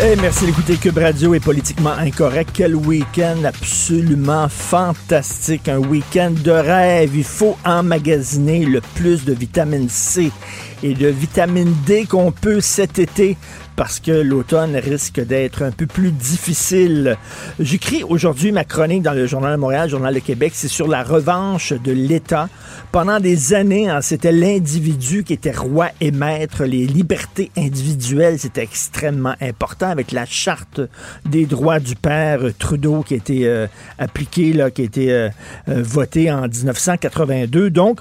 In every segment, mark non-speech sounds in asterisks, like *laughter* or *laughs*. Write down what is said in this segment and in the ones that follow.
Hey, merci d'écouter Cube Radio est politiquement incorrect. Quel week-end absolument fantastique. Un week-end de rêve. Il faut emmagasiner le plus de vitamine C et de vitamine D qu'on peut cet été parce que l'automne risque d'être un peu plus difficile. J'écris aujourd'hui ma chronique dans le Journal de Montréal, Journal de Québec, c'est sur la revanche de l'État. Pendant des années, hein, c'était l'individu qui était roi et maître. Les libertés individuelles, c'était extrêmement important avec la charte des droits du père Trudeau qui a été euh, appliquée, là, qui a été euh, euh, votée en 1982. Donc,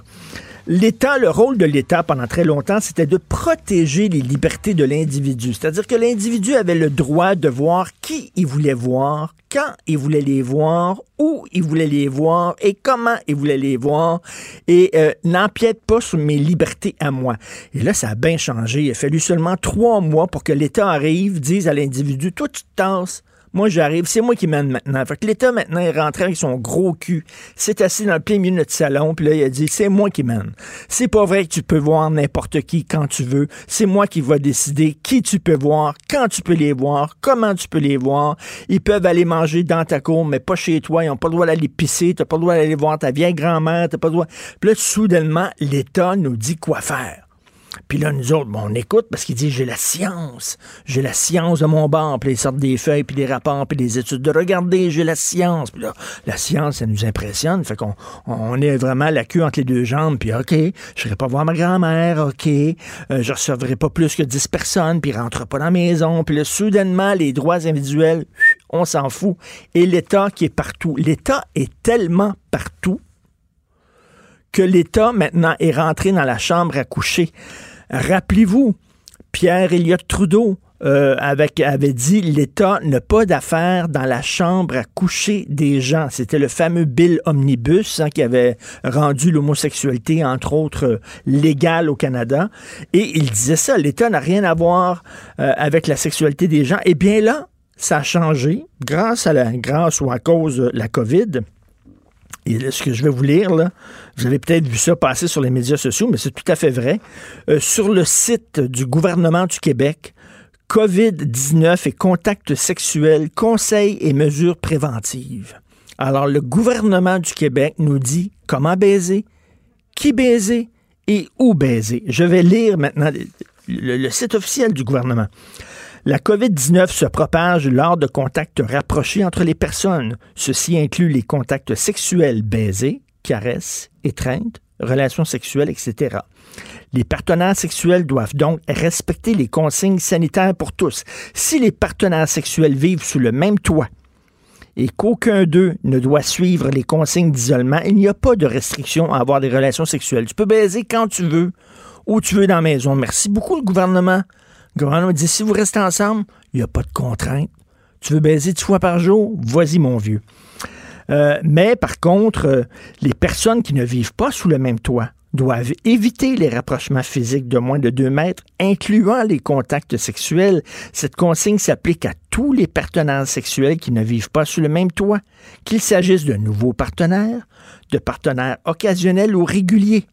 L'État, le rôle de l'État pendant très longtemps, c'était de protéger les libertés de l'individu. C'est-à-dire que l'individu avait le droit de voir qui il voulait voir, quand il voulait les voir, où il voulait les voir et comment il voulait les voir et euh, n'empiète pas sur mes libertés à moi. Et là, ça a bien changé. Il a fallu seulement trois mois pour que l'État arrive, dise à l'individu, toi tu te moi, j'arrive, c'est moi qui mène maintenant. Fait que l'État, maintenant, est rentré avec son gros cul. C'est assis dans le plein milieu de notre salon, puis là, il a dit, c'est moi qui mène. C'est pas vrai que tu peux voir n'importe qui quand tu veux. C'est moi qui va décider qui tu peux voir, quand tu peux les voir, comment tu peux les voir. Ils peuvent aller manger dans ta cour, mais pas chez toi. Ils ont pas le droit d'aller pisser. T'as pas le droit d'aller voir ta vieille grand-mère. T'as pas le droit. Puis là, soudainement, l'État nous dit quoi faire. Puis là, nous autres, bon, on écoute parce qu'il dit j'ai la science. J'ai la science de mon banc. Puis ils sortent des feuilles, puis des rapports, puis des études de regarder, j'ai la science. Puis là, la science, ça nous impressionne. Fait qu'on on est vraiment la queue entre les deux jambes. Puis OK, je serai pas voir ma grand-mère. OK, euh, je recevrai pas plus que 10 personnes. Puis rentre pas dans la maison. Puis là, soudainement, les droits individuels, on s'en fout. Et l'État qui est partout. L'État est tellement partout que l'État maintenant est rentré dans la chambre à coucher. Rappelez-vous, Pierre Elliott Trudeau euh, avait dit l'État n'a pas d'affaires dans la chambre à coucher des gens. C'était le fameux Bill Omnibus hein, qui avait rendu l'homosexualité, entre autres, euh, légale au Canada. Et il disait ça, l'État n'a rien à voir euh, avec la sexualité des gens. Eh bien là, ça a changé grâce à la grâce ou à cause de la COVID. Et ce que je vais vous lire, là, vous avez peut-être vu ça passer sur les médias sociaux, mais c'est tout à fait vrai. Euh, sur le site du gouvernement du Québec, COVID-19 et contacts sexuels, conseils et mesures préventives. Alors, le gouvernement du Québec nous dit comment baiser, qui baiser et où baiser. Je vais lire maintenant le, le site officiel du gouvernement. La COVID-19 se propage lors de contacts rapprochés entre les personnes. Ceci inclut les contacts sexuels baisés, caresses, étreintes, relations sexuelles, etc. Les partenaires sexuels doivent donc respecter les consignes sanitaires pour tous. Si les partenaires sexuels vivent sous le même toit et qu'aucun d'eux ne doit suivre les consignes d'isolement, il n'y a pas de restriction à avoir des relations sexuelles. Tu peux baiser quand tu veux, où tu veux dans la maison. Merci beaucoup, le gouvernement. Le dit si vous restez ensemble, il n'y a pas de contrainte. Tu veux baiser dix fois par jour? Vas-y, mon vieux. Euh, mais par contre, euh, les personnes qui ne vivent pas sous le même toit doivent éviter les rapprochements physiques de moins de 2 mètres, incluant les contacts sexuels. Cette consigne s'applique à tous les partenaires sexuels qui ne vivent pas sous le même toit, qu'il s'agisse de nouveaux partenaires, de partenaires occasionnels ou réguliers.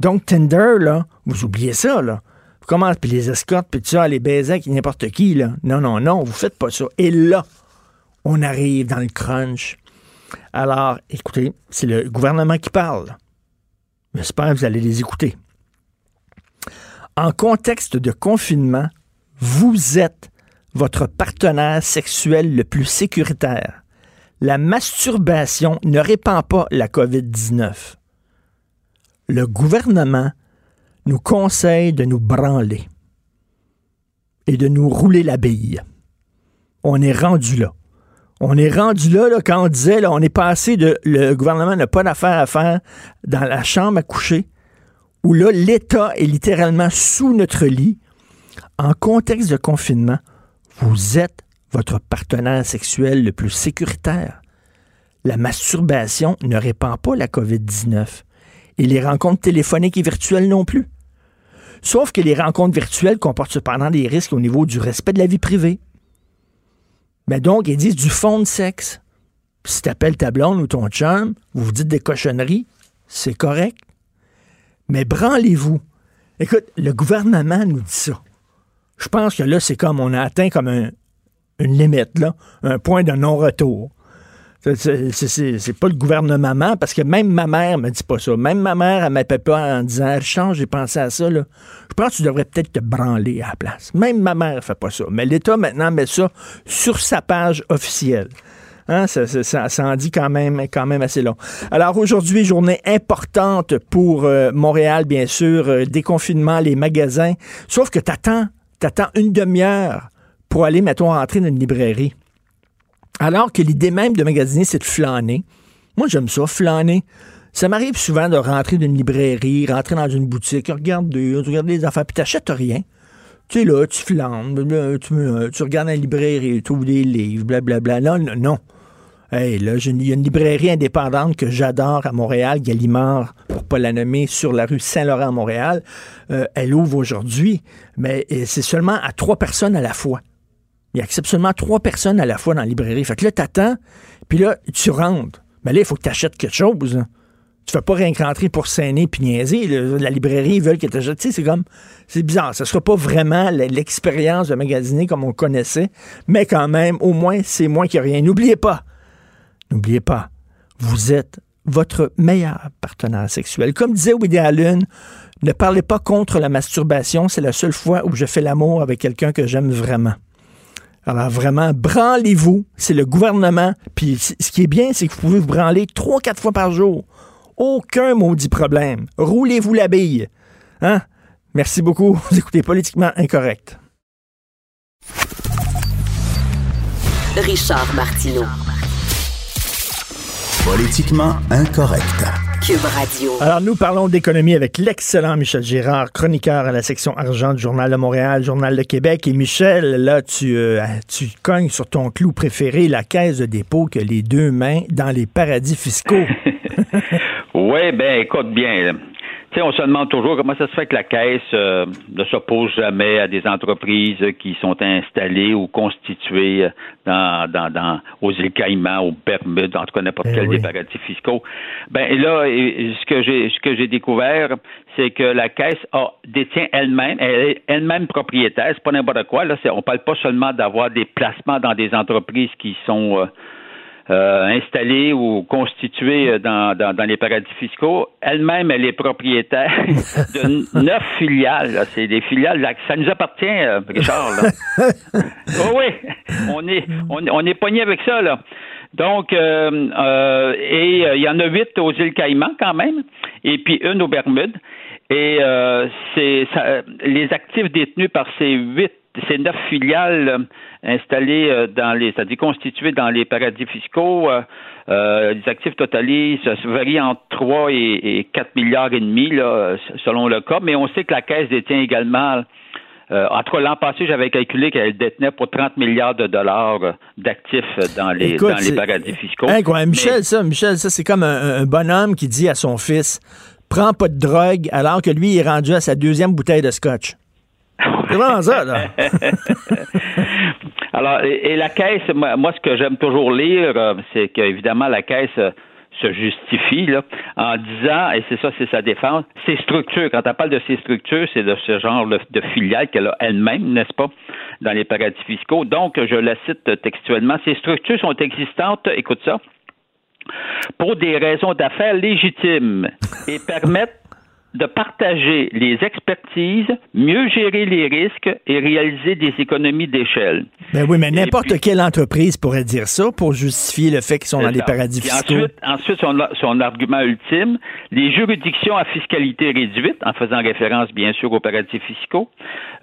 Donc, Tinder, là, vous oubliez ça, là commence, puis les escortes, puis tout ça, les baisers avec n'importe qui, là. Non, non, non, vous faites pas ça. Et là, on arrive dans le crunch. Alors, écoutez, c'est le gouvernement qui parle. J'espère que vous allez les écouter. En contexte de confinement, vous êtes votre partenaire sexuel le plus sécuritaire. La masturbation ne répand pas la COVID-19. Le gouvernement nous conseille de nous branler et de nous rouler la bille. On est rendu là. On est rendu là, quand on disait, là, on est passé de le gouvernement n'a pas d'affaires à faire dans la chambre à coucher, où là, l'État est littéralement sous notre lit. En contexte de confinement, Vous êtes votre partenaire sexuel le plus sécuritaire. La masturbation ne répand pas la COVID-19. Et les rencontres téléphoniques et virtuelles non plus. Sauf que les rencontres virtuelles comportent cependant des risques au niveau du respect de la vie privée. Mais donc, ils disent du fond de sexe. Si t'appelles ta blonde ou ton chum, vous vous dites des cochonneries, c'est correct. Mais branlez-vous. Écoute, le gouvernement nous dit ça. Je pense que là, c'est comme on a atteint comme une limite, un point de non-retour. C'est pas le gouvernement, parce que même ma mère me dit pas ça. Même ma mère, elle m'appelle pas en disant Change, j'ai pensé à ça. Je pense que tu devrais peut-être te branler à la place. Même ma mère fait pas ça. Mais l'État, maintenant, met ça sur sa page officielle. Hein, ça, en dit quand même, quand même assez long. Alors aujourd'hui, journée importante pour euh, Montréal, bien sûr, euh, déconfinement, les magasins. Sauf que t'attends, t'attends une demi-heure pour aller, mettons, rentrer dans une librairie. Alors que l'idée même de magasiner, c'est de flâner. Moi, j'aime ça, flâner. Ça m'arrive souvent de rentrer dans une librairie, rentrer dans une boutique, regarder, regarder les affaires, puis t'achètes rien. Tu es là, tu flânes, tu, tu regardes la librairie, tu ouvres des livres, blablabla. Non, non, non. Hey, là, il y a une librairie indépendante que j'adore à Montréal, Gallimard, pour pas la nommer, sur la rue Saint-Laurent à Montréal. Euh, elle ouvre aujourd'hui, mais c'est seulement à trois personnes à la fois. Il accepte seulement trois personnes à la fois dans la librairie. Fait que là, t'attends, puis là, tu rentres. Mais là, il faut que tu achètes quelque chose. Hein. Tu fais pas rien rentrer pour saigner puis niaiser. La librairie, ils veulent que tu achètes. Tu sais, c'est comme. C'est bizarre. Ça sera pas vraiment l'expérience de magasiner comme on connaissait, mais quand même, au moins, c'est moins a rien. N'oubliez pas, n'oubliez pas, vous êtes votre meilleur partenaire sexuel. Comme disait Woody Allen, ne parlez pas contre la masturbation. C'est la seule fois où je fais l'amour avec quelqu'un que j'aime vraiment. Alors vraiment, branlez-vous. C'est le gouvernement. Puis ce qui est bien, c'est que vous pouvez vous branler trois, quatre fois par jour. Aucun maudit problème. Roulez-vous la bille. Hein? Merci beaucoup. *laughs* Vous écoutez Politiquement Incorrect. Richard Martineau. Politiquement Incorrect. Alors, nous parlons d'économie avec l'excellent Michel Girard, chroniqueur à la section argent du Journal de Montréal, Journal de Québec. Et Michel, là, tu, euh, tu cognes sur ton clou préféré, la caisse de dépôt, que les deux mains dans les paradis fiscaux. *laughs* oui, ben écoute bien on se demande toujours comment ça se fait que la Caisse euh, ne s'oppose jamais à des entreprises qui sont installées ou constituées dans, dans, dans aux îles Caïmans, aux Bermudes, en tout cas n'importe eh quel des paradis fiscaux. Ben là, ce que j'ai ce que j'ai découvert, c'est que la Caisse a, détient elle-même, elle est elle-même propriétaire. C'est pas n'importe quoi. Là, on parle pas seulement d'avoir des placements dans des entreprises qui sont euh, euh, installée ou constituée euh, dans, dans, les paradis fiscaux. Elle-même, elle est propriétaire *laughs* de neuf filiales. C'est des filiales. Ça nous appartient, euh, Richard. *laughs* oh oui, on est, on, on est pogné avec ça. Là. Donc, euh, et il y en a huit aux îles Caïmans quand même, et puis une aux Bermudes. Et c'est les actifs détenus par ces huit ces neuf filiales euh, installées euh, dans les, c'est-à-dire constituées dans les paradis fiscaux, euh, les actifs totalisent, ça varie entre 3 et, 4 milliards et demi, là, selon le cas, mais on sait que la Caisse détient également entre l'an passé, j'avais calculé qu'elle détenait pour 30 milliards de dollars d'actifs dans les, dans les paradis fiscaux. Michel, ça, Michel, ça, c'est comme un, bonhomme qui dit à son fils Prends pas de drogue alors que lui est rendu à sa deuxième bouteille de scotch. *laughs* C'est vraiment ça, là. *laughs* Alors, et, la caisse, moi, ce que j'aime toujours lire, euh, c'est qu'évidemment, la caisse euh, se justifie là, en disant, et c'est ça, c'est sa défense, ses structures, quand elle parle de ses structures, c'est de ce genre de, filiales qu'elle a elle-même, n'est-ce pas, dans les paradis fiscaux. Donc, je la cite textuellement, ces structures sont existantes, écoute ça, pour des raisons d'affaires légitimes et permettent de partager les expertises, mieux gérer les risques et réaliser des économies d'échelle. Ben oui, mais n'importe quelle entreprise pourrait dire ça pour justifier le fait qu'ils sont dans des paradis fiscaux. Ensuite, ensuite son, argument ultime, les juridictions à fiscalité réduite, en faisant référence bien sûr aux paradis fiscaux,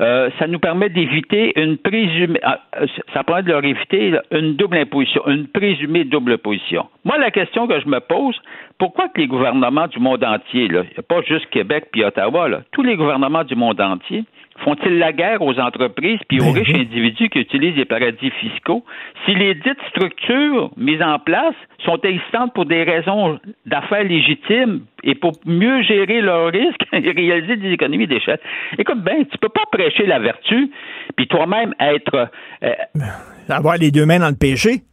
euh, ça nous permet d'éviter une présumée, ah, euh, ça permet de leur éviter une double imposition, une présumée double imposition. Moi, la question que je me pose, pourquoi que les gouvernements du monde entier, là, pas juste Québec puis Ottawa, là, tous les gouvernements du monde entier, Font-ils la guerre aux entreprises puis aux Ben riches oui. individus qui utilisent les paradis fiscaux? Si les dites structures mises en place sont existantes pour des raisons d'affaires légitimes et pour mieux gérer leurs risques *laughs* et réaliser des économies d'échelle. Écoute bien, tu peux pas prêcher la vertu puis toi-même être euh, Avoir les deux mains dans le péché.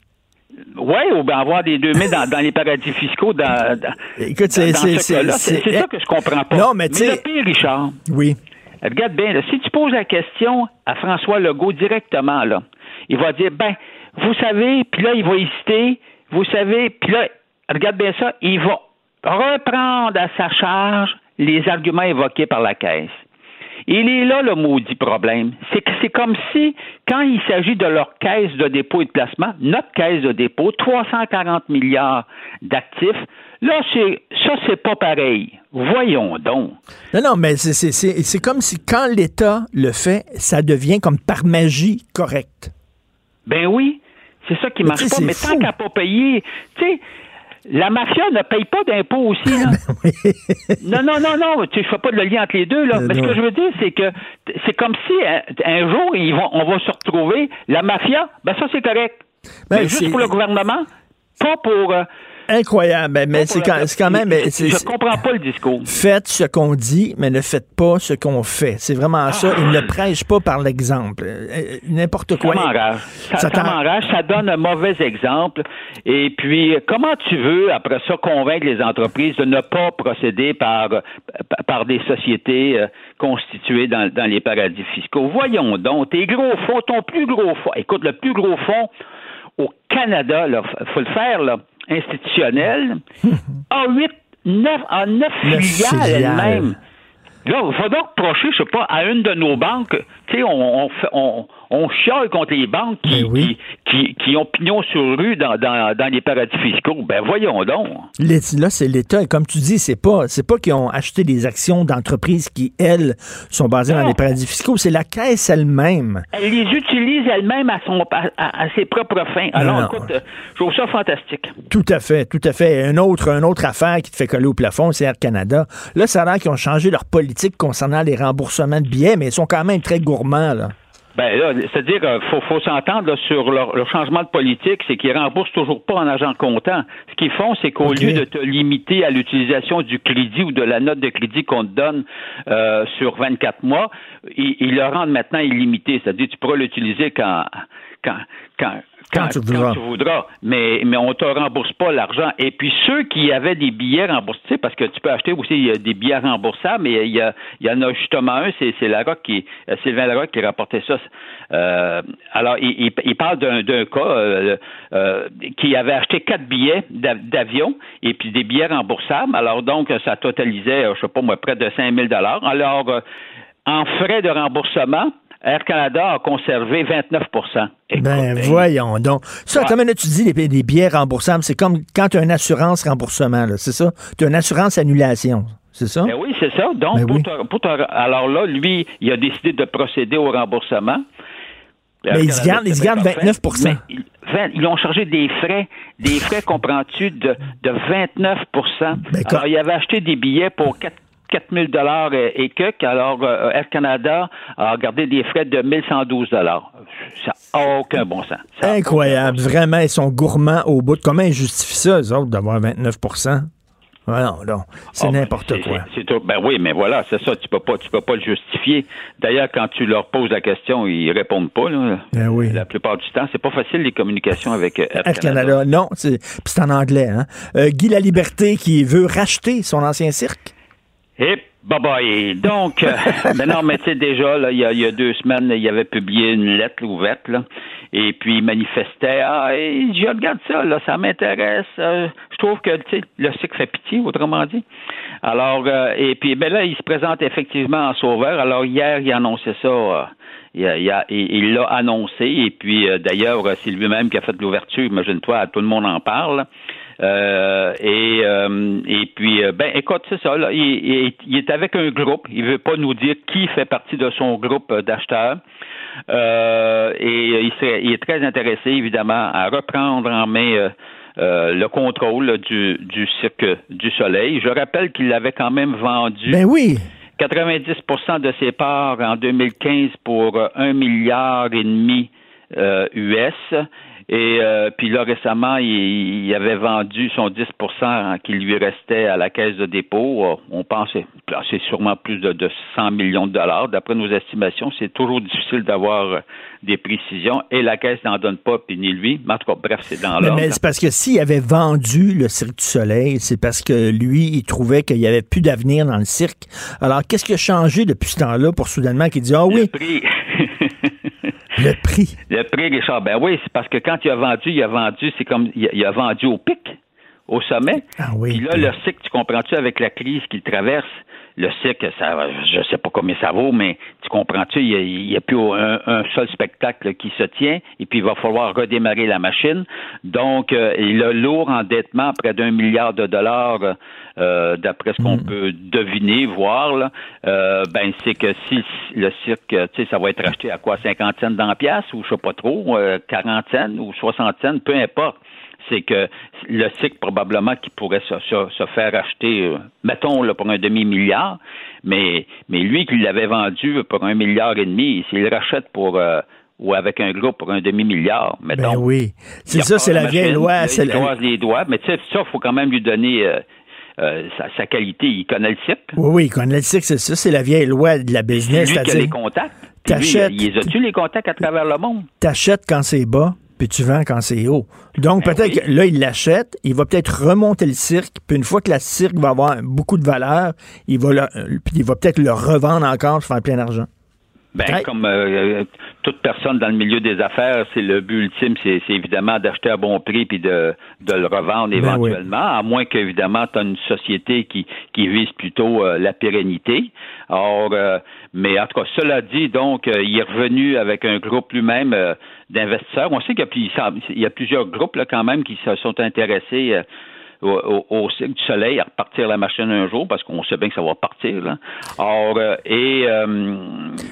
Ouais, ou bien avoir des deux mains dans, dans les paradis fiscaux dans, dans, Écoute, c'est- ce ça que je comprends pas. Non, mais tu sais- le pire, Richard, Oui. Regarde bien, là, si tu poses la question à François Legault directement, là, il va dire, ben, vous savez, puis là, il va hésiter, vous savez, puis là, regarde bien ça, il va reprendre à sa charge les arguments évoqués par la Caisse. Il est là le maudit problème. C'est que c'est comme si, quand il s'agit de leur caisse de dépôt et de placement, notre caisse de dépôt, 340 milliards d'actifs, là, c'est ça, c'est pas pareil. Voyons donc. Non, non, mais c'est- c'est c'est- c'est comme si quand l'État le fait, ça devient comme par magie correct. Ben oui, c'est ça qui marche pas. Mais tant fou. qu'à pas payer, tu sais, la mafia ne paye pas d'impôts aussi. Là. *laughs* non, non, non, non, tu je fais pas de lien entre les deux. Là. Euh, Mais ce que je veux dire, c'est que c'est comme si un, un jour, ils vont, on va se retrouver, la mafia, ben ça c'est correct. Ben, mais juste pour le gouvernement, pas pour... euh, Incroyable. Ben, Mais, c'est quand, même. Je comprends pas le discours. Faites ce qu'on dit, mais ne faites pas ce qu'on fait. C'est vraiment ça. Il ne prêche pas par l'exemple. Euh, euh, N'importe quoi. Ça, Ça ça. Ça donne un mauvais exemple. Et puis, comment tu veux, après ça, convaincre les entreprises de ne pas procéder par, par des sociétés euh, constituées dans, dans les paradis fiscaux? Voyons donc, tes gros fonds, ton plus gros fonds, écoute, le plus gros fonds au Canada, il faut le faire, là, institutionnel, *laughs* a 8, 9, a 9 Neuf filiales elles-mêmes. Là, il va donc reprocher, je sais pas, à une de nos banques, tu sais, on, on, fait- on, on chiale contre les banques qui, Ben oui. qui, qui, qui ont pignon sur rue dans, dans, dans les paradis fiscaux. Ben voyons donc. Là, c'est l'État. Et comme tu dis, c'est pas, c'est pas qu'ils ont acheté des actions d'entreprises qui, elles, sont basées dans les paradis fiscaux. C'est la caisse elle-même. Elle les utilise elle-même à, son, à, ses propres fins. Alors, non. écoute, euh, je trouve ça fantastique. Tout à fait, tout à fait. Un autre, une autre affaire qui te fait coller au plafond, c'est Air Canada. Là, ça a l'air qu'ils ont changé leur politique concernant les remboursements de billets, mais ils sont quand même très gourmands, là. Ben là, c'est-à-dire qu'il faut, faut s'entendre sur leur, leur changement de politique, c'est qu'ils remboursent toujours pas en argent comptant. Ce qu'ils font, c'est qu'au lieu de te limiter à l'utilisation du crédit ou de la note de crédit qu'on te donne euh, sur 24 mois, ils, ils le rendent maintenant illimité. C'est-à-dire tu pourras l'utiliser quand quand quand Quand tu voudras. voudras. Mais, mais on ne te rembourse pas l'argent. Et puis ceux qui avaient des billets remboursés, parce que tu peux acheter aussi des billets remboursables, mais il y, a, il y en a justement un, c'est, c'est Larocque qui, euh, Sylvain Larocque qui rapportait ça. Euh, alors, il, il, il parle d'un, d'un cas euh, euh, qui avait acheté quatre billets d'a- d'avion et puis des billets remboursables. Alors donc, ça totalisait, euh, je sais pas moi, près de 5 000 Alors, euh, en frais de remboursement, Air Canada a conservé 29 Écoute, Ben, voyons donc. Ça, Ouais. minute, tu dis les, les billets remboursables, c'est comme quand tu as une assurance remboursement, c'est ça? Tu as une assurance annulation, c'est ça? Ben oui, c'est ça. Donc, Ben pour oui. te- pour te- alors là, lui, il a décidé de procéder au remboursement. Mais il se garde- il se garde 29 Mais il- 20 ils ont chargé des frais, des frais, comprends-tu, de, de 29 Ben, Alors, il avait acheté des billets pour 4 4 000 et quelques. Alors, euh, Air Canada a gardé des frais de 1112 Ça n'a aucun bon sens. Ça Incroyable. Vraiment, ils sont gourmands au bout. Comment ils justifient ça, eux autres, d'avoir 29 Ah Non, non. C'est Ah, ben, n'importe quoi. c'est- ben oui, mais voilà, c'est ça. Tu peux pas, tu peux pas le justifier. D'ailleurs, quand tu leur poses la question, ils répondent pas. Là. Ben oui. La plupart du temps, c'est pas facile les communications avec euh, Air, Air Canada, non. C'est puis c'est en anglais. Hein? Euh, Guy La Liberté qui veut racheter son ancien cirque. Et bye bye. Donc, euh, *laughs* ben non, mais tu sais déjà, là, il y, a, il y a deux semaines, il avait publié une lettre ouverte, là, et puis il manifestait. Ah, et je regarde ça, là, ça m'intéresse. euh, je trouve que tu sais, le cycle fait pitié, autrement dit. Alors, euh, et puis ben là, il se présente effectivement en sauveur. Alors hier, il annonçait ça. euh, il l'a annoncé et puis d'ailleurs c'est lui-même qui a fait l'ouverture. Imagine-toi, tout le monde en parle. Euh, et, euh, et puis, euh, ben, écoute, c'est ça. Là, il, il- il est avec un groupe. Il veut pas nous dire qui fait partie de son groupe d'acheteurs. Euh, et il, serait- il est très intéressé, évidemment, à reprendre en main euh, le contrôle du, du Cirque du Soleil. Je rappelle qu'il l'avait quand même vendu. Ben oui. 90% de ses parts en 2015 pour un milliard et demi US. Et euh, puis là, récemment, il, avait vendu son 10% qui lui restait à la caisse de dépôt. Euh, on pense c'est sûrement plus de, 100 millions de dollars. D'après nos estimations, c'est toujours difficile d'avoir euh, des précisions. Et la caisse n'en donne pas, puis ni lui. Mais en tout cas, bref, c'est dans l'ordre. Mais, c'est parce que s'il avait vendu le Cirque du Soleil, c'est parce que lui, il trouvait qu'il n'y avait plus d'avenir dans le cirque. Alors, qu'est-ce qui a changé depuis ce temps-là pour soudainement qu'il dit, ah oui... Le prix. Le prix, Richard. Ben oui, c'est parce que quand il a vendu, il a vendu, c'est comme, il a vendu au pic, au sommet. Ah oui. Puis là, le cycle, tu comprends-tu, avec la crise qu'il traverse, le cycle, ça, je sais pas combien ça vaut, mais tu comprends-tu, il n'y a, plus un, seul spectacle qui se tient, et puis il va falloir redémarrer la machine. Donc, euh, a lourd endettement, près d'un milliard de dollars, euh, d'après ce qu'on hmm. peut deviner, voir, là, euh, ben c'est que si le cirque, tu sais, ça va être acheté à quoi, 50 cents dans la pièce, ou je sais pas trop, 40 cents ou 60 cents, peu importe c'est que le cycle probablement qui pourrait se, faire acheter, euh, mettons là, pour un demi-milliard, mais, mais lui qui l'avait vendu pour un milliard et demi, s'il rachète pour euh, ou avec un groupe pour un demi-milliard, mettons. Ben oui. C'est ça, c'est la vieille loi. Il croise les doigts, mais tu sais, ça, il faut quand même lui donner euh, sa, qualité. Il connaît le cycle. Oui, oui, il connaît le cycle, c'est ça, c'est la vieille loi de la business. Lui qui a les contacts. T'achètes. A-tu les contacts à travers le monde? T'achètes quand c'est bas, puis tu vends quand c'est haut. Donc, ben peut-être que là, il l'achète, il va peut-être remonter le cirque, puis une fois que la cirque va avoir beaucoup de valeur, il va, euh, il va peut-être le revendre encore pour faire plein d'argent. Ben, comme euh, toute personne dans le milieu des affaires, c'est le but ultime, c'est évidemment d'acheter à bon prix puis de, de le revendre ben éventuellement, à moins qu'évidemment tu as une société qui, qui vise plutôt euh, la pérennité. Or, euh, mais en tout cas, cela dit, donc, il est revenu avec un groupe lui-même d'investisseurs. On sait qu'il y, y, a plusieurs groupes là, quand même qui se sont intéressés au, au, cycle du soleil à repartir la machine un jour parce qu'on sait bien que ça va partir. Là. Or, euh, et euh,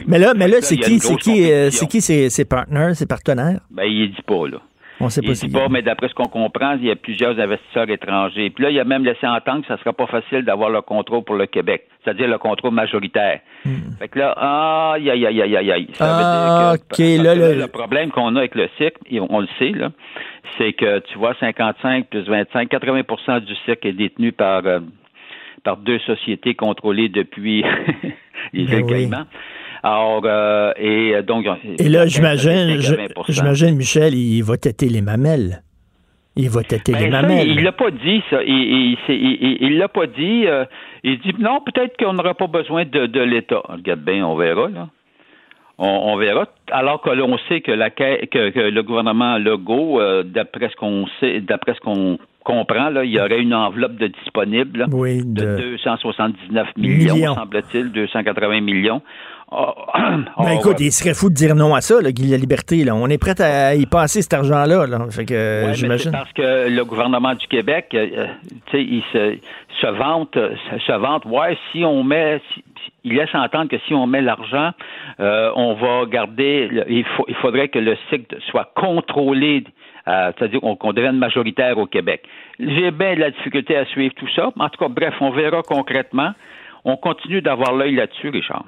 mais là, mais là, c'est qui, c'est qui, euh, c'est qui ses, ses partners, ses partenaires? Ben, il dit pas là. On sait pas il dit pas, mais d'après ce qu'on comprend, il y a plusieurs investisseurs étrangers. Puis là, il a même laissé entendre que ça sera pas facile d'avoir le contrôle pour le Québec, c'est-à-dire le contrôle majoritaire. Hmm. Fait que là, ah, aïe, aïe, aïe, aïe, aïe. Ça ah, veut dire que, là, le... le problème qu'on a avec le cycle, on le sait, là, c'est que tu vois 55 plus 25, 80% du cirque est détenu par euh, par deux sociétés contrôlées depuis *laughs* les ben Alors, euh, et euh, donc. Et là, j'imagine, j'imagine, Michel, il va têter les mamelles. Il va têter les ben, mamelles. il l'a pas dit, ça. Il, il, l'a pas dit. il dit non, peut-être qu'on n'aura pas besoin de, de l'État. Regarde bien, on verra, là on, verra. Alors que l'on sait que, la, que, que le gouvernement Legault, euh, d'après ce qu'on sait, d'après ce qu'on comprend, là, il y aurait une enveloppe de disponible de... 279 millions, semble-t-il, 280 millions. Oh, *coughs* ben écoute, il serait fou de dire non à ça, là, Guy La Liberté. Là. On est prêt à y passer cet argent-là. Là. Fait que, j'imagine. parce que le gouvernement du Québec, euh, euh, il se, se vante, se vante, ouais, si on met, il laisse entendre que si on met l'argent, euh, on va garder, il, faudrait que le cycle soit contrôlé, euh, c'est-à-dire qu'on devienne majoritaire au Québec. J'ai bien de la difficulté à suivre tout ça, mais en tout cas, bref, on verra concrètement. On continue d'avoir l'œil là-dessus, Richard.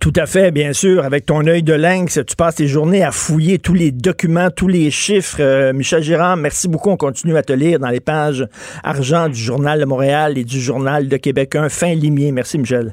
Tout à fait, bien sûr. Avec ton œil de lynx, tu passes tes journées à fouiller tous les documents, tous les chiffres. Euh, Michel Girard, merci beaucoup. On continue à te lire dans les pages argent du Journal de Montréal et du Journal de Québec. Un fin limier. Merci, Michel.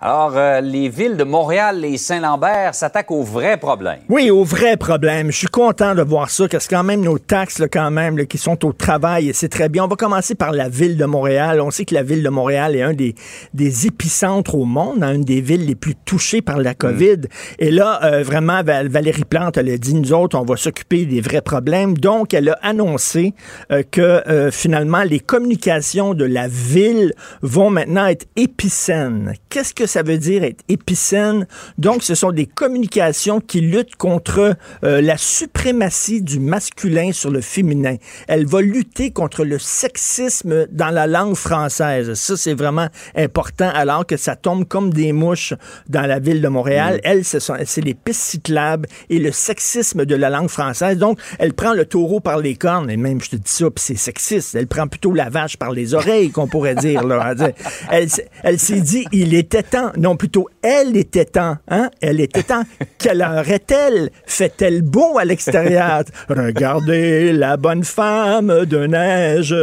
Alors, euh, les villes de Montréal et Saint-Lambert s'attaquent aux vrais problèmes. Oui, aux vrais problèmes. Je suis content de voir ça, parce que quand même nos taxes, quand même, qui sont au travail, et c'est très bien. On va commencer par la ville de Montréal. On sait que la ville de Montréal est un des, des épicentres au monde, hein, une des villes les plus touchées par la COVID. Mm. Et là, euh, vraiment, Valérie Plante, elle a dit, nous autres, on va s'occuper des vrais problèmes. Donc, elle a annoncé euh, que finalement, les communications de la ville vont maintenant être épicènes. Qu'est-ce que ça veut dire être épicène? Donc, ce sont des communications qui luttent contre euh, la suprématie du masculin sur le féminin. Elle va lutter contre le sexisme dans la langue française. Ça, c'est vraiment important, alors que ça tombe comme des mouches dans la ville de Montréal. Mm. Elle, c'est les pistes cyclables et le sexisme de la langue française. Donc, elle prend le taureau par les cornes, et même, je te dis ça, puis c'est sexiste. Elle prend plutôt la vache par les oreilles, qu'on pourrait dire. Là. Elle, elle s'est dit, il était temps. Non, plutôt, elle était temps. Hein? Elle était temps. *laughs* Quelle heure est-elle? Fait-elle beau à l'extérieur? Regardez la bonne femme de neige.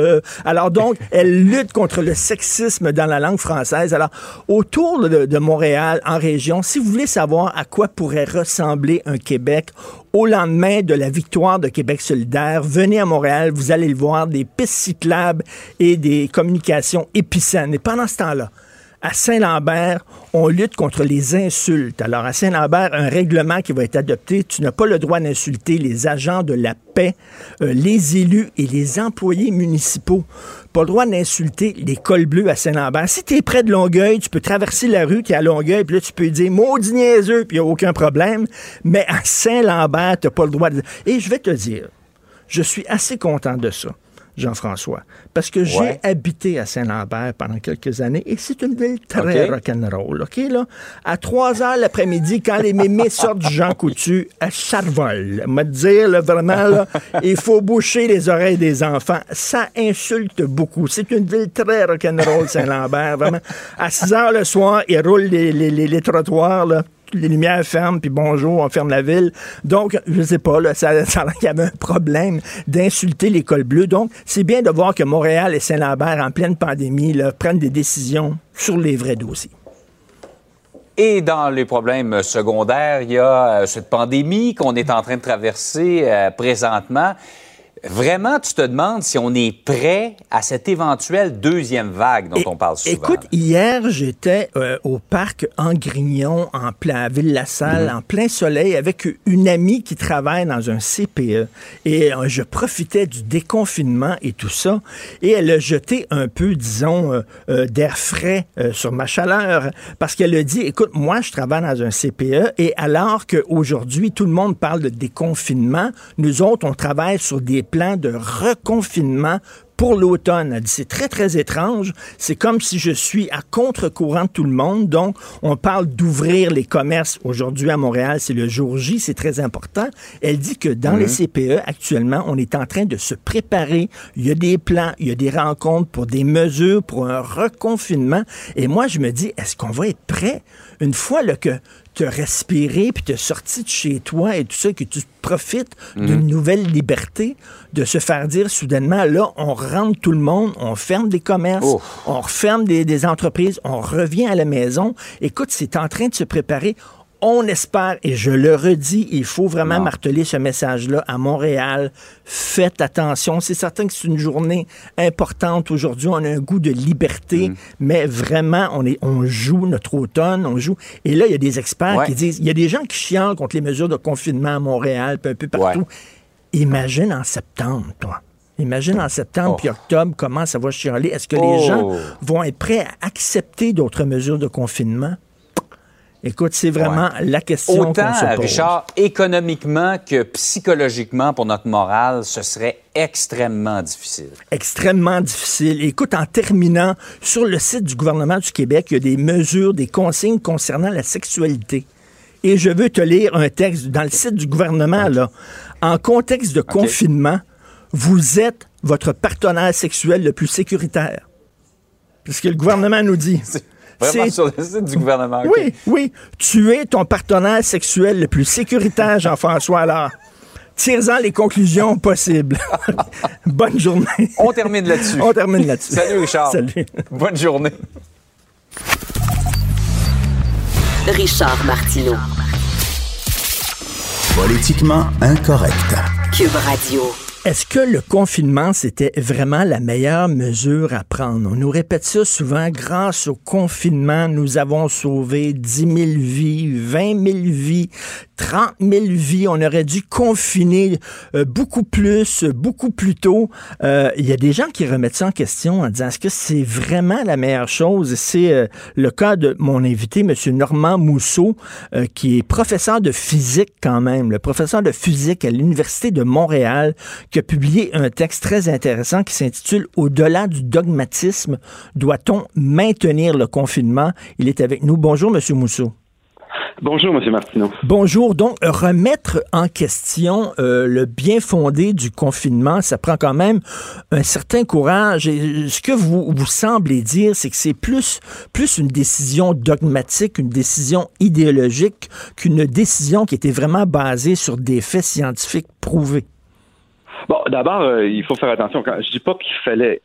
Alors donc, elle lutte contre le sexisme dans la langue française. Alors, autour de, de Montréal, en région, si vous voulez savoir à quoi pourrait ressembler un Québec au lendemain de la victoire de Québec solidaire, venez à Montréal, vous allez le voir, des pistes cyclables et des communications épicènes. Et pendant ce temps-là, à Saint-Lambert, on lutte contre les insultes. Alors, à Saint-Lambert, un règlement qui va être adopté, tu n'as pas le droit d'insulter les agents de la paix, euh, les élus et les employés municipaux. Pas le droit d'insulter les cols bleus à Saint-Lambert. Si tu es près de Longueuil, tu peux traverser la rue qui est à Longueuil, puis là, tu peux dire maudit niaiseux, puis il n'y a aucun problème. Mais à Saint-Lambert, tu n'as pas le droit de... Et je vais te dire, je suis assez content de ça. Jean-François, parce que j'ai habité à Saint-Lambert pendant quelques années et c'est une ville très rock'n'roll, OK, là? À 3 heures l'après-midi, quand les mémés *laughs* sortent du Jean Coutu, à Charvol, me dire, là, vraiment, là, *laughs* il faut boucher les oreilles des enfants. Ça insulte beaucoup. C'est une ville très rock'n'roll, Saint-Lambert, vraiment. À 6 heures le soir, ils roulent les, les- les- les trottoirs, là les lumières ferment, puis bonjour, on ferme la ville. Donc, je sais pas, là, ça, *laughs* ça il y avait un problème d'insulter l'école bleue. Donc, c'est bien de voir que Montréal et Saint-Lambert, en pleine pandémie, prennent des décisions sur les vrais dossiers. Et dans les problèmes secondaires, il y a euh, cette pandémie qu'on est en train de traverser euh, présentement. Vraiment, tu te demandes si on est prêt à cette éventuelle deuxième vague dont on parle souvent. Écoute, hier, j'étais euh, au parc en Grignon, en plein à Ville-la-Salle, Mhm. en plein soleil, avec une amie qui travaille dans un CPE. Et euh, je profitais du déconfinement et tout ça. Et elle a jeté un peu, disons, euh, d'air frais sur ma chaleur. Parce qu'elle a dit, écoute, moi, je travaille dans un CPE. Et alors qu'aujourd'hui, tout le monde parle de déconfinement, nous autres, on travaille sur des plans de reconfinement pour l'automne. Elle dit, c'est très, très étrange. C'est comme si je suis à contre-courant de tout le monde. Donc, on parle d'ouvrir les commerces. Aujourd'hui, à Montréal, c'est le jour J, c'est très important. Elle dit que dans les CPE, actuellement, on est en train de se préparer. Il y a des plans, il y a des rencontres pour des mesures, pour un reconfinement. Et moi, je me dis, est-ce qu'on va être prêt? Une fois là, que tu as respiré, puis tu es sorti de chez toi et tout ça, que tu profites d'une nouvelle liberté, de se faire dire soudainement, là, on rentre tout le monde, on ferme des commerces, on referme des, des entreprises, on revient à la maison. Écoute, c'est en train de se préparer. On espère, et je le redis, il faut vraiment Non. marteler ce message-là à Montréal. Faites attention. C'est certain que c'est une journée importante aujourd'hui. On a un goût de liberté, Mm. mais vraiment, on, est, on joue notre automne, on joue. Et là, il y a des experts Ouais. qui disent, il y a des gens qui chialent contre les mesures de confinement à Montréal, puis un peu partout. Ouais. Imagine en septembre, toi. Imagine en septembre Oh. puis octobre comment ça va chialer. Est-ce que Oh. les gens vont être prêts à accepter d'autres mesures de confinement? Écoute, c'est vraiment la question Autant, se pose. Richard, économiquement que psychologiquement pour notre morale, ce serait extrêmement difficile. extrêmement difficile. Écoute, en terminant, sur le site du gouvernement du Québec, il y a des mesures, des consignes concernant la sexualité. Et je veux te lire un texte dans le site du gouvernement, là. En contexte de confinement, vous êtes votre partenaire sexuel le plus sécuritaire. C'est ce que le gouvernement nous dit. *laughs* Vraiment C'est- sur le site du gouvernement. Oui, oui. Tu es ton partenaire sexuel le plus sécuritaire, Jean-François. Alors, tire-en les conclusions possibles. *laughs* Bonne journée. On termine là-dessus. On termine là-dessus. Salut Richard. Salut. Bonne journée. Richard Martineau. Politiquement incorrect. Cube Radio. Est-ce que le confinement, c'était vraiment la meilleure mesure à prendre? On nous répète ça souvent, grâce au confinement, nous avons sauvé 10 000 vies, 20 000 vies, 30 000 vies. On aurait dû confiner euh, beaucoup plus, beaucoup plus tôt. Euh, il y a des gens qui remettent ça en question en disant, est-ce que c'est vraiment la meilleure chose? C'est euh, le cas de mon invité, M. Normand Mousseau, qui est professeur de physique quand même, le professeur de physique à l'Université de Montréal, qui a publié un texte très intéressant qui s'intitule Au-delà du dogmatisme, doit-on maintenir le confinement? Il est avec nous. Bonjour, M. Mousseau. Bonjour, M. Martineau. Bonjour. Donc, remettre en question euh, le bien fondé du confinement, ça prend quand même un certain courage. Et ce que vous, vous semblez dire, c'est que c'est plus, plus une décision dogmatique, une décision idéologique qu'une décision qui était vraiment basée sur des faits scientifiques prouvés. Bon, d'abord, euh, il faut faire attention. Quand, je dis pas qu'il fallait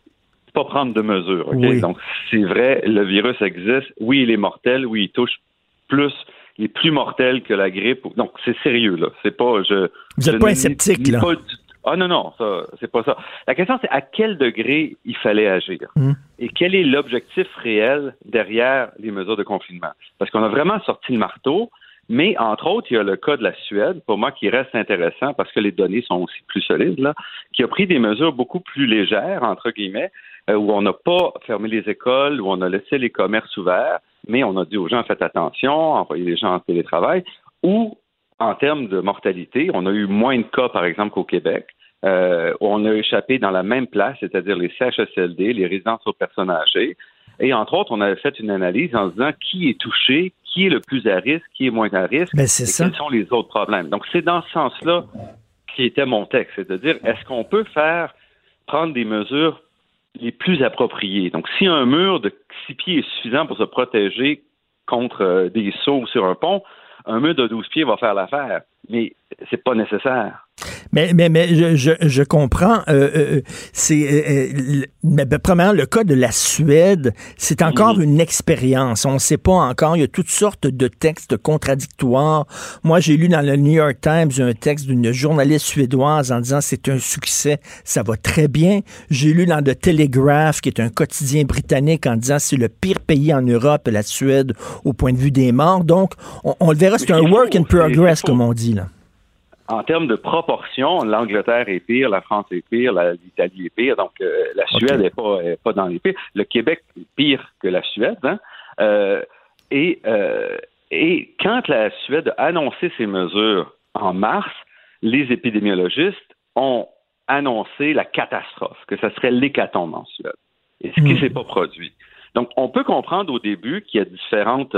pas prendre de mesures. Donc, c'est vrai, le virus existe. Oui, il est mortel. Oui, il touche plus il est plus mortel que la grippe. Donc, c'est sérieux, là. C'est pas. Je, Vous n'êtes pas un sceptique, là. Ah non, non, ça, c'est pas ça. La question, c'est à quel degré il fallait agir? Hmm. et quel est l'objectif réel derrière les mesures de confinement? Parce qu'on a vraiment sorti le marteau, mais entre autres, il y a le cas de la Suède, pour moi, qui reste intéressant parce que les données sont aussi plus solides, qui a pris des mesures beaucoup plus légères, entre guillemets, euh, où on n'a pas fermé les écoles, où on a laissé les commerces ouverts, mais on a dit aux gens faites attention, envoyez les gens en télétravail, ou en termes de mortalité, on a eu moins de cas, par exemple, qu'au Québec. Euh, on a échappé dans la même place, c'est-à-dire les CHSLD, les résidences aux personnes âgées. Et entre autres, on avait fait une analyse en disant qui est touché, qui est le plus à risque, qui est moins à risque, ben, et quels sont les autres problèmes. Donc, c'est dans ce sens-là qui était mon texte, c'est à dire est-ce qu'on peut faire prendre des mesures les plus appropriées? Donc, si un mur de six pieds est suffisant pour se protéger contre euh, des sauts sur un pont, un mur de 12 pieds va faire l'affaire. Mais c'est pas nécessaire. Mais, mais, mais je, je, comprends. Euh, euh, c'est euh, ben, premièrement le cas de la Suède, c'est encore mhm. une expérience. On ne sait pas encore. Il y a toutes sortes de textes contradictoires. Moi, j'ai lu dans le New York Times un texte d'une journaliste suédoise en disant c'est un succès, ça va très bien. J'ai lu dans The Telegraph, qui est un quotidien britannique, en disant c'est le pire pays en Europe, la Suède, au point de vue des morts. Donc, on, le verra, c'est un work in progress, comme on dit là en termes de proportion, l'Angleterre est pire, la France est pire, l'Italie est pire, donc euh, la Suède n'est pas, pas dans les pires. Le Québec est pire que la Suède. Hein? Euh, et, euh, et quand la Suède a annoncé ces mesures en mars, les épidémiologistes ont annoncé la catastrophe, que ce serait l'hécatombe en Suède. Et ce qui ne hmm. s'est pas produit. Donc, on peut comprendre au début qu'il y a différentes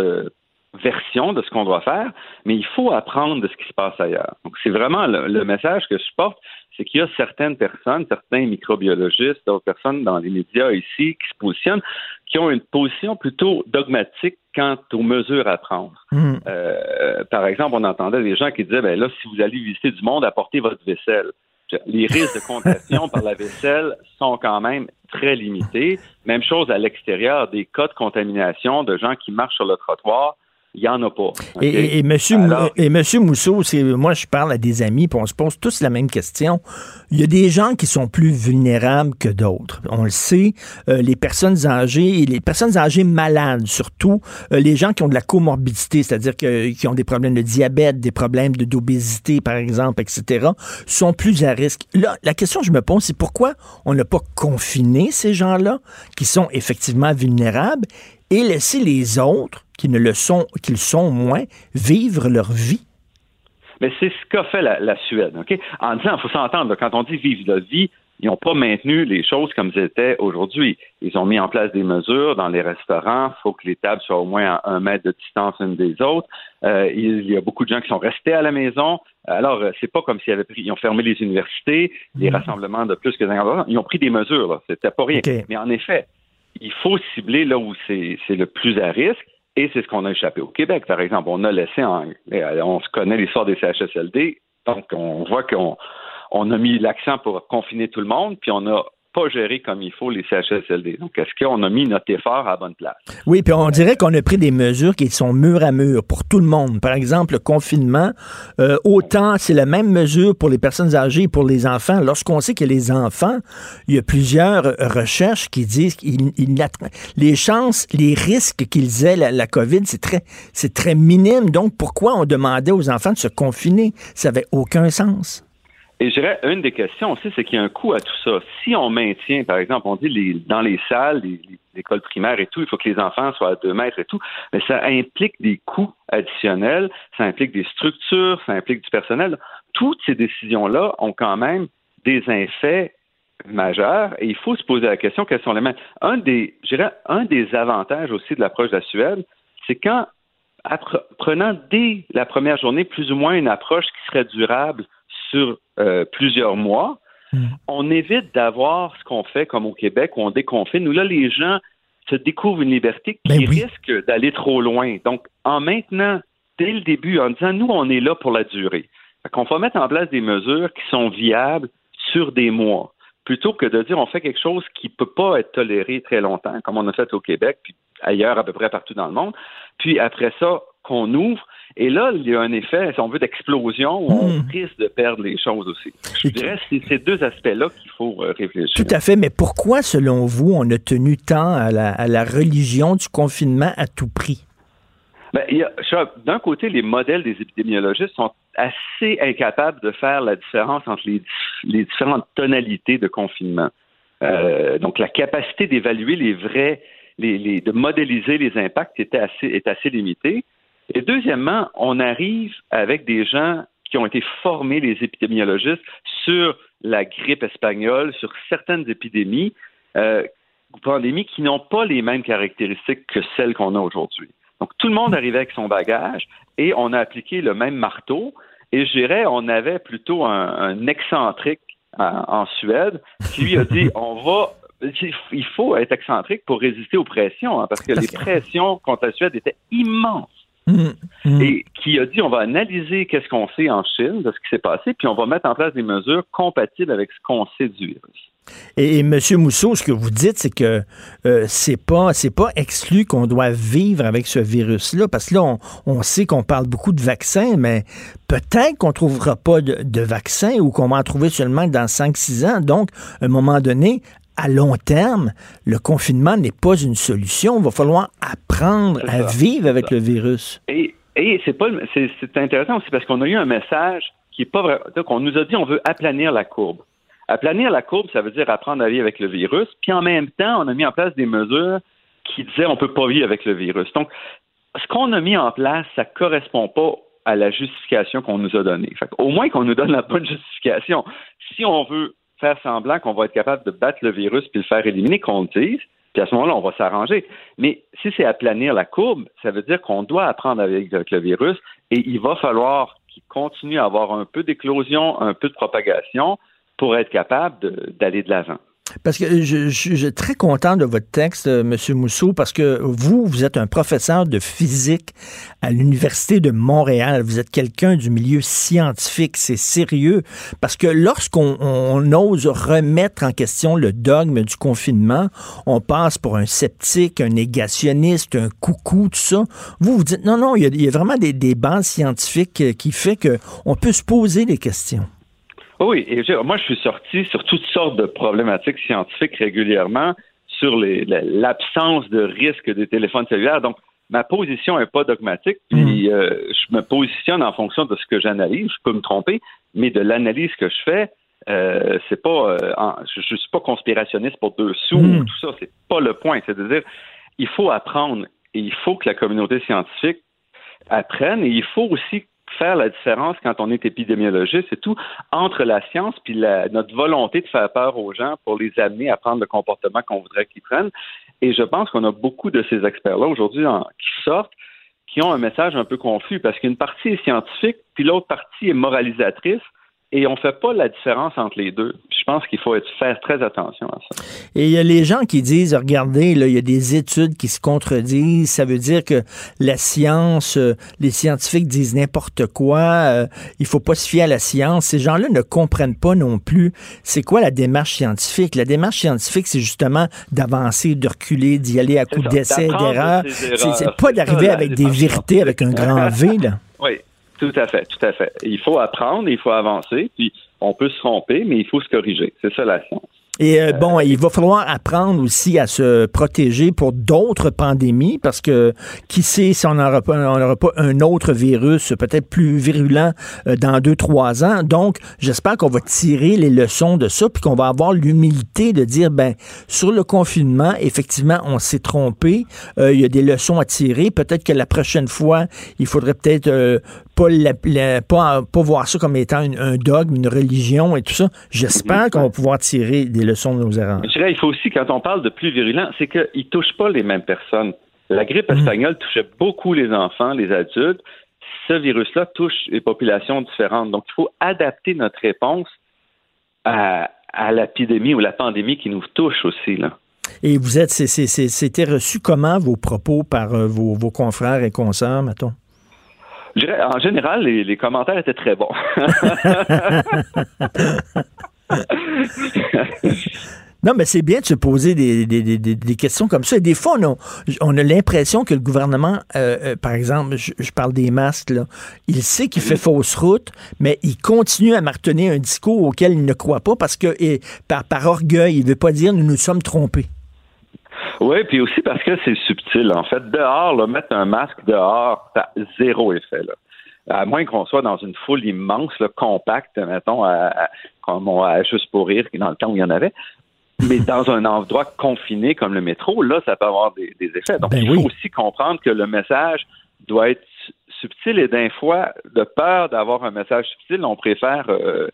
version de ce qu'on doit faire, mais il faut apprendre de ce qui se passe ailleurs. Donc, c'est vraiment le, message que je porte, c'est qu'il y a certaines personnes, certains microbiologistes, d'autres personnes dans les médias ici qui se positionnent, qui ont une position plutôt dogmatique quant aux mesures à prendre. Hmm. Euh, par exemple, on entendait des gens qui disaient, ben là, si vous allez visiter du monde, apportez votre vaisselle. Les risques de contagion par la vaisselle sont quand même très limités. Même chose à l'extérieur, des cas de contamination de gens qui marchent sur le trottoir il n'y en a pas. Et, et, monsieur, et monsieur Mousseau, moi je parle à des amis, puis on se pose tous la même question. Il y a des gens qui sont plus vulnérables que d'autres. On le sait, euh, les personnes âgées, et les personnes âgées malades, surtout euh, les gens qui ont de la comorbidité, c'est-à-dire qui ont des problèmes de diabète, des problèmes d'obésité, par exemple, etc., sont plus à risque. Là, la question que je me pose, c'est pourquoi on n'a pas confiné ces gens-là, qui sont effectivement vulnérables, et laisser les autres qui ne le sont, qu'ils sont moins, vivre leur vie. Mais c'est ce qu'a fait la, Suède, OK? En disant, il faut s'entendre, quand on dit vivre leur vie, ils n'ont pas maintenu les choses comme elles étaient aujourd'hui. Ils ont mis en place des mesures dans les restaurants. Il faut que les tables soient au moins à un mètre de distance une des autres. Euh, il y a beaucoup de gens qui sont restés à la maison. Alors, euh, c'est pas comme s'ils avaient pris, ils ont fermé les universités, les mmh. rassemblements de plus que 50 Ils ont pris des mesures. C'était pas rien. Mais en effet, il faut cibler là où c'est le plus à risque. Et c'est ce qu'on a échappé au Québec, par exemple. On a laissé en, on se connaît l'histoire des CHSLD, donc on voit qu'on on a mis l'accent pour confiner tout le monde, puis on a pas comme il faut les. Donc, est-ce qu'on a mis notre effort à bonne place? Oui, puis on dirait qu'on a pris des mesures qui sont mur à mur pour tout le monde. Par exemple, le confinement, euh, autant c'est la même mesure pour les personnes âgées et pour les enfants. Lorsqu'on sait que les enfants, il y a plusieurs recherches qui disent qu'ils les chances, les risques qu'ils aient la, la COVID, c'est très, c'est très minime. Donc, pourquoi on demandait aux enfants de se confiner? Ça n'avait aucun sens. Et je dirais, une des questions aussi, c'est qu'il y a un coût à tout ça. Si on maintient, par exemple, on dit les, dans les salles, les, écoles primaires et tout, il faut que les enfants soient à deux mètres et tout, mais ça implique des coûts additionnels, ça implique des structures, ça implique du personnel. Toutes ces décisions-là ont quand même des effets majeurs et il faut se poser la question quels sont les mêmes. Un des, un des avantages aussi de l'approche de la Suède, c'est quand, prenant dès la première journée plus ou moins une approche qui serait durable sur euh, plusieurs mois, hmm. on évite d'avoir ce qu'on fait comme au Québec où on déconfine, où là, les gens se découvrent une liberté qui ben risque d'aller trop loin. Donc, en maintenant, dès le début, en disant, nous, on est là pour la durée. qu'on va mettre en place des mesures qui sont viables sur des mois, plutôt que de dire, on fait quelque chose qui ne peut pas être toléré très longtemps, comme on a fait au Québec, puis ailleurs à peu près partout dans le monde. Puis après ça, qu'on ouvre et là, il y a un effet, si on veut, d'explosion où on hmm. risque de perdre les choses aussi. Je dirais que c'est ces deux aspects-là qu'il faut euh, réfléchir. Tout à fait, mais pourquoi, selon vous, on a tenu tant à la, religion du confinement à tout prix? Ben, d'un côté, les modèles des épidémiologistes sont assez incapables de faire la différence entre les, différentes tonalités de confinement. Euh, donc, la capacité d'évaluer les vrais, les, de modéliser les impacts était assez, est assez limitée. Et deuxièmement, on arrive avec des gens qui ont été formés, les épidémiologistes, sur la grippe espagnole, sur certaines épidémies, euh, pandémies qui n'ont pas les mêmes caractéristiques que celles qu'on a aujourd'hui. Donc, tout le monde arrivait avec son bagage et on a appliqué le même marteau. Et je dirais, on avait plutôt un, excentrique en, Suède qui lui a dit on va il faut être excentrique pour résister aux pressions, hein, parce que les pressions contre la Suède étaient immenses. Mm, mm. Et qui a dit on va analyser qu'est-ce qu'on sait en Chine de ce qui s'est passé, puis on va mettre en place des mesures compatibles avec ce qu'on sait du virus. Et, M. Mousseau, ce que vous dites, c'est que euh, c'est pas c'est pas exclu qu'on doit vivre avec ce virus-là, parce que là, on, on sait qu'on parle beaucoup de vaccins, mais peut-être qu'on trouvera pas de, de vaccin ou qu'on va en trouver seulement dans 5-6 ans. Donc, à un moment donné, à long terme, le confinement n'est pas une solution. Il va falloir apprendre à vivre avec le virus. Et, c'est pas c'est, intéressant aussi parce qu'on a eu un message qui est pas vrai. Donc, on nous a dit on veut aplanir la courbe. Aplanir la courbe, ça veut dire apprendre à vivre avec le virus. Puis en même temps, on a mis en place des mesures qui disaient on peut pas vivre avec le virus. Donc, ce qu'on a mis en place, ça correspond pas à la justification qu'on nous a donnée. Au moins qu'on nous donne la bonne *laughs* justification. Si on veut faire semblant qu'on va être capable de battre le virus puis le faire éliminer, qu'on le dise, puis à ce moment-là, on va s'arranger. Mais si c'est aplanir la courbe, ça veut dire qu'on doit apprendre avec, avec le virus et il va falloir qu'il continue à avoir un peu d'éclosion, un peu de propagation pour être capable d'aller de l'avant. Parce que je, suis très content de votre texte, euh, M. Mousseau, parce que vous, vous êtes un professeur de physique à l'Université de Montréal. Vous êtes quelqu'un du milieu scientifique. C'est sérieux. Parce que lorsqu'on ose remettre en question le dogme du confinement, on passe pour un sceptique, un négationniste, un coucou, tout ça. Vous, vous dites non, non, il y a, vraiment des, des bases scientifiques euh, qui fait qu'on peut se poser des questions. Oui, et moi, je suis sorti sur toutes sortes de problématiques scientifiques régulièrement sur l'absence de risque des téléphones cellulaires. Donc, ma position n'est pas dogmatique, puis mm. euh, je me positionne en fonction de ce que j'analyse. Je peux me tromper, mais de l'analyse que je fais, euh, c'est pas, euh, je, ne suis pas conspirationniste pour deux sous, mm. tout ça, c'est pas le point. C'est à dire, il faut apprendre et il faut que la communauté scientifique apprenne et il faut aussi faire la différence quand on est épidémiologiste, c'est tout, entre la science puis notre volonté de faire peur aux gens pour les amener à prendre le comportement qu'on voudrait qu'ils prennent. Et je pense qu'on a beaucoup de ces experts-là aujourd'hui qui sortent, qui ont un message un peu confus parce qu'une partie est scientifique, puis l'autre partie est moralisatrice, et on ne fait pas la différence entre les deux. Je pense qu'il faut être, faire très attention à ça. Et il y a les gens qui disent, regardez, là, il y a des études qui se contredisent. Ça veut dire que la science, euh, les scientifiques disent n'importe quoi. Euh, il faut pas se fier à la science. Ces gens-là ne comprennent pas non plus c'est quoi la démarche scientifique. La démarche scientifique, c'est justement d'avancer, de reculer, d'y aller à coups d'essais, d'erreurs. C'est pas d'arriver avec des vérités avec un grand V, là. *laughs* Oui, tout à fait, tout à fait. Il faut apprendre, il faut avancer, puis on peut se tromper, mais il faut se corriger. C'est ça la science. Et euh, bon, il va falloir apprendre aussi à se protéger pour d'autres pandémies parce que qui sait si on n'aura pas, pas un autre virus peut-être plus virulent euh, dans deux, trois ans. Donc, j'espère qu'on va tirer les leçons de ça puis qu'on va avoir l'humilité de dire, ben, sur le confinement, effectivement, on s'est trompé. Euh, il y a des leçons à tirer. Peut-être que la prochaine fois, il faudrait peut-être pas, pas, pas, voir ça comme étant un dogme, une religion et tout ça. J'espère qu'on va pouvoir tirer des leçons de nos erreurs. Je dirais, il faut aussi, quand on parle de plus virulent, c'est qu'ils ne touchent pas les mêmes personnes. La grippe mhm. espagnole touchait beaucoup les enfants, les adultes. Ce virus-là touche les populations différentes. Donc, il faut adapter notre réponse à, à l'épidémie ou la pandémie qui nous touche aussi. Là. Et vous êtes, c'était reçu comment vos propos par euh, vos, vos confrères et consoeurs, mettons? En général, les, commentaires étaient très bons. *laughs* Non, mais c'est bien de se poser des, questions comme ça. Et des fois, on a, on a l'impression que le gouvernement, euh, euh, par exemple, je, parle des masques, là, il sait qu'il fait fausse route, mais il continue à marteler un discours auquel il ne croit pas parce que, et, par, par orgueil, il ne veut pas dire nous nous sommes trompés. Oui, puis aussi parce que c'est subtil. En fait, dehors, mettre un masque dehors, ça a zéro effet. Là. À moins qu'on soit dans une foule immense, compacte, mettons, comme on a juste pour rire, dans le temps où il y en avait. Mais *laughs* dans un endroit confiné comme le métro, là, ça peut avoir des, effets. Donc, ben il faut aussi comprendre que le message doit être subtil et d'un fois, de peur d'avoir un message subtil, on préfère euh,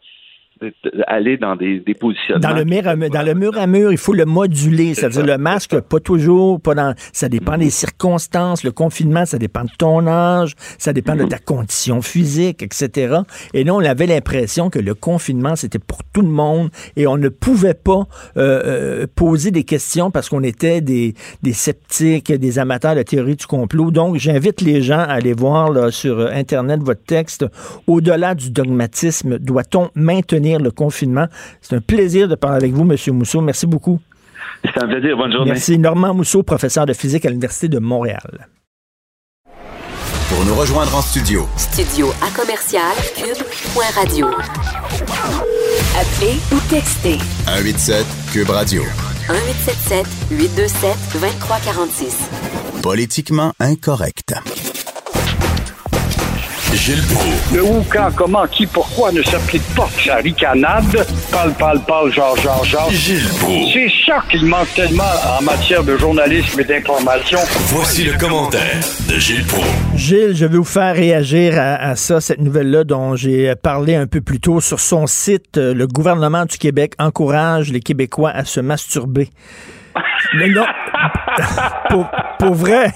aller dans des, des positionnements. Dans le, mur à, dans le mur à mur, il faut le moduler, c'est-à-dire le masque, pas toujours, pas dans, ça dépend des circonstances. Le confinement, ça dépend de ton âge, ça dépend de ta condition physique, etc. Et nous, on avait l'impression que le confinement, c'était pour tout le monde et on ne pouvait pas euh, euh, poser des questions parce qu'on était des, des sceptiques, des amateurs de théorie du complot. Donc, j'invite les gens à aller voir là, sur Internet votre texte. Au-delà du dogmatisme, doit-on maintenir le confinement. C'est un plaisir de parler avec vous, M. Mousseau. Merci beaucoup. C'est un plaisir. Bonne journée. Merci. Normand Mousseau, professeur de physique à l'Université de Montréal. Pour nous rejoindre en studio. Studio à commercial cube.radio. Appelez ou textez. 187 cube radio. 1877 827 2346. Politiquement incorrect. Gilles Le où, quand, comment, qui, pourquoi ne s'applique pas sa ricanade? Parle, parle, parle, genre, genre, genre. Gilles C'est ça qu'il manque tellement en matière de journalisme et d'information. Voici le commentaire de Gilles Pro. Gilles, je vais vous faire réagir à, ça, cette nouvelle-là dont j'ai parlé un peu plus tôt. Sur son site, le gouvernement du Québec encourage les Québécois à se masturber. *laughs* Mais non, pour, vrai.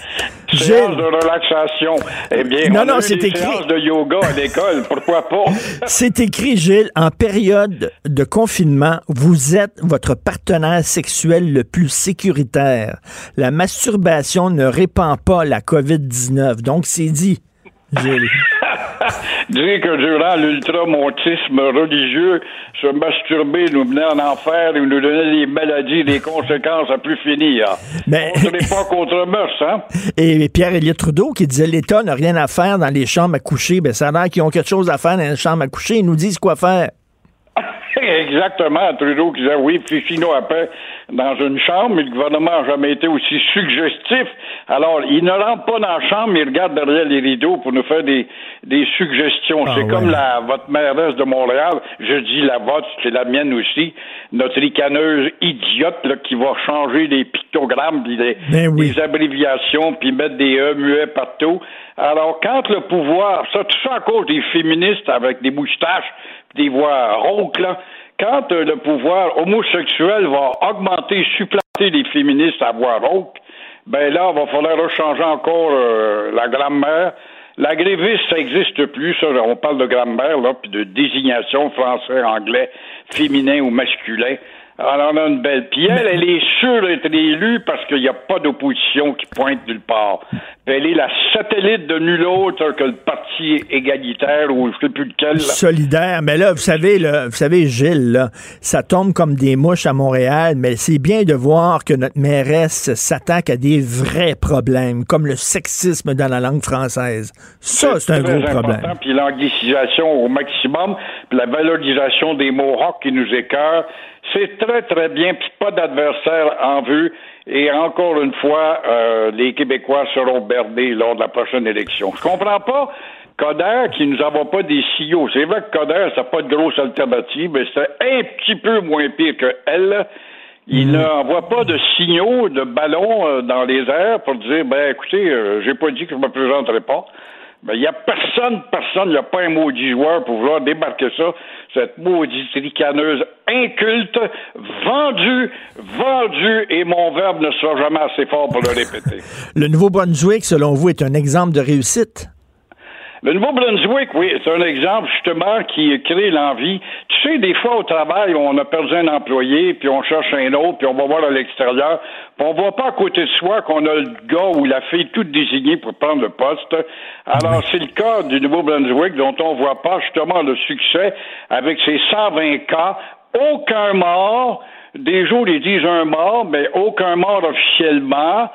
Séance de relaxation. Eh bien, non, on non, c'est écrit. de yoga à l'école, pourquoi pas? *laughs* C'est écrit, Gilles, en période de confinement, vous êtes votre partenaire sexuel le plus sécuritaire. La masturbation ne répand pas la COVID-19. Donc, c'est dit, Gilles. Dire que durant l'ultramontisme religieux, se masturber nous menait en enfer et nous donnait des maladies, des conséquences à plus finir. Mais... On n'est *laughs* pas contre mœurs, hein? Et Pierre-Éliott Trudeau qui disait l'État n'a rien à faire dans les chambres à coucher. Ben, ça a l'air qu'ils ont quelque chose à faire dans les chambres à coucher. Ils nous disent quoi faire. Exactement. Trudeau qui disait oui, Fifino après dans une chambre, mais le gouvernement n'a jamais été aussi suggestif. Alors, il ne rentre pas dans la chambre, il regarde derrière les rideaux pour nous faire des, des suggestions. Ah c'est comme la, votre mairesse de Montréal, je dis la vôtre, c'est la mienne aussi, notre ricaneuse idiote là, qui va changer des pictogrammes, puis des, ben des abréviations, puis mettre des E muets partout. Alors, quand le pouvoir, ça, tout ça à cause des féministes avec des moustaches, des voix rauques, là, quand euh, le pouvoir homosexuel va augmenter, supplanter les féministes à voix rauque, ben là, il va falloir changer encore euh, la grammaire La gréviste, ça n'existe plus. Ça, on parle de grammaire, là, puis de désignation français, anglais, féminin ou masculin. Alors, on a une belle. Puis elle, elle est sûre d'être élue parce qu'il n'y a pas d'opposition qui pointe nulle part. Puis elle est la satellite de nul autre que le parti égalitaire ou je ne sais plus lequel. Solidaire. Mais là, vous savez, là, vous savez, Gilles, là, ça tombe comme des mouches à Montréal, mais c'est bien de voir que notre mairesse s'attaque à des vrais problèmes, comme le sexisme dans la langue française. Ça, c'est un gros problème. Puis l'anglicisation au maximum, puis la valorisation des mots rock qui nous écœurent. C'est très, très bien, puis pas d'adversaire en vue. Et encore une fois, euh, les Québécois seront berdés lors de la prochaine élection. Je comprends pas Coder qui nous envoie pas des signaux. C'est vrai que Coder, ça n'a pas de grosse alternative, mais c'est un petit peu moins pire que elle. Il mhm. n'envoie pas de signaux, de ballons euh, dans les airs pour dire, ben écoutez, euh, j'ai pas dit que je me présenterai pas. Ben, il n'y a personne, personne, il n'y a pas un maudit joueur pour vouloir débarquer ça, cette maudite ricaneuse inculte, vendue, vendue, et mon verbe ne sera jamais assez fort pour le répéter. *laughs* le Nouveau-Brunswick, selon vous, est un exemple de réussite? Le Nouveau-Brunswick, oui, c'est un exemple justement qui crée l'envie. Tu sais, des fois au travail, on a perdu un employé, puis on cherche un autre, puis on va voir à l'extérieur, puis on voit pas à côté de soi qu'on a le gars ou la fille toute désignée pour prendre le poste. Alors, c'est le cas du Nouveau-Brunswick dont on voit pas justement le succès avec ses 120 cas, aucun mort. Des jours, ils disent un mort, mais aucun mort officiellement.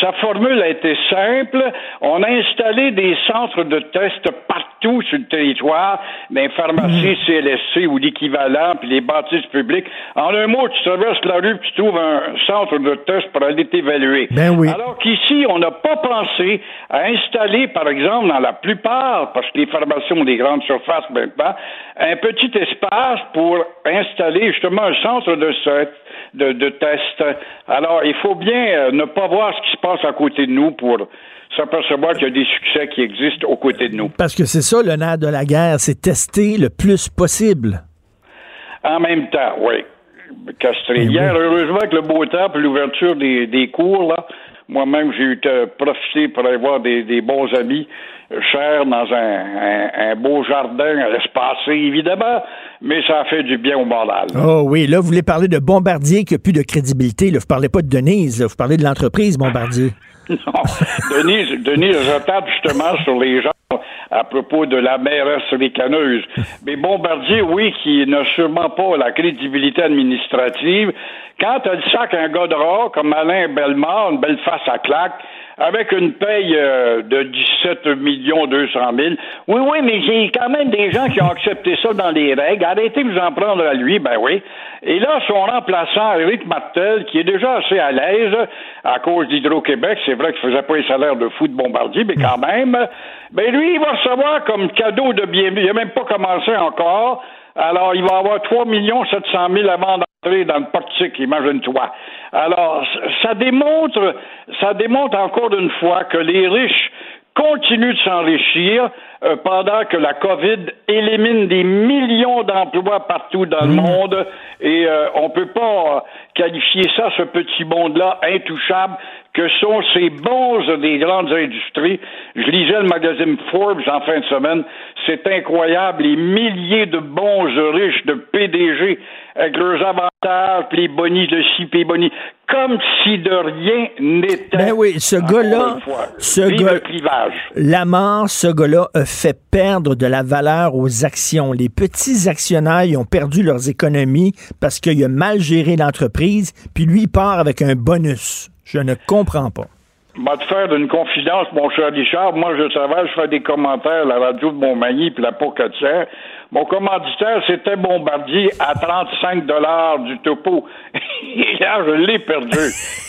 Sa formule a été simple. On a installé des centres de tests partout sur le territoire, des pharmacies. CLSC ou l'équivalent, puis les bâtisses publiques. En un mot, tu traverses la rue, puis tu trouves un centre de test pour aller t'évaluer. Ben oui. Alors qu'ici, on n'a pas pensé à installer, par exemple, dans la plupart, parce que les pharmacies ont des grandes surfaces maintenant, un petit espace pour installer justement un centre de, de, de test. Alors, il faut bien euh, ne pas voir ce qui se passe à côté de nous pour s'apercevoir qu'il y a des succès qui existent aux côtés de nous. Parce que c'est ça le nerf de la guerre, c'est tester le plus possible. En même temps, oui. Castré. Ben Hier, heureusement que le beau temps et l'ouverture des, des cours, là, moi-même, j'ai eu profité pour aller voir des, des bons amis chers dans un, un, beau jardin espacé, évidemment, mais ça fait du bien au moral. Oh oui, là, vous voulez parler de Bombardier qui n'a plus de crédibilité. Là. Vous parlez pas de Denise, vous parlez de l'entreprise Bombardier. *laughs* non, Denise, Denise retarde justement sur les gens à propos de la mairesse ricaneuse. Mais Bombardier, oui, qui n'a sûrement pas la crédibilité administrative, quand elle sac un gars de rat comme Alain Bellemare, une belle face à claque, avec une paye euh, de 17 millions 200 000. Oui, oui, mais j'ai quand même des gens qui ont accepté ça dans les règles. Arrêtez de vous en prendre à lui, ben oui. Et là, son remplaçant, Eric Martel, qui est déjà assez à l'aise à cause d'Hydro-Québec, c'est vrai qu'il faisait pas les salaires de fou de Bombardier, mais quand même, ben lui, il va recevoir comme cadeau de bienvenue. Il n'a même pas commencé encore. Alors, il va avoir 3 700 000 avant d'entrer dans le portique, imagine-toi. Alors, ça démontre, ça démontre encore une fois que les riches continuent de s'enrichir euh, pendant que la COVID élimine des millions d'emplois partout dans le mmh. monde et euh, on peut pas qualifier ça, ce petit monde-là, intouchable, que sont ces bons des grandes industries. Je lisais le magazine Forbes en fin de semaine. C'est incroyable, les milliers de bons riches, de PDG, avec leurs avantages, puis les bonis de ci, puis les comme si de rien n'était. Ben oui, ce gars-là, ce gars, la mort, ce gars-là a fait perdre de la valeur aux actions. Les petits actionnaires ils ont perdu leurs économies parce qu'il a mal géré l'entreprise, puis lui, il part avec un bonus. Je ne comprends pas. Va te faire d'une confidence, mon cher Richard. Moi, je travaille, je fais des commentaires à la radio de Montmagny puis la Pocatière. Mon commanditaire, c'était Bombardier à 35 dollars du topo. *laughs* Et là, je l'ai perdu.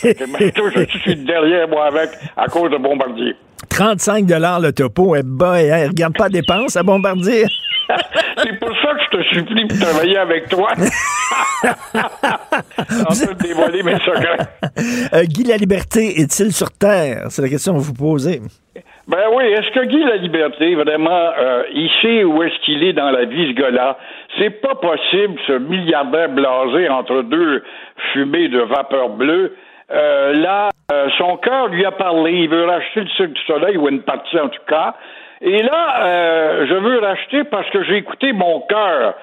je suis derrière moi avec à cause de Bombardier. 35 dollars le topo. Eh ben, hein, regarde pas dépenses à Bombardier. *laughs* C'est pour ça que je te supplie de travailler avec toi. *laughs* On peut dévoiler mes secrets. Euh, Guy La Liberté est-il sur Terre? C'est la question que vous posez. Ben oui, est-ce que Guy La Liberté, vraiment, euh, il où est-ce qu'il est dans la vie, ce gars-là? C'est pas possible, ce milliardaire blasé entre deux fumées de vapeur bleue. Euh, là, son cœur lui a parlé. Il veut racheter le Cirque du Soleil, ou une partie en tout cas. Et là, euh, je veux racheter parce que j'ai écouté mon cœur.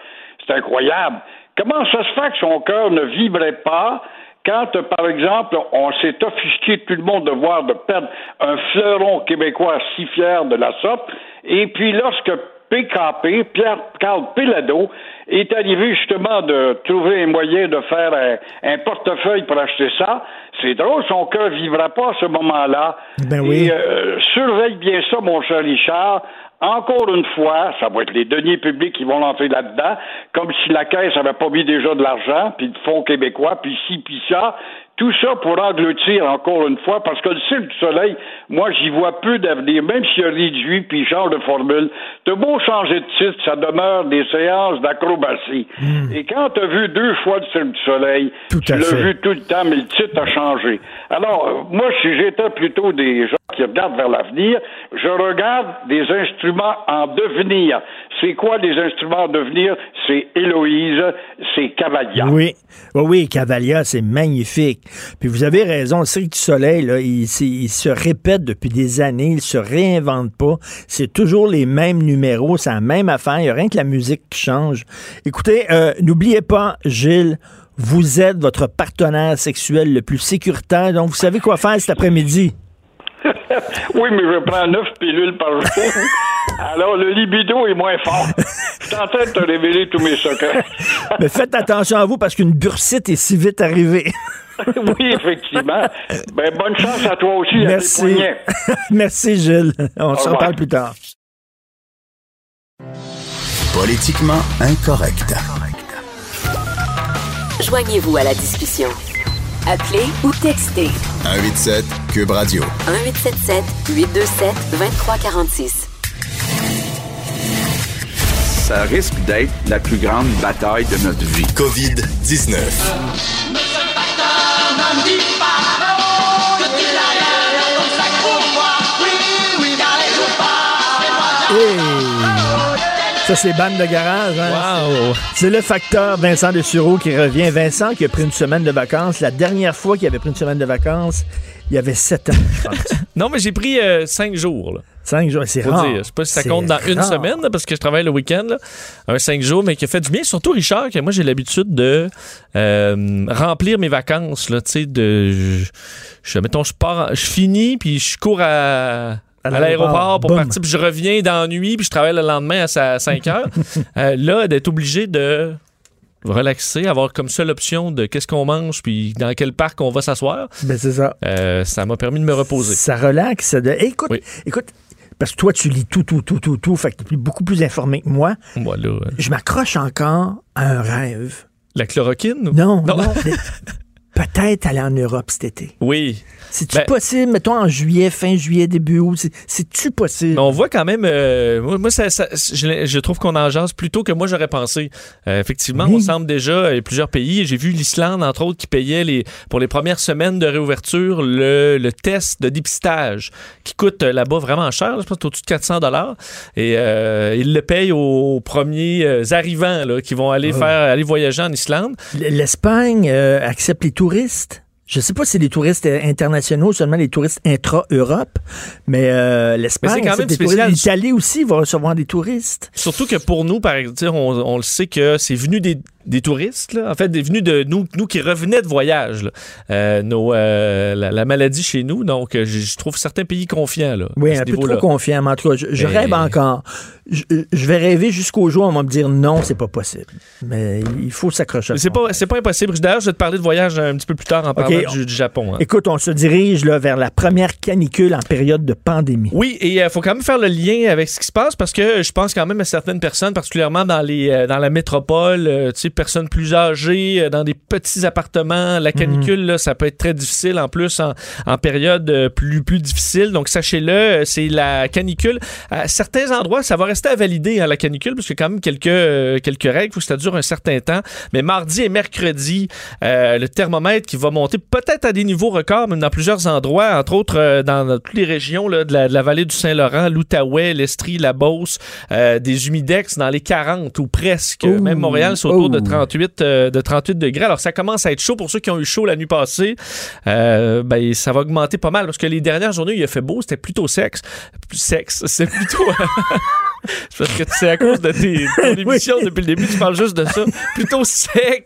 C'est incroyable. Comment ça se fait que son cœur ne vibrait pas? Quand, par exemple, on s'est offusqué tout le monde de voir de perdre un fleuron québécois si fier de la sorte, et puis lorsque PKP, Pierre-Carl Pelado, est arrivé justement de trouver un moyen de faire un, portefeuille pour acheter ça. C'est drôle, son cœur vivra pas à ce moment-là. Ben oui. Et, euh, surveille bien ça, mon cher Richard. Encore une fois, ça va être les deniers publics qui vont l'entrer là-dedans, comme si la Caisse avait pas mis déjà de l'argent, puis de fonds québécois, puis ci, puis ça. Tout ça pour engloutir encore une fois, parce que le Cirque du Soleil, moi, j'y vois peu d'avenir, même s'il a réduit puis il change de formule. De beau changer de titre, ça demeure des séances d'acrobatie. Hmm. Et quand tu as vu deux fois le Cirque du Soleil, Tout tu l'as vu tout le temps, mais le titre a changé. Alors, euh, moi, si j'étais plutôt des gens qui regardent vers l'avenir, je regarde des instruments en devenir. C'est quoi les instruments en devenir? C'est Héloïse, c'est Cavalia. Oui, oui, Cavalia, c'est magnifique. Puis vous avez raison, le Cirque du Soleil, là, il se répète depuis des années, il se réinvente pas. C'est toujours les mêmes numéros, c'est la même affaire, il n'y a rien que la musique qui change. Écoutez, euh, n'oubliez pas, Gilles, vous êtes votre partenaire sexuel le plus sécuritaire, donc vous savez quoi faire cet après-midi. *laughs* oui, mais je prends neuf pilules par jour. *laughs* Alors, le libido est moins fort. Je suis en train de te révéler tous mes secrets. *laughs* Mais faites attention à vous parce qu'une bursite est si vite arrivée. oui, effectivement. Ben, bonne chance à toi aussi, Merci. Merci, Gilles. On se revoir. reparle plus tard. Politiquement incorrect. Joignez-vous à la discussion. Appelez ou textez 187 Cube Radio. 1877 827 2346. Ça risque d'être la plus grande bataille de notre vie. COVID-19. Ça, c'est bande de garage. Hein? Wow! C'est le facteur Vincent de Sureau qui revient. Vincent qui a pris une semaine de vacances. La dernière fois qu'il avait pris une semaine de vacances, il y avait sept ans, je *laughs* pense. Non, mais j'ai pris euh, cinq jours. Là, Cinq jours, c'est rare. dire. Je sais pas si ça compte dans une semaine, là, parce que je travaille le week-end. Un cinq jours, mais qui a fait du bien. Surtout Richard, que moi j'ai l'habitude de euh, remplir mes vacances. Là, tu sais, de, je, je- mettons, je pars, je finis, puis je cours à. À l'aéroport pour partir, puis je reviens dans la nuit, puis je travaille le lendemain à sa- 5 heures. *laughs* Euh, là, d'être obligé de relaxer, avoir comme seule option de qu'est-ce qu'on mange, puis dans quel parc on va s'asseoir, Ben, c'est ça. euh, ça m'a permis de me reposer. Ça relaxe. Ça de... Hey, écoute, Oui. écoute, parce que toi, tu lis tout, tout, tout, tout, tout. Fait que tu es beaucoup plus informé que moi. Voilà. euh, Je m'accroche encore à un rêve. La chloroquine? ou- Non, Non. non. *laughs* Peut-être aller en Europe cet été. Oui. C'est-tu Ben- possible, mettons en juillet, fin juillet, début août? c'est- C'est-tu possible? Mais on voit quand même. euh, moi, moi, ça, ça- je, je trouve qu'on en jase plus tôt que moi j'aurais pensé. Euh, effectivement, Oui. on semble déjà il y a plusieurs pays. J'ai vu l'Islande, entre autres, qui payait les, pour les premières semaines de réouverture le, le test de dépistage qui coûte euh, là-bas vraiment cher. là, je pense au-dessus de 400 dollars. Et euh, ils le payent aux premiers euh, arrivants là, qui vont aller Ah. faire aller voyager en Islande. L'Espagne euh, accepte les touristes. Je sais pas si c'est les touristes euh, internationaux, seulement les touristes intra-Europe, mais euh, l'Espagne. L'Italie aussi va recevoir des touristes. Surtout que pour nous, par exemple, on, on le sait que c'est venu des, des touristes, là. en fait, des venus de nous, nous qui revenaient de voyage, là. Euh, nos, euh, la, la maladie chez nous. Donc, euh, je je trouve certains pays confiants. Là, Oui, un peu trop confiant, mais en tout cas, je, je Mais- rêve encore. Je, je vais rêver jusqu'au jour où on va me dire non, c'est pas possible. Mais il faut s'accrocher. C'est pas, c'est pas impossible. D'ailleurs, je vais te parler de voyage un petit peu plus tard en parlant du, du Japon. hein. Écoute, on se dirige là, vers la première canicule en période de pandémie. Oui, et il faut quand même faire le lien avec ce qui se passe parce que je pense quand même à certaines personnes, particulièrement dans les dans la métropole, tu sais, personnes plus âgées, euh, dans des petits appartements, la canicule, là, ça peut être très difficile en plus en, en période euh, plus plus difficile. Donc sachez-le, euh, c'est la canicule. À certains endroits, ça va rester à valider hein, la canicule parce qu'il y a quand même quelques euh, quelques règles, faut que ça dure un certain temps. Mais mardi et mercredi, euh, le thermomètre qui va monter peut-être à des niveaux records, même dans plusieurs endroits, entre autres euh, dans, dans toutes les régions là, de, la, de la vallée du Saint-Laurent, l'Outaouais, l'Estrie, la Beauce, des humidex dans les 40 ou presque. Ouh, même Montréal, c'est autour de ouh. 38, euh, de 38 degrés. Alors, ça commence à être chaud pour ceux qui ont eu chaud la nuit passée. Euh, ben, ça va augmenter pas mal parce que les dernières journées, il a fait beau, c'était plutôt sexe. Sexe, *laughs* c'est plutôt. *laughs* C'est parce que c'est à cause de tes, ton *laughs* émission depuis le début, tu parles juste de ça. Plutôt sec.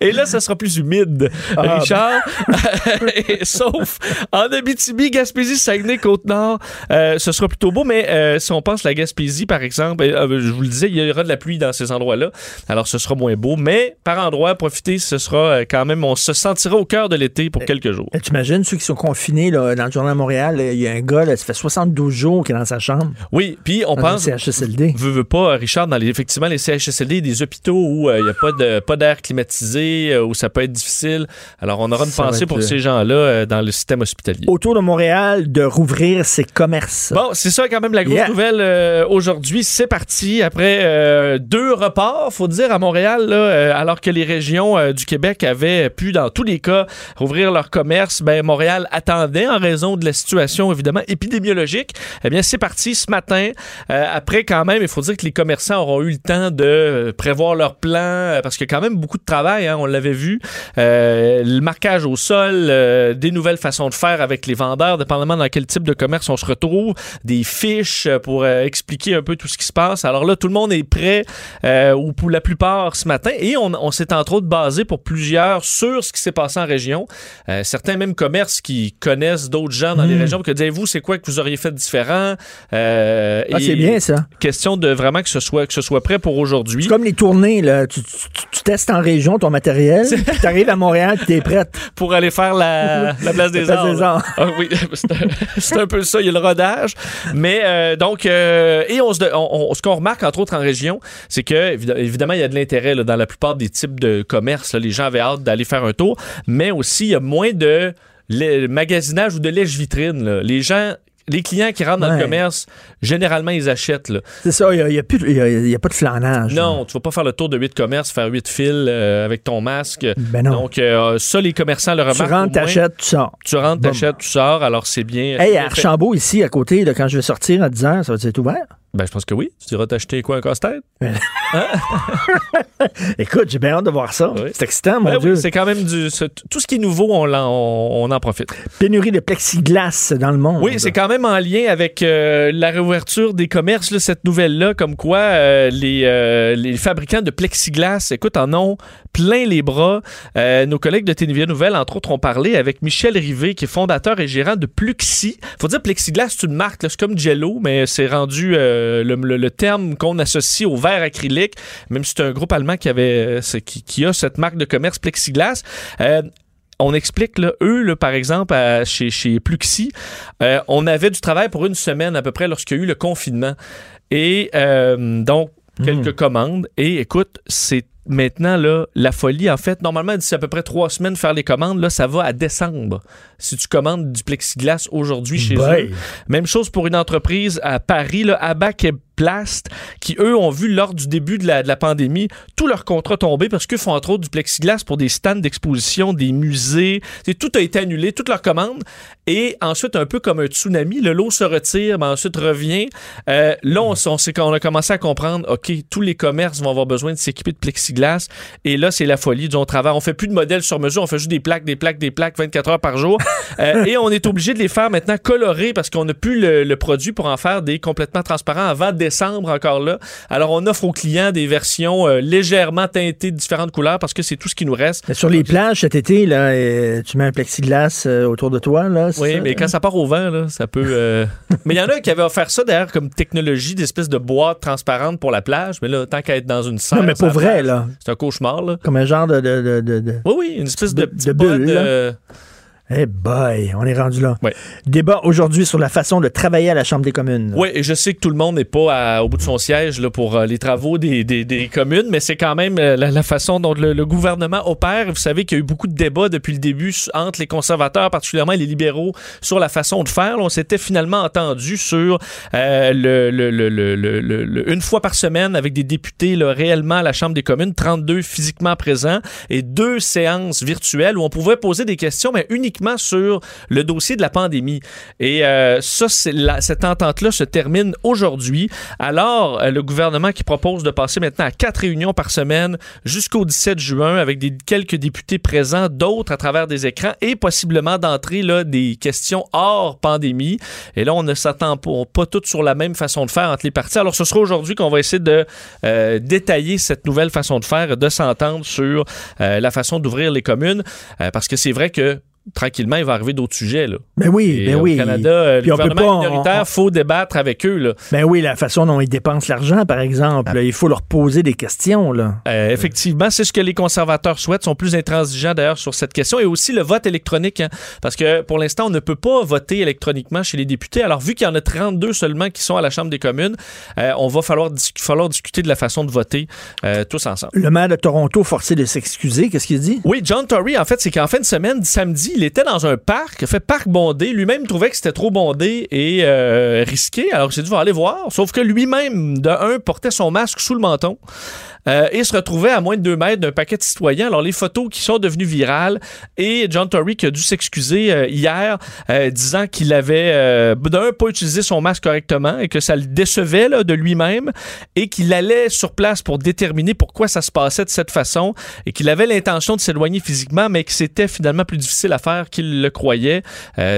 Et là, ça sera plus humide, Ah, Richard. *laughs* Et sauf en Abitibi, Gaspésie, Saguenay, Côte-Nord, euh, ce sera plutôt beau. Mais euh, si on pense la Gaspésie, par exemple, euh, je vous le disais, il y aura de la pluie dans ces endroits-là. Alors, ce sera moins beau. Mais par endroit, profitez, ce sera quand même, on se sentira au cœur de l'été pour quelques jours. Tu imagines ceux qui sont confinés là, dans le journal de Montréal, il y a un gars, là, ça fait 72 jours qu'il est dans sa chambre. Oui, puis on dans pense... CHSLD. Veux, veux pas, Richard, dans les, effectivement, les CHSLD, des hôpitaux où il n'y a pas de pas d'air climatisé, euh, où ça peut être difficile. Alors, on aura une Ça pensée pour le- ces gens-là euh, dans le système hospitalier. Autour de Montréal, de rouvrir ses commerces. Bon, c'est ça quand même la grosse Yeah. nouvelle euh, aujourd'hui. C'est parti après euh, deux reports, faut dire, à Montréal, là, euh, alors que les régions du Québec avaient pu, dans tous les cas, rouvrir leur commerce. Ben, Montréal attendait en raison de la situation, évidemment, épidémiologique. Eh bien, c'est parti ce matin. Après, quand même, il faut dire que les commerçants auront eu le temps de prévoir leur plan, parce qu'il y a quand même beaucoup de travail, hein, on l'avait vu. Euh, le marquage au sol, euh, des nouvelles façons de faire avec les vendeurs, dépendamment dans quel type de commerce on se retrouve, des fiches euh, pour euh, expliquer un peu tout ce qui se passe. Alors là, tout le monde est prêt, ou pour la plupart ce matin, et on, on s'est entre autres basé pour plusieurs sur ce qui s'est passé en région. Certains même commerces qui connaissent d'autres gens dans les Mm. régions, que dites-vous, c'est quoi que vous auriez fait différent? Ah, c'est bien, ça. Question de vraiment que ce soit, que ce soit prêt pour aujourd'hui. C'est comme les tournées, là. Tu, tu- tu testes en région ton matériel, puis t'arrives à Montréal, puis t'es prête. *laughs* pour aller faire la, la place des La place arts. des. Ah oui, *laughs* c'est un, peu ça, il y a le rodage. Mais euh, donc, euh, et on on- on- ce qu'on remarque entre autres en région, c'est que évid- évidemment, il y a de l'intérêt dans la plupart des types de commerces. là. les gens avaient hâte d'aller faire un tour, mais aussi il y a moins de le magasinage ou de lèche-vitrine. là. Les gens. Les clients qui rentrent dans le commerce, généralement, ils achètent. là. C'est ça, il n'y a, a- pas de flanage. là. Non, tu vas pas faire le tour de huit commerces, faire huit fils euh, avec ton masque. Ben non. Donc, euh, ça, les commerçants le tu remarquent. au rentres, t'achètes, tu sors. Tu rentres, t'achètes, tu sors, alors c'est bien. Hey, à. Archambault, ici, à côté, là, quand je vais sortir à 10 h, ça va être ouvert? Ben, je pense que oui. Tu iras t'acheter quoi, un casse-tête? *laughs* Écoute, j'ai bien hâte de voir ça. Oui. C'est excitant, mon Ben Dieu. oui, c'est quand même du. Tout ce qui est nouveau, on, l'en- on, on en profite. Pénurie de plexiglas dans le monde. Oui, c'est quand même en lien avec euh, la réouverture des commerces, là, cette nouvelle-là, comme quoi euh, les, euh, les fabricants de plexiglas, écoute, en ont plein les bras. Nos collègues de Télévision Nouvelle, entre autres, ont parlé avec Michel Rivet, qui est fondateur et gérant de Pluxi. faut dire, plexiglas, c'est une marque, c'est comme Jello, mais c'est rendu le, le- le terme qu'on associe au verre acrylique, même si c'est un groupe allemand qui, avait, euh, qui, qui a cette marque de commerce plexiglas. Euh, on explique, là, eux, là, par exemple, à- chez, chez Pluxi, euh, on avait du travail pour une semaine à peu près lorsqu'il y a eu le confinement. Et euh, donc, quelques commandes. Et écoute, c'est maintenant là, la folie. En fait, normalement, d'ici à peu près trois semaines faire les commandes, là, ça va à décembre. Si tu commandes du plexiglas aujourd'hui chez eux. Même chose pour une entreprise à Paris, là, Abac et Plast, qui eux ont vu lors du début de la, de la pandémie tous leurs contrats tomber parce qu'ils font entre autres du plexiglas pour des stands d'exposition, des musées. Tout a été annulé, toutes leurs commandes. Et ensuite, un peu comme un tsunami, le lot se retire, mais ensuite revient. Euh, là, on, a commencé à comprendre, OK, tous les commerces vont avoir besoin de s'équiper de plexiglas. Et là, c'est la folie du on travaille. On fait plus de modèles sur mesure, on fait juste des plaques, des plaques, des plaques 24 heures par jour. *laughs* Euh, et on est obligé de les faire maintenant colorés parce qu'on n'a plus le, le produit pour en faire des complètement transparents avant décembre encore là. Alors, on offre aux clients des versions euh, légèrement teintées de différentes couleurs parce que c'est tout ce qui nous reste. Mais sur les plages cet été, là, euh, tu mets un plexiglas euh, autour de toi, là. Oui, ça, mais quand ça part au vent, là, ça peut. *laughs* mais il y en a qui avaient offert ça d'ailleurs comme technologie d'espèce de boîte transparente pour la plage. Mais là, tant qu'à être dans une salle. Non, mais pour vrai, là. C'est un cauchemar, là. Comme un genre de. de, de, de- Oui, oui, une espèce de, De- bulle, Eh boy, on est rendu là. Ouais. Débat aujourd'hui sur la façon de travailler à la Chambre des communes. Oui, et je sais que tout le monde n'est pas à- au bout de son siège là, pour euh, les travaux des, des- des communes, mais c'est quand même euh, la, la façon dont le, le gouvernement opère. Vous savez qu'il y a eu beaucoup de débats depuis le début entre les conservateurs, particulièrement les libéraux, sur la façon de faire. Là, on s'était finalement entendu sur euh, le, le- le- le- le- le- le- une fois par semaine avec des députés là, réellement à la Chambre des communes, 32 physiquement présents, et deux séances virtuelles où on pouvait poser des questions, mais uniquement sur le dossier de la pandémie. Et euh, ça, cette entente-là se termine aujourd'hui. Alors, euh, le gouvernement qui propose de passer maintenant à quatre réunions par semaine jusqu'au 17 juin avec des, quelques députés présents, d'autres à travers des écrans et possiblement d'entrer des questions hors pandémie. Et là, on ne s'attend pas, toutes sur la même façon de faire entre les partis. Alors, ce sera aujourd'hui qu'on va essayer de euh, détailler cette nouvelle façon de faire, de s'entendre sur la façon d'ouvrir les communes, parce que c'est vrai que tranquillement, il va arriver d'autres sujets. Là. Ben oui, Et ben au oui. Canada, euh, Puis le on peut gouvernement pas- minoritaire, on- faut débattre avec eux. Là. Ben oui, la façon dont ils dépensent l'argent, par exemple. là, il faut leur poser des questions. Là. Euh, effectivement, c'est ce que les conservateurs souhaitent, sont plus intransigeants d'ailleurs sur cette question, et aussi le vote électronique, hein, parce que pour l'instant, on ne peut pas voter électroniquement chez les députés. Alors, vu qu'il y en a 32 seulement qui sont à la Chambre des communes, euh, on va falloir, dis- falloir discuter de la façon de voter euh, tous ensemble. Le maire de Toronto forcé de s'excuser, qu'est-ce qu'il dit? Oui, John Tory, en fait, c'est qu'en fin de semaine, samedi, il était dans un parc, fait parc bondé. Lui-même trouvait que c'était trop bondé et euh, risqué. Alors, j'ai dit, va aller voir. Sauf que lui-même, de un, portait son masque sous le menton. Euh, et se retrouvait à moins de 2 mètres d'un paquet de citoyens. Alors, les photos qui sont devenues virales et John Tory qui a dû s'excuser euh, hier, euh, disant qu'il avait, euh, d'un, pas utilisé son masque correctement et que ça le décevait là, de lui-même et qu'il allait sur place pour déterminer pourquoi ça se passait de cette façon et qu'il avait l'intention de s'éloigner physiquement, mais que c'était finalement plus difficile à faire qu'il le croyait.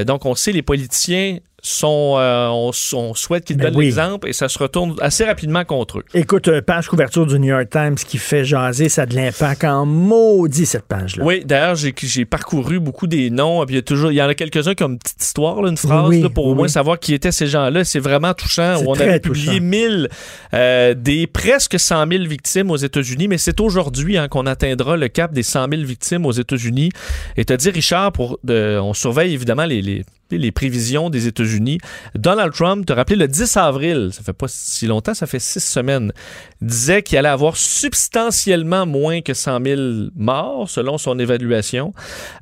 Donc, on sait, les politiciens sont, euh, on, on souhaite qu'ils Ben donnent oui. l'exemple et ça se retourne assez rapidement contre eux. Écoute, euh, page couverture du New York Times qui fait jaser, ça a de l'impact en maudit, cette page-là. Oui, d'ailleurs, j'ai, parcouru beaucoup des noms. Puis il y a toujours, il y en a quelques-uns comme une petite histoire, là, une phrase, Oui, là, pour oui, au moins savoir qui étaient ces gens-là. C'est vraiment touchant. On très avait publié touchant. 1000 euh, des presque 100 000 victimes aux États-Unis, mais c'est aujourd'hui hein, qu'on atteindra le cap des 100 000 victimes aux États-Unis. Et te dit, Richard, pour on surveille évidemment les, les les prévisions des États-Unis. Donald Trump, te rappelé le 10 avril, ça fait pas si longtemps, ça fait six semaines, disait qu'il allait avoir substantiellement moins que 100 000 morts, selon son évaluation.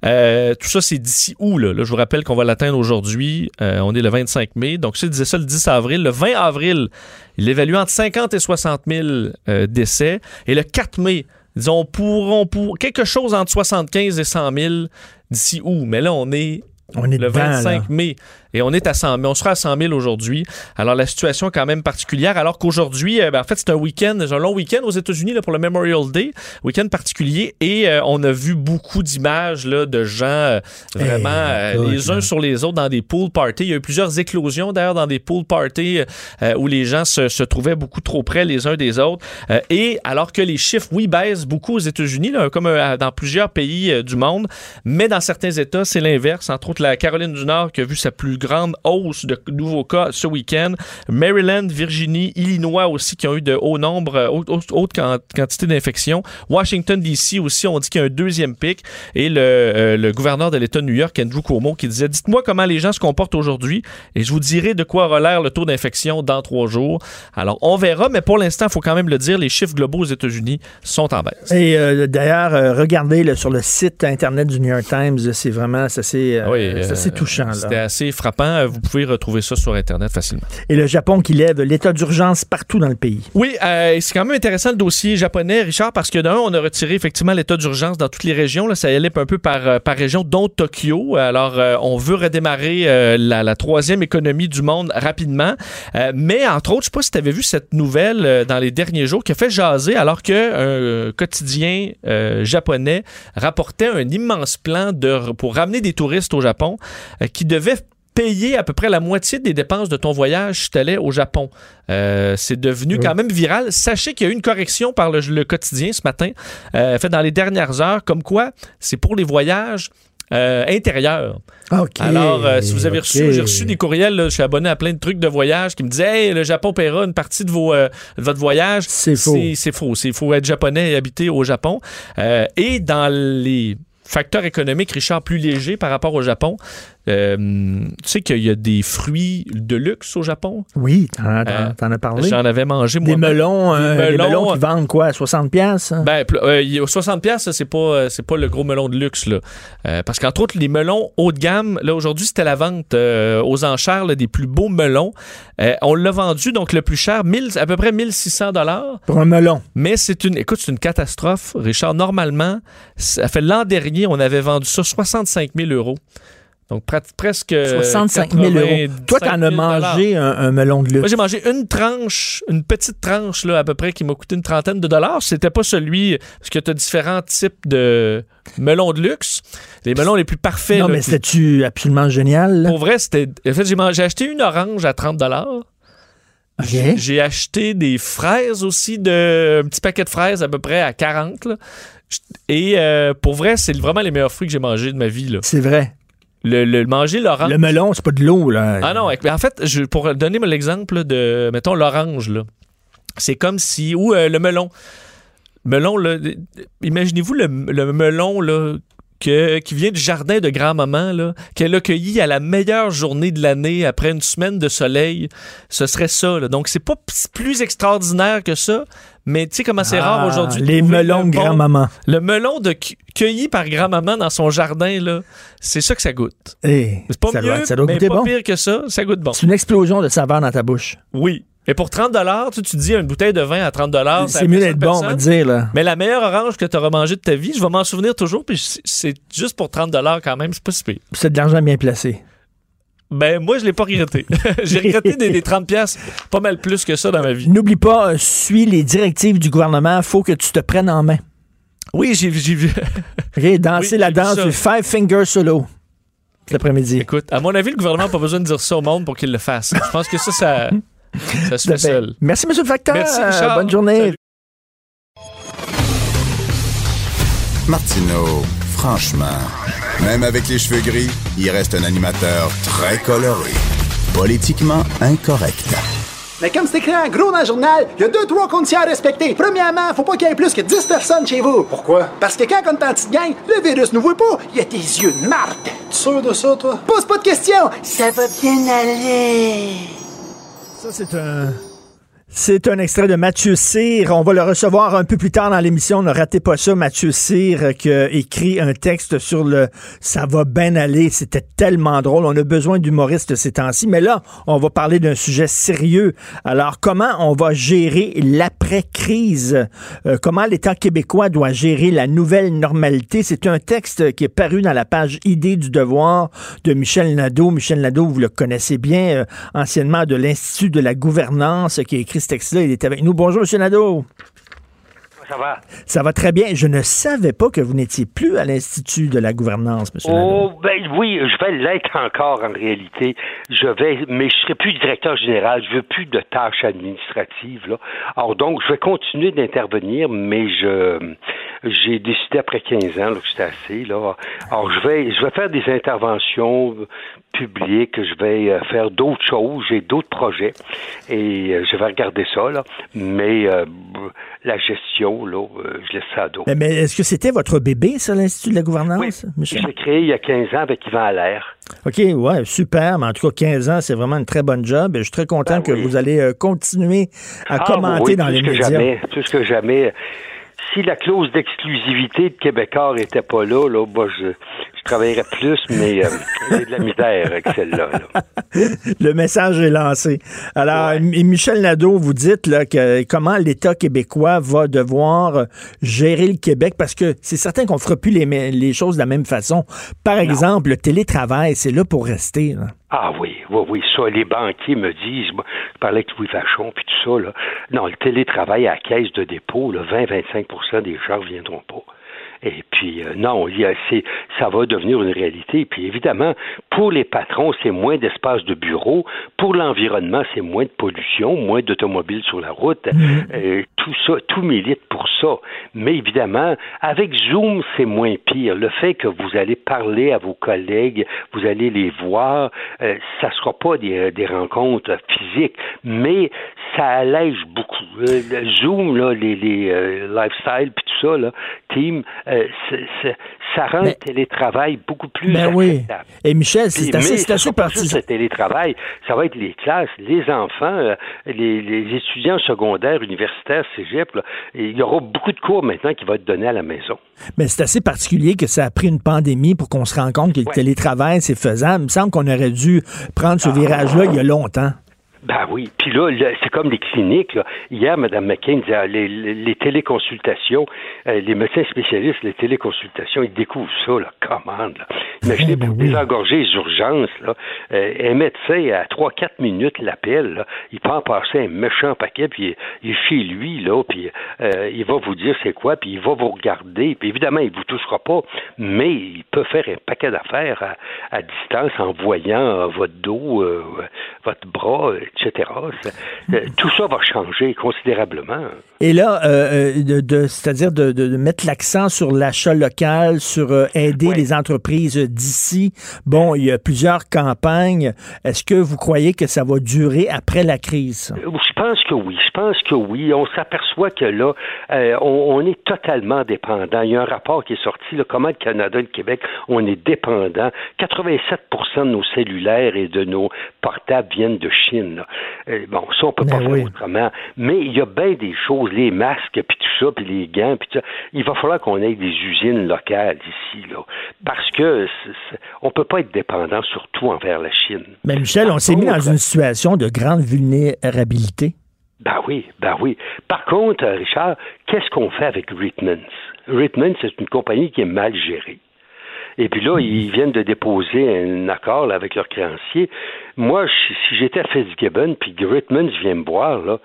Euh, tout ça, c'est d'ici où, là? Là, je vous rappelle qu'on va l'atteindre aujourd'hui. Euh, on est le 25 mai. Donc, ça, il disait ça le 10 avril. Le 20 avril, il évalue entre 50 et 60 000 euh, décès. Et le 4 mai, disons, pourront pour quelque chose entre 75 et 100 000 d'ici où? Mais là, on est On est le dedans, 25 là. mai. Et on est à 100 000. On sera à 100 000 aujourd'hui. Alors, la situation est quand même particulière. Alors qu'aujourd'hui, euh, ben, en fait, c'est un week-end, c'est un long week-end aux États-Unis là, pour le Memorial Day. Week-end particulier. Et euh, on a vu beaucoup d'images là, de gens euh, vraiment euh, écoute, les uns sur les autres dans des pool parties. Il y a eu plusieurs éclosions d'ailleurs dans des pool parties où les gens se, se trouvaient beaucoup trop près les uns des autres. Et alors que les chiffres, oui, baissent beaucoup aux États-Unis, là, comme dans plusieurs pays du monde, mais dans certains États, c'est l'inverse. Entre autres, la Caroline du Nord qui a vu sa plus grande hausse de nouveaux cas ce week-end. Maryland, Virginie, Illinois aussi qui ont eu de hauts nombres, euh, haute, haute- haute quan- quantité d'infections. Washington, D.C. aussi, on dit qu'il y a un deuxième pic. Et le, euh, le gouverneur de l'État de New York, Andrew Cuomo, qui disait Dites-moi comment les gens se comportent aujourd'hui et je vous dirai de quoi aura l'air le taux d'infection dans trois jours. Alors, on verra, mais pour l'instant, il faut quand même le dire, les chiffres globaux aux États-Unis sont en baisse. Et euh, d'ailleurs, euh, regardez sur le site internet du New York Times, c'est vraiment c'est assez, Oui, touchant. C'était assez frappant. Euh, Vous pouvez retrouver ça sur Internet facilement. Et le Japon qui lève l'état d'urgence partout dans le pays. Oui, euh, c'est quand même intéressant le dossier japonais, Richard, parce que d'un, on a retiré effectivement l'état d'urgence dans toutes les régions. Là, ça allait un peu par, euh, par région, dont Tokyo. Alors, euh, on veut redémarrer euh, la, la troisième économie du monde rapidement. Mais, entre autres, je sais pas si tu avais vu cette nouvelle dans les derniers jours qui a fait jaser alors qu'un quotidien japonais rapportait un immense plan de, pour ramener des touristes au Japon qui devait payer à peu près la moitié des dépenses de ton voyage si tu allais au Japon. Euh, c'est devenu quand même viral. Sachez qu'il y a eu une correction par le, le quotidien ce matin, euh, fait dans les dernières heures, comme quoi c'est pour les voyages euh, intérieurs. Alors, si vous avez reçu, j'ai reçu des courriels, là, je suis abonné à plein de trucs de voyage qui me disaient Hey, le Japon paiera une partie de, vos, de votre voyage. C'est faux. C'est faux. Il faut être japonais et habiter au Japon. Et dans les facteurs économiques, Richard, plus légers par rapport au Japon, Euh, tu sais qu'il y a des fruits de luxe au Japon? Oui, t'en, t'en- Euh, as parlé. J'en avais mangé moi. Des melons, euh, des melons, melons qui vendent quoi, 60 pièces Ben, y a 60 pièces, c'est pas c'est pas le gros melon de luxe là. Parce qu'entre autres les melons haut de gamme, là aujourd'hui c'était la vente aux enchères là, des plus beaux melons. On l'a vendu donc le plus cher 1000 à peu près 1600 dollars. Pour un melon. Mais c'est une écoute, c'est une catastrophe, Richard. Normalement, ça fait l'an dernier, on avait vendu ça 65 000 euros. Donc presque 65 000 euros. Toi, t'en as 85 000 mangé un, un melon de luxe. moi, j'ai mangé une tranche, une petite tranche, là, à peu près, qui m'a coûté une trentaine de dollars. C'était pas celui, parce que tu as différents types de melons de luxe. Les melons les plus parfaits. non, là, mais qui- c'était-tu absolument génial? là? pour vrai, c'était. En fait, j'ai, mangé- acheté une orange à 30 dollars. OK. J'ai acheté des fraises aussi, de, un petit paquet de fraises à peu près à 40. là. Et euh, pour vrai, c'est vraiment les meilleurs fruits que j'ai mangés de ma vie. Là. C'est vrai. Le, le- manger l'orange. Le melon, c'est pas de l'eau, là. Ah non, en fait, je, pour donner l'exemple de, mettons, l'orange, là, c'est comme si, ou euh, le melon. Melon, là, imaginez-vous le, le melon, là, que- qui vient du jardin de grand-maman, qu'elle a cueilli à la meilleure journée de l'année après une semaine de soleil. Ce serait ça, là. Donc, c'est pas plus extraordinaire que ça, mais tu sais comment c'est rare Ah, aujourd'hui. Les melons de grand-maman. Le melon de cu- cueilli par grand-maman dans son jardin, là, c'est ça que ça goûte. Eh, C'est pas ça mieux, doit, ça doit mais goûter pas bon. pire que ça, ça goûte bon. C'est une explosion de saveur dans ta bouche. Oui. Mais pour 30 tu, tu dis une bouteille de vin à 30 ça C'est mieux d'être bon, on va dire, là. Mais la meilleure orange que tu auras mangée de ta vie, je vais m'en souvenir toujours, puis c'est- c'est juste pour 30 quand même, c'est pas si pire. C'est de l'argent bien placé. Ben, moi, je l'ai pas regretté. *laughs* J'ai regretté des, des 30 pièces pas mal plus que ça dans ma vie. N'oublie pas, euh, suis les directives du gouvernement. faut que tu te prennes en main. Oui, j'ai j'ai vu. *laughs* OK? Danser Oui, la danse du Five Finger Solo cet après-midi. Écoute, à mon avis, le gouvernement n'a pas besoin de dire ça au monde pour qu'il le fasse. Je pense que ça, ça, *laughs* ça se fait seul. Merci, M. le facteur. Merci, Euh, Richard. bonne journée. Salut. Martineau, franchement, même avec les cheveux gris, il reste un animateur très coloré. Politiquement incorrect. Mais comme c'est écrit en gros dans le journal, il y a deux, trois conditions à respecter. Premièrement, faut pas qu'il y ait plus que 10 personnes chez vous. Pourquoi? Parce que quand on est en petite gang, le virus nous voit pas. Il y a tes yeux de marde. Tu sûr de ça, toi? Pose pas de questions. Ça va bien aller. Ça, c'est un. C'est un extrait de Mathieu Cyr. On va le recevoir un peu plus tard dans l'émission. Ne ratez pas ça. Mathieu Cyr euh, qui écrit un texte sur le Ça va bien aller. C'était tellement drôle. On a besoin d'humoristes ces temps-ci. Mais là, on va parler d'un sujet sérieux. Alors, comment on va gérer l'après-crise? Euh, comment l'État québécois doit gérer la nouvelle normalité? C'est un texte qui est paru dans la page Idée du devoir de Michel Nadeau. Michel Nadeau, vous le connaissez bien, euh, anciennement de l'Institut de la gouvernance, qui écrit ce texte-là. Il est avec nous. Bonjour, M. Nadeau. Ça va? Ça va très bien. Je ne savais pas que vous n'étiez plus à l'Institut de la gouvernance, M. Nadeau. Oh, ben oui, je vais l'être encore en réalité. Je vais, mais je serai plus directeur général. Je veux plus de tâches administratives, là. Alors donc, je vais continuer d'intervenir, mais je, j'ai décidé après 15 ans, là, que c'était assez, là. Alors, je vais, je vais faire des interventions publiques. Je vais euh, faire d'autres choses. J'ai d'autres projets. Et euh, je vais regarder ça, là. Mais, euh, la gestion, là, euh, je laisse ça à d'autres. Mais, mais est-ce que c'était votre bébé, ça, l'Institut de la gouvernance? Michel? Je l'ai créé il y a 15 ans avec Yvan Allaire. OK, ouais, super. Mais en tout cas, 15 ans, c'est vraiment une très bonne job. Et je suis très content que vous allez euh, continuer à Ah, commenter oui, dans les médias. Jamais, plus que jamais. Si la clause d'exclusivité de Québécois n'était pas là, là, bah, je, je travaillerais plus, mais euh, *laughs* j'ai de la misère avec celle-là. là. *laughs* Le message est lancé. Alors, Michel Nadeau, vous dites là, que comment l'État québécois va devoir euh, gérer le Québec parce que c'est certain qu'on ne fera plus les, choses de la même façon. Par exemple, le télétravail, c'est là pour rester. là. Ah oui, oui, oui, ça, les banquiers me disent, je parlais avec Louis Vachon, puis tout ça, là, non, le télétravail à caisse de dépôt, 20-25% des gens ne reviendront pas. Et puis, euh, non, il y a, c'est, ça va devenir une réalité. Puis, évidemment, pour les patrons, c'est moins d'espace de bureau. Pour l'environnement, c'est moins de pollution, moins d'automobiles sur la route. Euh, tout ça, tout milite pour ça. Mais évidemment, avec Zoom, c'est moins pire. Le fait que vous allez parler à vos collègues, vous allez les voir, euh, ça sera pas des, des rencontres physiques, mais ça allège beaucoup. Euh, le Zoom, là, les, les euh, lifestyle, puis tout ça, là, Team, euh, ça rend le télétravail beaucoup plus ben oui. Et Michel, c'est assez, c'est assez télétravail, ça va être les classes, les enfants, euh, les, les étudiants secondaires, universitaires, cégep. là. Et il y aura beaucoup de cours maintenant qui vont être donnés à la maison. Mais c'est assez particulier que ça a pris une pandémie pour qu'on se rende compte que le télétravail, c'est faisable. Il me semble qu'on aurait dû prendre ce virage-là il y a longtemps. Ben oui. Puis là, là, c'est comme les cliniques. là. Hier, Mme McCain disait ah, les, les, téléconsultations, euh, les médecins spécialistes, les téléconsultations, ils découvrent ça, là, commande. Là. Imaginez pour désengorger les urgences, là, euh, un médecin à 3-4 minutes l'appelle, là, il peut en passer un méchant paquet, puis il, il est chez lui, là, puis euh, il va vous dire c'est quoi, puis il va vous regarder, puis évidemment, il vous touchera pas, mais il peut faire un paquet d'affaires à, à distance en voyant euh, votre dos, euh, votre bras, etc. Euh, tout ça va changer considérablement. Et là, euh, euh, de, de- c'est-à-dire de, mettre l'accent sur l'achat local, sur euh, aider les entreprises d'ici. Bon, il y a plusieurs campagnes. Est-ce que vous croyez que ça va durer après la crise? ça? Je pense que oui. Je pense que oui. On s'aperçoit que là, euh, on, on est totalement dépendant. Il y a un rapport qui est sorti, là, comment le Canada et le Québec, on est dépendant. 87 de nos cellulaires et de nos portables viennent de Chine. là. Euh, bon, ça, on peut pas faire autrement. Mais il y a bien des choses, les masques, puis tout ça, puis les gants, puis tout ça. Il va falloir qu'on ait des usines locales ici, là. Parce que c'est- on peut pas être dépendant surtout envers la Chine. Mais Michel, on s'est mis dans une situation de grande vulnérabilité. Ben oui, ben oui. Par contre, euh, Richard, qu'est-ce qu'on fait avec Ritmans? Ritmans, c'est une compagnie qui est mal gérée. Et puis là, ils viennent de déposer un accord là, avec leurs créanciers. Moi, si j'étais à Fitzgibbon, puis que Ritmans vient me voir, là,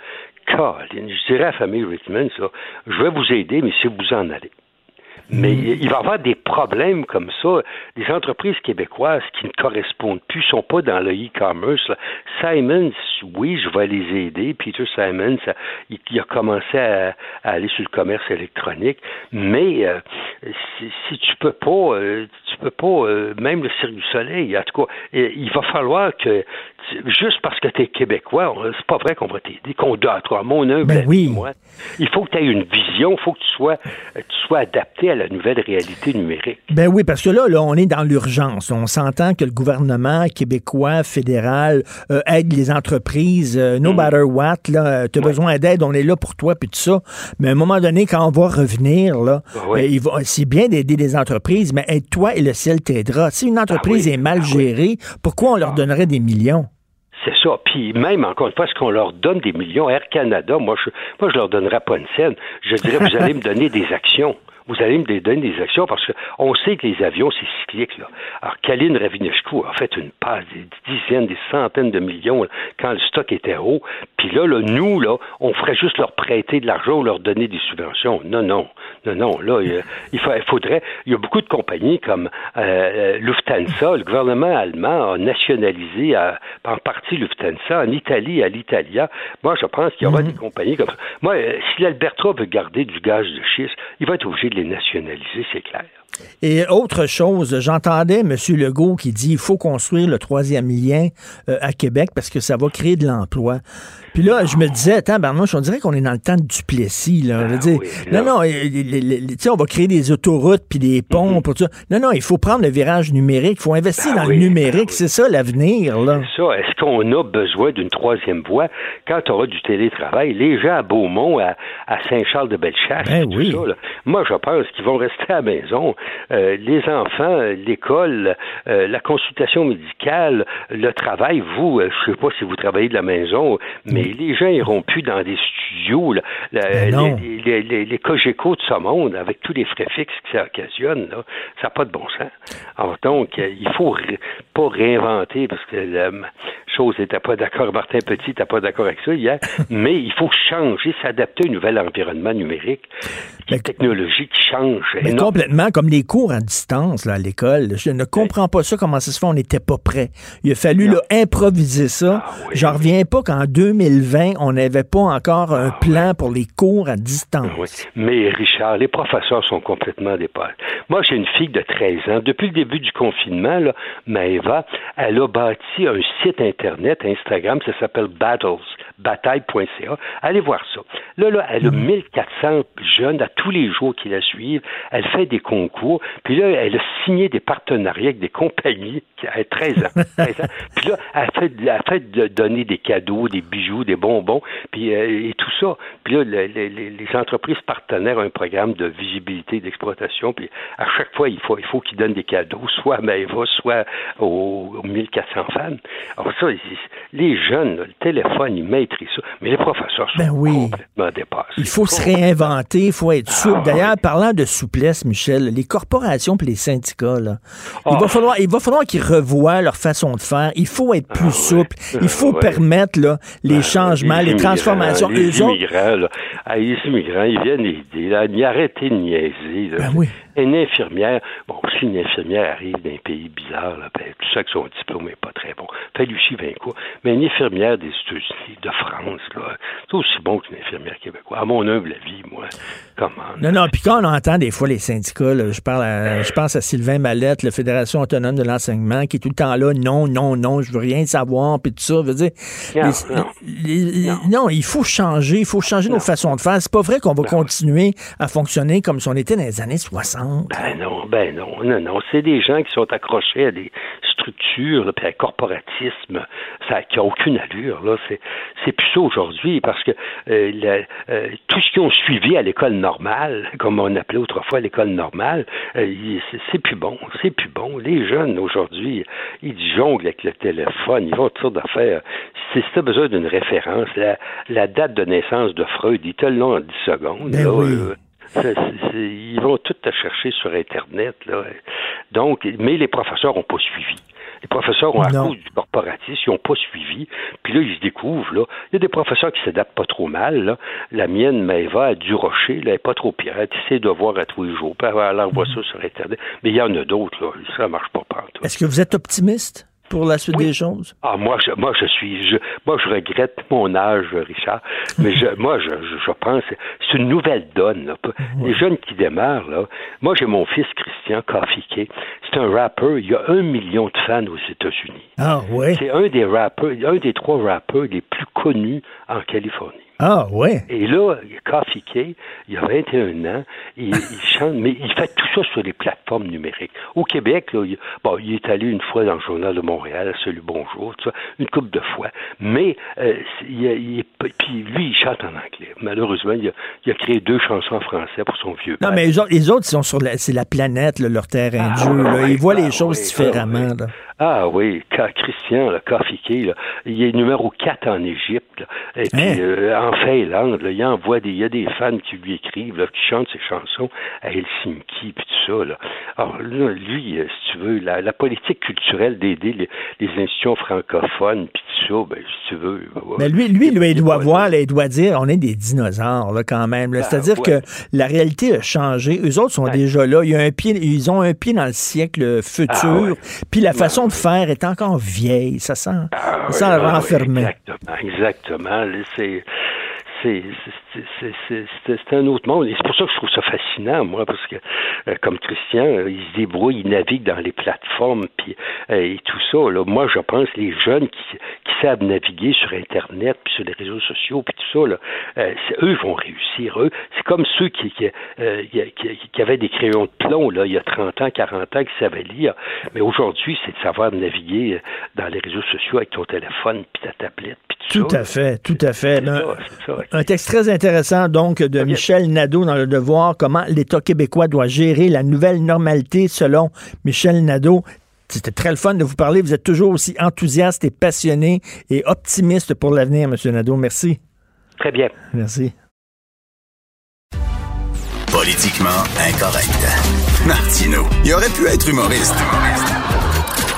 Colin, je dirais à la famille Ritmans, là, je vais vous aider, mais si vous en allez. Mais il va y avoir des problèmes comme ça. Des entreprises québécoises qui ne correspondent plus, sont pas dans le e-commerce. Simons, oui, je vais les aider. Peter Simons, ça- il, a commencé à, aller sur le commerce électronique. Mais euh, si, si tu peux pas, euh, tu peux pas, euh, même le Cirque du Soleil, en tout cas, euh, il va falloir que juste parce que tu es québécois, c'est pas vrai qu'on va t'aider, qu'on doit, toi, mon humble Ben oui. moi. Il faut que tu aies une vision, il faut que tu sois, euh, tu sois adapté à la nouvelle réalité numérique. Ben oui, parce que là, là, on est dans l'urgence. On s'entend que le gouvernement québécois, fédéral, euh, aide les entreprises, euh, no matter what. Là, tu as besoin d'aide, on est là pour toi, puis tout ça. Mais à un moment donné, quand on va revenir, là, Ouais. euh, il va- c'est bien d'aider les entreprises, mais aide-toi et le ciel t'aidera. Si une entreprise oui, est mal gérée, pourquoi on leur donnerait des millions? C'est ça. Puis même, encore une fois, est-ce qu'on leur donne des millions? Air Canada, moi, je moi, je leur donnerais pas une scène. Je dirais, vous allez me donner des actions. Vous allez me donner des actions parce qu'on sait que les avions, c'est cyclique. Là. Alors, Kaline Ravinescu a fait une passe des dizaines, des centaines de millions là, quand le stock était haut. Puis là, là, nous, là, on ferait juste leur prêter de l'argent ou leur donner des subventions. Non, non. Non, non. Là, il, il fa- il faudrait. Il y a beaucoup de compagnies comme euh, Lufthansa. Le gouvernement allemand a nationalisé euh, en partie Lufthansa. En Italie, à l'Italia. Moi, je pense qu'il y aura des compagnies comme ça. Moi, euh, si l'Alberta veut garder du gaz de schiste, il va être obligé de les nationaliser, c'est clair. Et autre chose, j'entendais M. Legault qui dit il faut construire le troisième lien euh, à Québec parce que ça va créer de l'emploi. Puis là, je me disais, attends, Barnouche, on dirait qu'on est dans le temps de Duplessis. Là. Dire, non, non, on va créer des autoroutes puis des ponts pour tout ça. Non, non, il faut prendre le virage numérique. Il faut investir dans le numérique. C'est ça l'avenir. là. Ça, est-ce qu'on a besoin d'une troisième voie? Quand on aura du télétravail? Les gens à Beaumont, à, à Saint-Charles-de-Bellechasse, Ben tout ça, là, moi, je pense qu'ils vont rester à la maison. Euh, les enfants, l'école, euh, la consultation médicale, le travail, vous, euh, je sais pas si vous travaillez de la maison, mais les gens iront plus dans des studios, là, La- Ben les, les, les, les Cogeco de ce monde, avec tous les frais fixes que ça occasionne, là, ça n'a pas de bon sens. Alors, donc, euh, il faut pas réinventer, parce que chose n'était pas d'accord, *laughs* Martin Petit n'était pas d'accord avec ça hier, mais il faut changer, s'adapter au nouvel environnement numérique, la technologie qui change. Mais complètement, comme les cours à distance là, à l'école. Je ne comprends pas ça, comment ça se fait, on n'était pas prêt. Il a fallu là, improviser ça. Ah J'en reviens pas qu'en 2020, on n'avait pas encore un plan pour les cours à distance. Oui. Mais Richard, les professeurs sont complètement dépassés. Moi, j'ai une fille de 13 ans. Depuis le début du confinement, là, Maëva, elle a bâti un site Internet, Instagram, ça s'appelle Battles. bataille.ca. Allez voir ça. Là, là, elle a 1400 jeunes à tous les jours qui la suivent. Elle fait des concours. Puis là, elle a signé des partenariats avec des compagnies qui a 13 ans. 13 ans. Puis là, elle fait, elle fait de donner des cadeaux, des bijoux, des bonbons, puis euh, et tout ça. Puis là, le- le- le- les entreprises partenaires ont un programme de visibilité, d'exploitation. Puis à chaque fois, il faut, il faut qu'ils donnent des cadeaux, *laughs* soit à Maëva, soit aux, aux 1400 femmes. Alors ça, les jeunes, là, le téléphone, ils ça. Mais les professeurs sont Ben oui. complètement dépassés. Il faut se réinventer, il faut être souple. Ah, D'ailleurs, parlant de souplesse, Michel, les corporations et les syndicats, là, il, Ah. va falloir, il va falloir qu'ils revoient leur façon de faire. Il faut être plus souple. Il faut permettre là, les changements, les, transformations. Les Eux autres, immigrants, là, ah, les immigrants, ils viennent aider, là, ils arrêtez de niaiser. Là. Ben oui. Une infirmière, bon, si *laughs* une infirmière arrive d'un pays bizarre, là, ben, tout ça que son diplôme n'est pas très bon, fait Lucie Vincourt, mais une infirmière des États-Unis, de France, là, c'est aussi bon qu'une infirmière québécoise. À mon humble avis, moi, comment? Non, non, puis quand on entend des fois les syndicats, là, je, parle à- je pense à Sylvain Mallette, la Fédération autonome de l'enseignement, qui est tout le temps là, non, non, non, je veux rien savoir, puis tout ça, veut dire, Non, les- non. les- non, il faut changer, il faut changer nos façons de faire. C'est pas vrai qu'on va continuer à fonctionner comme si on était dans les années 60. Ben non, ben non, non, non. C'est des gens qui sont accrochés à des structures, là, puis à un corporatisme, ça qui a aucune allure. Là, c'est c'est plus ça aujourd'hui parce que euh, la- euh, tout ce qu'ils ont suivi à l'école normale, *laughs* comme on appelait autrefois l'école normale, euh, c'est- c'est plus bon, c'est plus bon. Les jeunes aujourd'hui, ils jonglent avec le téléphone, ils vont toutes sortes d'affaires. Si tu as besoin d'une référence, la, la date de naissance de Freud, ils te l'ont en 10 secondes. Ben là, oui. Ils vont tout te chercher sur Internet. Là. Donc, mais les professeurs n'ont pas suivi. Les professeurs ont, à Non. cause du corporatisme, ils n'ont pas suivi. Puis là, ils se découvrent. Là. Il y a des professeurs qui s'adaptent pas trop mal. Là. La mienne, Maëva, à du rocher, là, elle n'est pas trop pire. Elle essaie de voir à tous les jours. Puis elle envoie ça sur Internet. Mais il y en a d'autres. Là. Ça marche pas partout. Est-ce que vous êtes optimiste? Pour la suite des choses? Ah, moi, je, moi, je suis, je, moi, je regrette mon âge, Richard. Mais je, moi, je, je, je pense, c'est une nouvelle donne. Là. Les jeunes qui démarrent, là. Moi, j'ai mon fils Christian Kafike. C'est un rappeur. Il y a un million de fans aux États-Unis. Ah, ouais. C'est un des rappeurs, un des trois rappeurs les plus connus en Californie. Ah, ouais. Et là, Kafike, il a 21 ans, il, il chante, mais il fait tout ça sur les plateformes numériques. Au Québec, là, il, bon, il est allé une fois dans le journal de Montréal, Salut Bonjour, tout ça, une couple de fois. Mais euh, il, puis lui, il chante en anglais. Malheureusement, il a, il a créé deux chansons en français pour son vieux Non, père. mais les autres, les ils sont sur la, c'est la planète, là, leur terrain de Ah, jeu. là. ouais, Ils voient les ah, choses ouais, différemment. ah, ouais. là. Ah oui, Christian, là, Kafike, là, il est numéro 4 en Égypte, là. et puis Hein? euh, en Finlande, là, il envoie des, il y a des fans qui lui écrivent, là, qui chantent ses chansons à Helsinki, puis tout ça. Là. Alors là, lui, euh, si tu veux, la, la politique culturelle d'aider les, les institutions francophones, puis tout ça, ben, si tu veux. ouais. Mais lui, lui, lui, il doit voir, là, il doit dire, on est des dinosaures, là, quand même. Ben, C'est-à-dire ouais. que la réalité a changé. Eux autres sont déjà là. Il y a un pied, ils ont un pied dans le siècle futur. Ah, ouais. Puis la façon de faire est encore vieille. Ça sent, Ah, ça oui, sent oui, oui, renfermé. Exactement, exactement. Là, C'est c'est un autre monde. Et c'est pour ça que je trouve ça fascinant, moi, parce que euh, comme Christian, euh, il se débrouille, il navigue dans les plateformes puis, euh, et tout ça. Là. Moi, je pense les jeunes qui, qui savent naviguer sur Internet puis sur les réseaux sociaux puis tout ça, là, euh, eux vont réussir. Eux, c'est comme ceux qui, qui, qui- avaient des crayons de plomb là, il y a 30 ans, 40 ans, qui savaient lire. Mais aujourd'hui, c'est de savoir naviguer dans les réseaux sociaux avec ton téléphone puis ta tablette puis tout, Tout ça. à fait, tout à fait. Ça. un texte très intéressant, donc, de Michel Nadeau dans Le Devoir, comment l'État québécois doit gérer la nouvelle normalité selon Michel Nadeau. C'était très le fun de vous parler. Vous êtes toujours aussi enthousiaste et passionné et optimiste pour l'avenir, M. Nadeau. Merci. Très bien. Merci. Politiquement incorrect. Martino, il aurait pu être humoriste.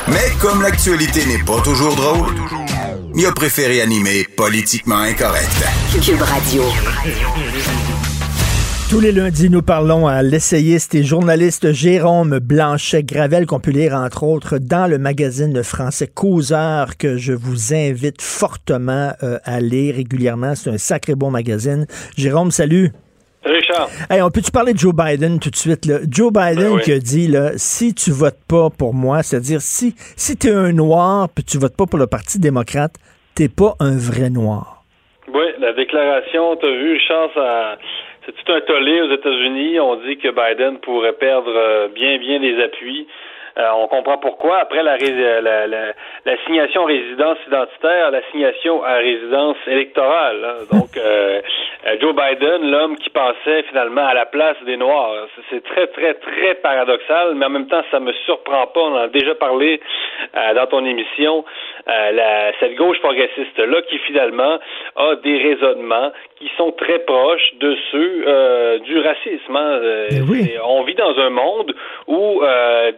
Mais comme l'actualité n'est pas toujours drôle, il a préféré animer Politiquement incorrect. Cube Radio. Tous les lundis, nous parlons à l'essayiste et journaliste Jérôme Blanchet-Gravel, qu'on peut lire entre autres dans le magazine français Causeur, que je vous invite fortement euh, à lire régulièrement. C'est un sacré bon magazine. Jérôme, salut. Richard. Hey, on peut-tu parler de Joe Biden tout de suite? Là? Joe Biden Ben oui. qui a dit, là, si tu votes pas pour moi, c'est-à-dire si, si tu es un noir puis tu votes pas pour le Parti démocrate, t'es pas un vrai noir. la déclaration, tu as vu, Richard, ça, c'est tout un tollé aux États-Unis. On dit que Biden pourrait perdre euh, bien, bien des appuis. Euh, on comprend pourquoi. Après la, la, la, l'assignation résidence identitaire, l'assignation à résidence électorale. Hein. Donc, euh, euh, Joe Biden, l'homme qui pensait finalement à la place des Noirs. C'est très, très, très paradoxal, mais en même temps, ça me surprend pas. On en a déjà parlé dans ton émission. la, cette gauche progressiste-là qui finalement a des raisonnements qui sont très proches de ceux du racisme. Hein. Eh on vit dans un monde où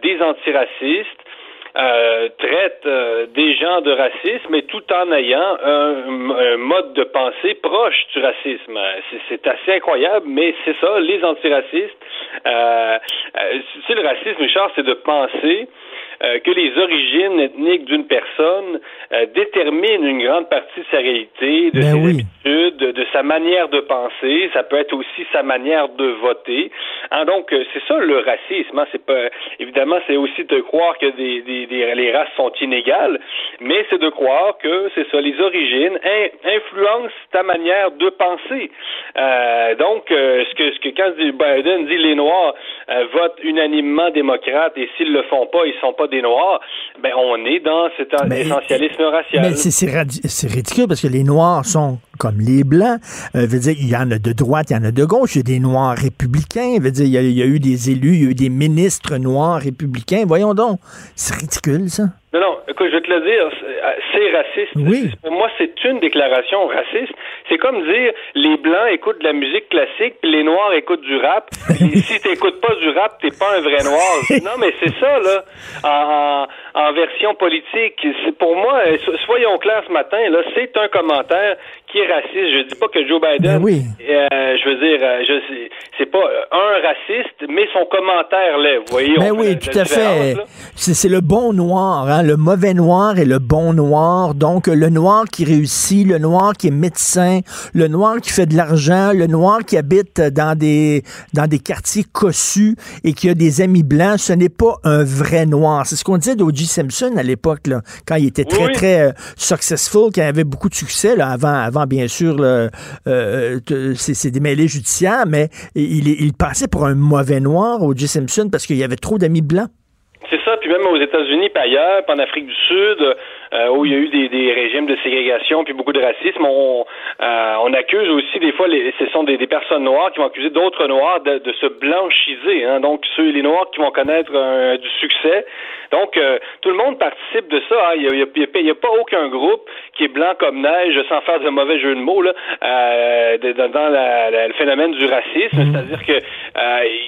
des antiracistes euh, traite euh, des gens de racisme, mais tout en ayant un, mode de pensée proche du racisme. C'est assez incroyable, mais c'est ça, les antiracistes. Euh, euh le racisme, Richard, c'est de penser euh, que les origines ethniques d'une personne euh, déterminent une grande partie de sa réalité, de ben ses oui. habitudes, de, de, sa manière de penser. Ça peut être aussi sa manière de voter. Hein, donc, euh, c'est ça le racisme. Hein, c'est pas évidemment, c'est aussi de croire que des, des, des, les races sont inégales, mais c'est de croire que c'est ça, les origines influencent ta manière de penser. Euh, donc, ce que ce que quand Biden dit les Noirs votent unanimement démocrate et s'ils le font pas, ils sont pas des Noirs, ben on est dans cet essentialisme racial. Mais c'est ridicule parce que les Noirs sont comme les Blancs. Euh, veut dire, il y en a de droite, il y en a de gauche. Il y a des Noirs républicains. Veut dire, il y, a, il y a eu des élus, il y a eu des ministres noirs républicains. Voyons donc. C'est ridicule, ça. Non, non, écoute, je vais te le dire, c'est raciste. Oui. Pour moi, c'est une déclaration raciste. C'est comme dire les Blancs écoutent de la musique classique, puis les Noirs écoutent du rap. *laughs* et si t'écoutes pas du rap, t'es pas un vrai Noir. *laughs* non, mais c'est ça, là, en, en, version politique. Pour moi, euh, soyons clairs ce matin, là, c'est un commentaire qui est raciste. Je dis pas que Joe Biden, ben oui. euh, je veux dire, euh, je c'est pas un raciste, mais son commentaire l'est. Vous voyez, ben oui, tout à fait. C'est le bon noir, hein, le mauvais noir et le bon noir. Donc le noir qui réussit, le noir qui est médecin, le noir qui fait de l'argent, le noir qui habite dans des dans des quartiers cossus et qui a des amis blancs. Ce n'est pas un vrai noir. C'est ce qu'on disait d'O.J. Simpson à l'époque, quand il était très très euh, successful, qu'il avait beaucoup de succès là, avant avant bien sûr, euh, c'est démêlés judiciaires, mais il, il passait pour un mauvais noir, O.J. Simpson, parce qu'il y avait trop d'amis blancs. C'est ça, puis même aux États-Unis, puis ailleurs, en Afrique du Sud, euh, où il y a eu des, régimes de ségrégation, puis beaucoup de racisme, on, euh, accuse aussi des fois, les, ce sont des, personnes noires qui vont accuser d'autres noirs de, de, se blanchiser. Hein, donc, ceux, les noirs qui vont connaître du succès. Donc, euh, tout le monde participe de ça. Hein. Il n'y a, a, a, pas aucun groupe qui est blanc comme neige, sans faire de mauvais jeu de mots, là, dans la, la, le phénomène du racisme. Mm-hmm. C'est-à-dire que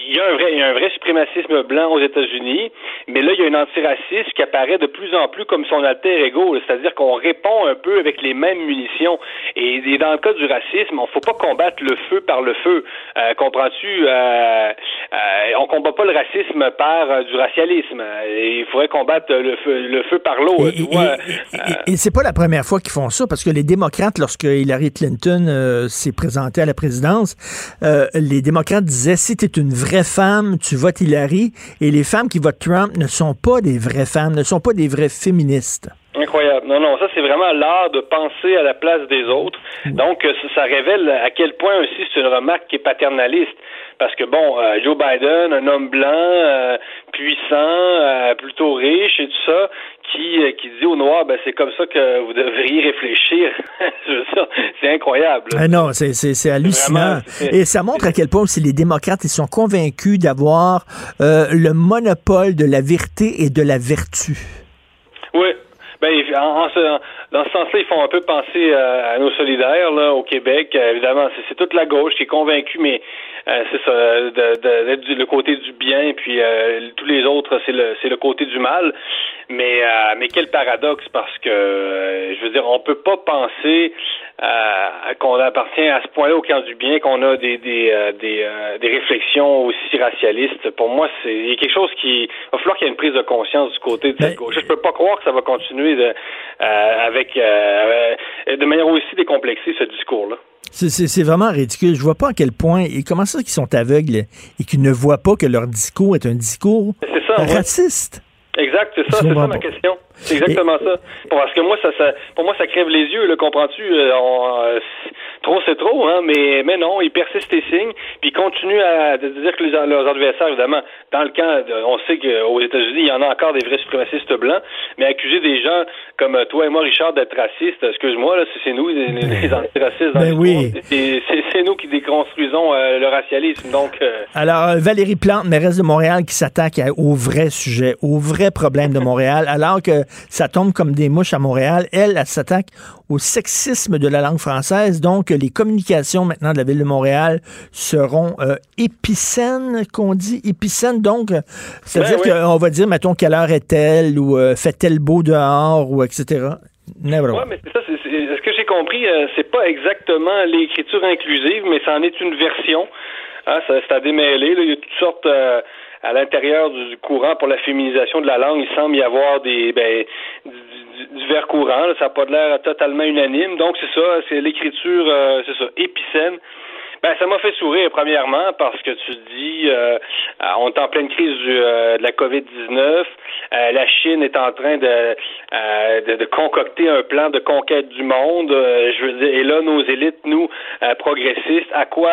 il y a un vrai, y a un vrai suprémacisme blanc aux États-Unis, mais là, il y a un antiracisme qui apparaît de plus en plus comme son alter ego, c'est-à-dire qu'on répond un peu avec les mêmes munitions. Et, dans le cas du racisme, on ne faut pas combattre le feu par le feu. Euh, comprends-tu? Euh, euh, on combat pas le racisme par euh, du racialisme. il faudrait combattre le feu, le feu par l'eau. Et, et, et c'est pas la première fois qu'ils font ça, parce que les démocrates, lorsque Hillary Clinton s'est présentée à la présidence, les démocrates disaient si tu es une vraie femme, tu votes Hillary, et les femmes qui votent Trump ne sont pas des vraies femmes, ne sont pas des vraies féministes. Incroyable. Non, non, ça c'est vraiment l'art de penser à la place des autres. Donc, euh, ça, révèle à quel point aussi c'est une remarque qui est paternaliste. Parce que bon, euh, Joe Biden, un homme blanc, euh, puissant, plutôt riche et tout ça, qui, qui dit aux Noirs, ben c'est comme ça que vous devriez réfléchir. *laughs* c'est incroyable. Ah non, c'est hallucinant. et ça montre à quel point aussi les démocrates ils sont convaincus d'avoir le monopole de la vérité et de la vertu. Oui, ben, en, ce, dans ce sens-là, ils font un peu penser euh, à nos solidaires là, au Québec. Euh, évidemment, c'est toute la gauche qui est convaincue, mais euh, c'est ça, d'être du le côté du bien, puis tous les autres, c'est le c'est le côté du mal. Mais mais quel paradoxe parce que je veux dire, on peut pas penser qu'on appartient à ce point-là au camp du bien, qu'on a des des des, des réflexions aussi racialistes. Pour moi, c'est il y a quelque chose qui il va falloir qu'il y ait une prise de conscience du côté de cette gauche. Je peux pas croire que ça va continuer de avec euh, de manière aussi décomplexée ce discours-là. C'est vraiment ridicule. Je vois pas à quel point. Et comment ça qu'ils sont aveugles et qu'ils ne voient pas que leur discours est un discours raciste? Exact, c'est ça, c'est ça ma question. C'est exactement ça. Parce que moi, ça, ça, pour moi, ça crève les yeux, comprends-tu? Euh, trop c'est trop, hein, mais, mais non, ils persistent et signent, puis ils continuent à dire que les, leurs adversaires, évidemment, dans le camp, on sait qu'aux États-Unis, il y en a encore des vrais suprémacistes blancs, mais accuser des gens comme toi et moi, Richard, d'être racistes, excuse-moi, là, c'est nous, les, les antiracistes, ben oui. c'est nous qui déconstruisons euh, le racialisme, donc... Euh, alors, Valérie Plante, mairesse de Montréal, qui s'attaque au vrai sujet, au vrai problème de Montréal, *laughs* alors que ça tombe comme des mouches à Montréal, elle, elle s'attaque au sexisme de la langue française. Donc, les communications maintenant de la ville de Montréal seront euh, épicènes, qu'on dit épicènes. Donc, c'est-à-dire Ben qu'on va dire, mettons, quelle heure est-elle ou euh, fait-elle beau dehors ou etc. Never. Ouais, mais c'est ça. c'est- c'est- ce que j'ai compris, euh, c'est pas exactement l'écriture inclusive, mais c'en est une version. Hein, ça, c'est à démêler. là. Il y a toutes sortes euh, à l'intérieur du, courant pour la féminisation de la langue. Il semble y avoir des ben, divers courants. là. Ça n'a pas l'air totalement unanime. Donc c'est ça. C'est l'écriture, euh, c'est ça, épicène. Ben, ça m'a fait sourire, premièrement, parce que tu dis, euh, euh, on est en pleine crise du, euh, de la COVID-19. Euh, la Chine est en train de, euh, de, de concocter un plan de conquête du monde. Euh, je veux dire, et là, nos élites, nous, progressistes, à quoi,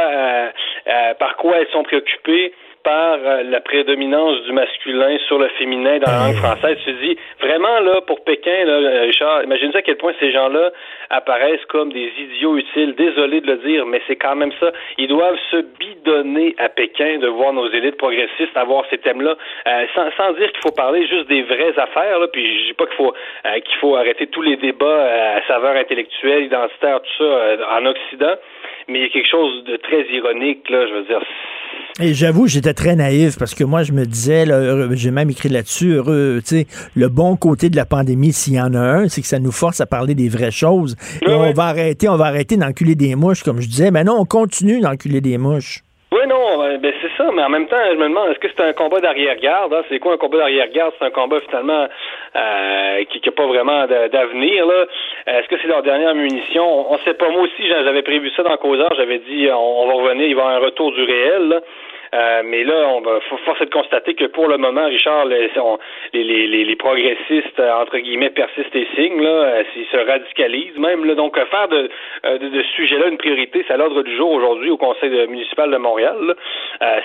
par quoi elles sont préoccupées? Par euh, la prédominance du masculin sur le féminin dans la langue française. Tu dis, vraiment, là, pour Pékin, là, euh, Richard, imagine à quel point ces gens-là apparaissent comme des idiots utiles. Désolé de le dire, mais c'est quand même ça. Ils doivent se bidonner à Pékin de voir nos élites progressistes avoir ces thèmes-là, euh, sans, sans dire qu'il faut parler juste des vraies affaires, là, puis je dis pas qu'il faut euh, qu'il faut arrêter tous les débats euh, à saveur intellectuelle, identitaire, tout ça euh, en Occident, mais il y a quelque chose de très ironique, là, je veux dire, Et j'avoue, j'étais très naïf parce que moi, je me disais, j'ai même écrit là-dessus, heureux, tu sais, le bon côté de la pandémie, s'il y en a un, c'est que ça nous force à parler des vraies choses. Et on va arrêter, on va arrêter d'enculer des mouches, comme je disais. Mais non, on continue d'enculer des mouches. Oui, non, euh, ben c'est mais en même temps, je me demande, est-ce que c'est un combat d'arrière-garde? hein? C'est quoi un combat d'arrière-garde? C'est un combat finalement euh, qui n'a pas vraiment d'avenir. là. Est-ce que c'est leur dernière munition? On ne sait pas. Moi aussi, j'a- j'avais prévu ça dans causeur, j'avais dit on, on va revenir, il va y avoir un retour du réel. là. Euh, mais là, on va force de constater que pour le moment, Richard, les, les, les, progressistes, euh, entre guillemets, persistent et signent, là, euh, ils se radicalisent même. Donc, faire de, de, ce sujet-là une priorité, c'est à l'ordre du jour aujourd'hui au Conseil municipal de Montréal.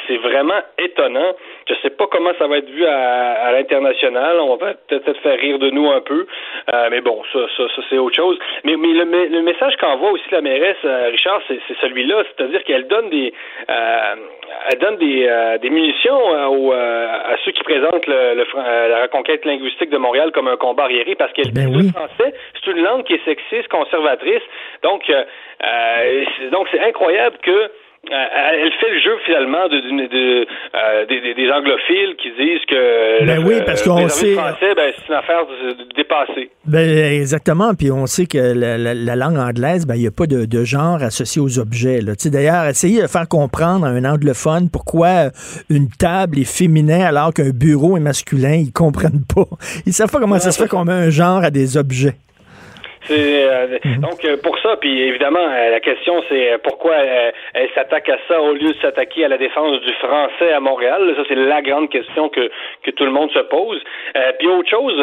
c'est vraiment étonnant. Je sais pas comment ça va être vu à, l'international. On va peut-être faire rire de nous un peu. Mais bon, ça, ça, c'est autre chose. Mais, le, le message qu'envoie aussi la mairesse, Richard, c'est celui-là. C'est-à-dire qu'elle donne des elle donne des, euh, des munitions euh, aux, euh, à ceux qui présentent le, le fran- la reconquête linguistique de Montréal comme un combat arriéré parce dit le français, c'est une langue qui est sexiste, conservatrice. Donc, c'est- donc c'est incroyable que elle fait le jeu finalement de, de- de- euh, des, anglophiles qui disent que Ben le- oui, parce qu'on les sait- français, ben, c'est une affaire dépassée. Ben, exactement. Puis on sait que la, la- la langue anglaise, ben, il n'y a pas de, de genre associé aux objets. D'ailleurs, essayer de faire comprendre à un anglophone pourquoi une table est féminin alors qu'un bureau est masculin, ils comprennent pas. Ils savent pas comment ça se fait qu'on met un genre à des objets. C'est euh, donc euh, pour ça, puis évidemment euh, la question c'est euh, pourquoi elle s'attaque à ça au lieu de s'attaquer à la défense du français à Montréal? Ça c'est la grande question que que tout le monde se pose. Euh, puis autre chose,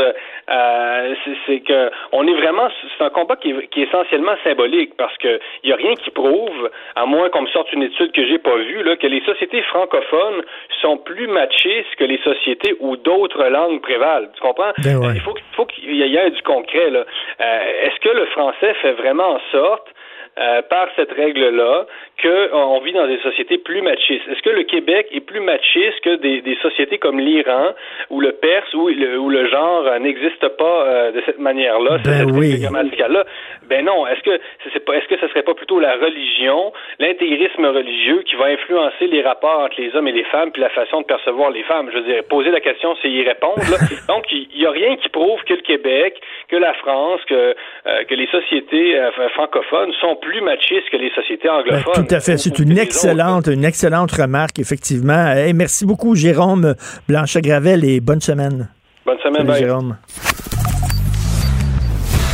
euh, c'est- c'est que on est vraiment c'est un combat qui est, qui est essentiellement symbolique parce que il y a rien qui prouve, à moins qu'on me sorte une étude que j'ai pas vue là, que les sociétés francophones sont plus machistes que les sociétés où d'autres langues prévalent. Tu comprends? Ben ouais. Il faut, faut qu'il y ait du concret. Là. Euh, Est-ce que le français fait vraiment en sorte, euh, par cette règle-là, qu'on vit dans des sociétés plus machistes? Est-ce que le Québec est plus machiste que des, des sociétés comme l'Iran ou le Perse où le, où le genre euh, n'existe pas euh, de cette manière-là, Ben cette oui. grammaticale-là? Ben non. Est-ce que c'est pas, est-ce que ce serait pas plutôt la religion, l'intégrisme religieux qui va influencer les rapports entre les hommes et les femmes puis la façon de percevoir les femmes? Je veux dire, poser la question, c'est y répondre. là. *laughs* Donc, il y, a rien qui prouve que le Québec, que la France, que, euh, que les sociétés euh, francophones sont plus machistes que les sociétés Ben, anglophones. tout à fait. C'est une excellente, une excellente remarque, effectivement. Hey, merci beaucoup, Jérôme Blanchet-Gravel, et bonne semaine. Bonne semaine, Salut, bye. Jérôme.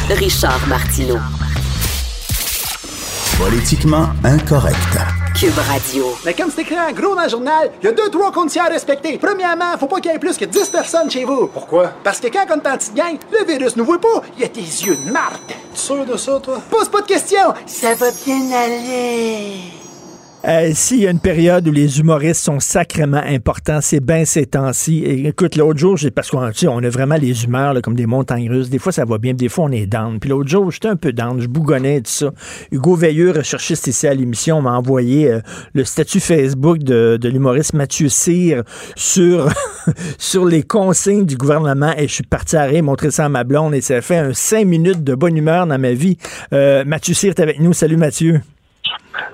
Richard Martineau. Politiquement incorrect. Cube Radio. Mais comme c'est écrit en gros dans le journal, il y a deux, trois conditions à respecter. Premièrement, faut pas qu'il y ait plus que 10 personnes chez vous. Pourquoi? Parce que quand on est en petite gang, le virus nous voit pas. Il y a tes yeux de marde. Tu Sûr de ça, toi? Pose pas de questions! Ça va bien aller! Euh, S'il y a une période où les humoristes sont sacrément importants, c'est bien ces temps-ci. Écoute, l'autre jour, parce qu'on on a vraiment les humeurs comme des montagnes russes. Des fois, ça va bien, des fois, on est down. Puis l'autre jour, j'étais un peu down, je bougonnais et tout ça. Hugo Veilleux, recherchiste ici à l'émission, m'a envoyé euh, le statut Facebook de, l'humoriste Mathieu Cyr *laughs* sur, les consignes du gouvernement. Et je suis parti à montrer ça à ma blonde et ça fait un cinq minutes de bonne humeur dans ma vie. Euh, Mathieu Cyr est avec nous. Salut Mathieu.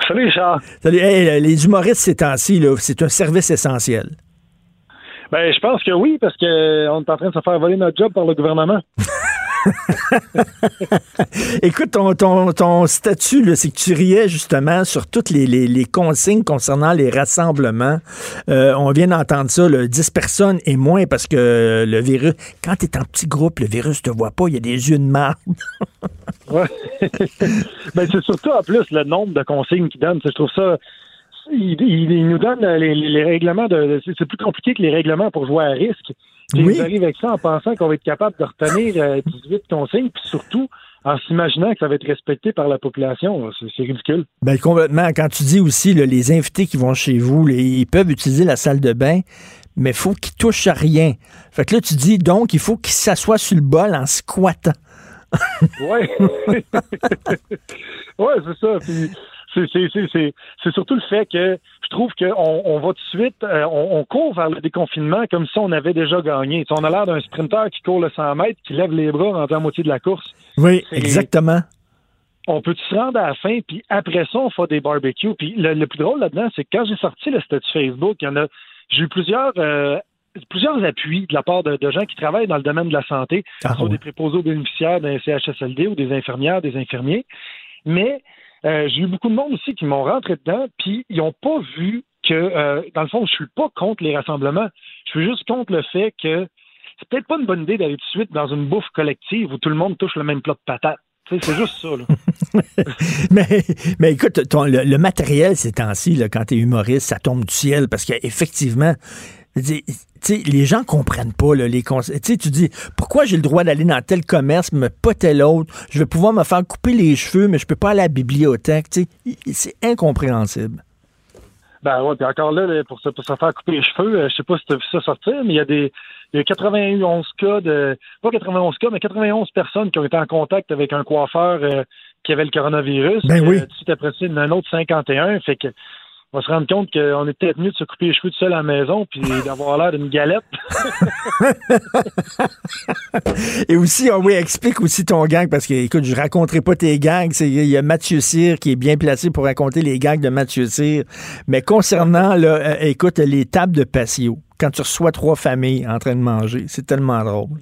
Salut, Richard. Salut. Hey, les humoristes ces temps-ci, là, c'est un service essentiel. Ben, je pense que oui, parce qu'on est en train de se faire voler notre job par le gouvernement. *laughs* *laughs* Écoute, ton, ton, statut, c'est que tu riais justement sur toutes les, les, consignes concernant les rassemblements. Euh, on vient d'entendre ça, là, 10 personnes et moins parce que le virus, quand tu es en petit groupe, le virus te voit pas, il y a des yeux de marde. ouais. *laughs* ben, c'est surtout en plus le nombre de consignes qu'il donne. Je trouve ça. Il, il- il nous donne les, règlements de. C'est plus compliqué que les règlements pour jouer à risque. Puis Oui. Ils arrivent avec ça en pensant qu'on va être capable de retenir euh, 18 consignes, puis surtout en s'imaginant que ça va être respecté par la population. C'est ridicule. Ben, complètement. Quand tu dis aussi, là, les invités qui vont chez vous, ils peuvent utiliser la salle de bain, mais il faut qu'ils touchent à rien. Fait que là, tu dis, donc, il faut qu'ils s'assoient sur le bol en squattant. Ouais. *laughs* ouais, c'est ça. Puis c'est, surtout le fait que je trouve qu'on on va tout de suite, euh, on, on court vers le déconfinement comme si on avait déjà gagné. On a l'air d'un sprinteur qui court le 100 mètres, qui lève les bras rendu à moitié de la course. Oui, exactement. On peut se rendre à la fin, puis après ça, on fait des barbecues. Puis le, le plus drôle là-dedans, c'est que quand j'ai sorti le statut Facebook, il y en a, j'ai eu plusieurs, euh, plusieurs appuis de la part de, de gens qui travaillent dans le domaine de la santé, Ah, soit des préposés aux bénéficiaires d'un CHSLD ou des infirmières, des infirmiers. Mais euh, j'ai eu beaucoup de monde aussi qui m'ont rentré dedans, puis ils n'ont pas vu que, euh, dans le fond, je suis pas contre les rassemblements. Je suis juste contre le fait que c'est peut-être pas une bonne idée d'aller tout de suite dans une bouffe collective où tout le monde touche le même plat de patates. C'est juste ça. Là. *laughs* mais, mais écoute, le, le matériel ces temps-ci, quand tu es humoriste, ça tombe du ciel parce qu'effectivement, les gens comprennent pas là, les conseils. Tu dis pourquoi j'ai le droit d'aller dans tel commerce, mais pas tel autre? Je vais pouvoir me faire couper les cheveux, mais je peux pas aller à la bibliothèque. C'est incompréhensible. Ben ouais, puis encore là, pour, se, pour se faire couper les cheveux, euh, je sais pas si tu as vu ça sortir, mais il y a des il y a 91 cas de pas 91 cas, mais 91 personnes qui ont été en contact avec un coiffeur euh, qui avait le coronavirus. Ben oui. Euh, tout après ça, il y en a un autre 51. Fait que on va se rendre compte qu'on est peut-être mieux de se couper les cheveux tout seul à la maison puis *laughs* d'avoir l'air d'une galette. Et aussi, ah oui, explique aussi ton gang, parce que, écoute, je raconterai pas tes gangs. Il y a Mathieu Cyr qui est bien placé pour raconter les gangs de Mathieu Cyr. Mais concernant, là, euh, écoute, les tables de patio, quand tu reçois trois familles en train de manger, c'est tellement drôle.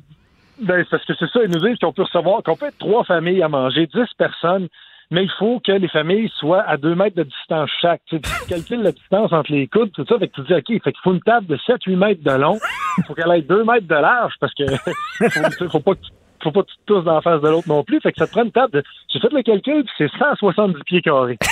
Ben, parce que c'est ça, ils nous disent qu'on peut recevoir, qu'on peut être trois familles à manger, 10 personnes, mais il faut que les familles soient à deux mètres de distance chaque. Tu, sais, tu calcules la distance entre les coudes, tout ça, fait que tu dis, OK, fait qu'il faut une table de 7-8 mètres de long, il faut qu'elle ait deux mètres de large, parce que *laughs* faut, faut pas que tu- faut pas que tu te tousses dans la face de l'autre non plus, fait que ça te prend une table de... J'ai fait le calcul, puis c'est 170 pieds carrés. *laughs*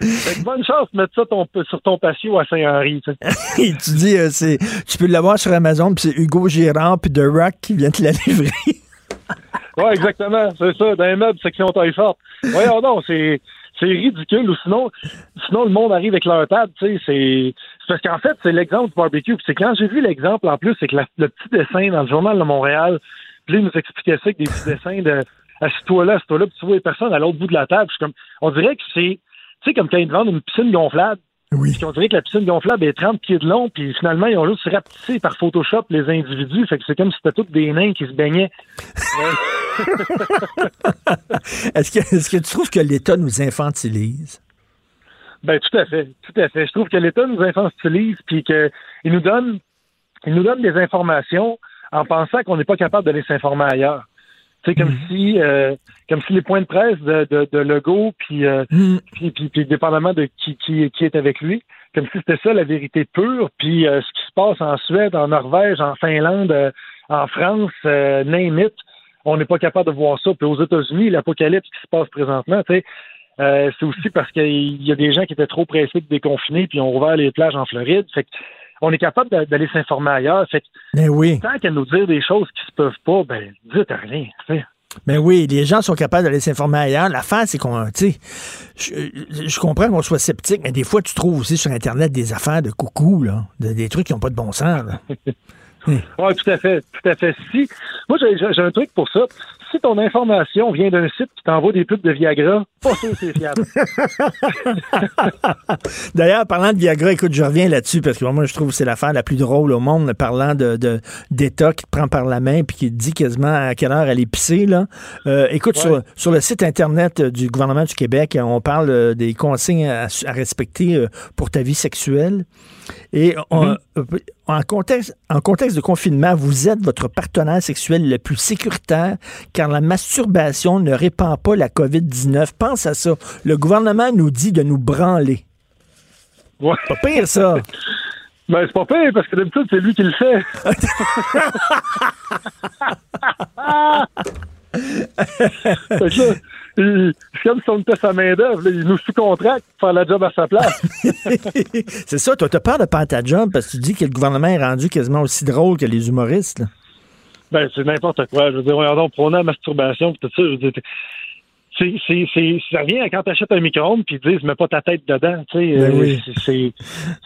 Fait que bonne chance de mettre ça ton- sur ton patio à Saint-Henri. tu sais. *laughs* Et tu dis, euh, c'est, tu peux l'avoir sur Amazon, puis c'est Hugo Girard, puis The Rock qui vient te la livrer. Ouais, exactement. C'est ça, dans les meubles, section taille forte. Voyons non, c'est. C'est ridicule, ou sinon, sinon le monde arrive avec leur table, tu sais, c'est. Parce qu'en fait, c'est l'exemple du barbecue. C'est quand j'ai vu l'exemple, en plus, c'est que le petit dessin dans le journal de Montréal, puis nous expliquait ça avec des petits dessins de assis-toi là, assis-toi là, puis tu vois les personnes à l'autre bout de la table. Je suis comme, on dirait que c'est, tu sais, comme quand ils vendent une piscine gonflable. Oui. Puis on dirait que la piscine gonflable est 30 pieds de long, puis finalement, ils ont juste rapetissé par Photoshop les individus. Fait que c'est comme si c'était tous des nains qui se baignaient. *laughs* Est-ce que, est-ce que tu trouves que l'État nous infantilise? Ben tout à fait, tout à fait. Je trouve que l'État nous infantilise puis qu'il nous donne, il nous donne des informations en pensant qu'on n'est pas capable d'aller s'informer ailleurs. C'est comme si, euh, comme si les points de presse de, de, de Legault puis, euh, puis, puis, puis dépendamment de qui, qui, qui est avec lui, comme si c'était ça la vérité pure. Puis euh, ce qui se passe en Suède, en Norvège, en Finlande, euh, en France, euh, name it, on n'est pas capable de voir ça. Puis aux États-Unis, l'apocalypse qui se passe présentement, tu sais, euh, c'est aussi parce qu'il y a des gens qui étaient trop pressés de déconfiner puis ont ouvert les plages en Floride. Fait que on est capable d'a- d'aller s'informer ailleurs. Fait que, Mais oui. tant qu'à nous dire des choses qui se peuvent pas, ben, dites rien. Mais oui, les gens sont capables d'aller s'informer ailleurs. L'affaire, c'est qu'on, tu sais, je, je comprends qu'on soit sceptique, mais des fois, tu trouves aussi sur Internet des affaires de coucou, là, de- des trucs qui n'ont pas de bon sens. là. *laughs* Oui, tout à fait, tout à fait. Si, moi, j'ai un truc pour ça. Si ton information vient d'un site qui t'envoie des pubs de Viagra, pas sûr que c'est fiable. *laughs* D'ailleurs, parlant de Viagra, écoute, je reviens là-dessus parce que moi, je trouve que c'est l'affaire la plus drôle au monde, parlant de de- d'État qui te prend par la main puis qui te dit quasiment à quelle heure aller pisser. Là. Euh, écoute, sur, sur le site Internet du gouvernement du Québec, on parle euh, des consignes à, à respecter euh, pour ta vie sexuelle. Et on- euh, en, contexte, en contexte de confinement, vous êtes votre partenaire sexuel le plus sécuritaire car la masturbation ne répand pas la COVID-19. Pense à ça. Le gouvernement nous dit de nous branler. Ouais. Pas pire, ça. *laughs* Ben, c'est pas pire, parce que d'habitude, c'est lui qui le fait. *laughs* fait que là, c'est comme si on était sa main-d'œuvre. Il nous sous-contracte pour faire la job à sa place. *laughs* C'est ça, toi, t'as peur de perdre ta job parce que tu dis que le gouvernement est rendu quasiment aussi drôle que les humoristes. là. Ben, c'est n'importe quoi. Je veux dire, regardons, prenons la masturbation tout ça. Je veux dire, c'est, c'est, c'est, ça revient à quand t'achètes un micro-ondes puis ils disent, mets pas ta tête dedans. Tu sais, Ben Euh, oui. c'est, c'est,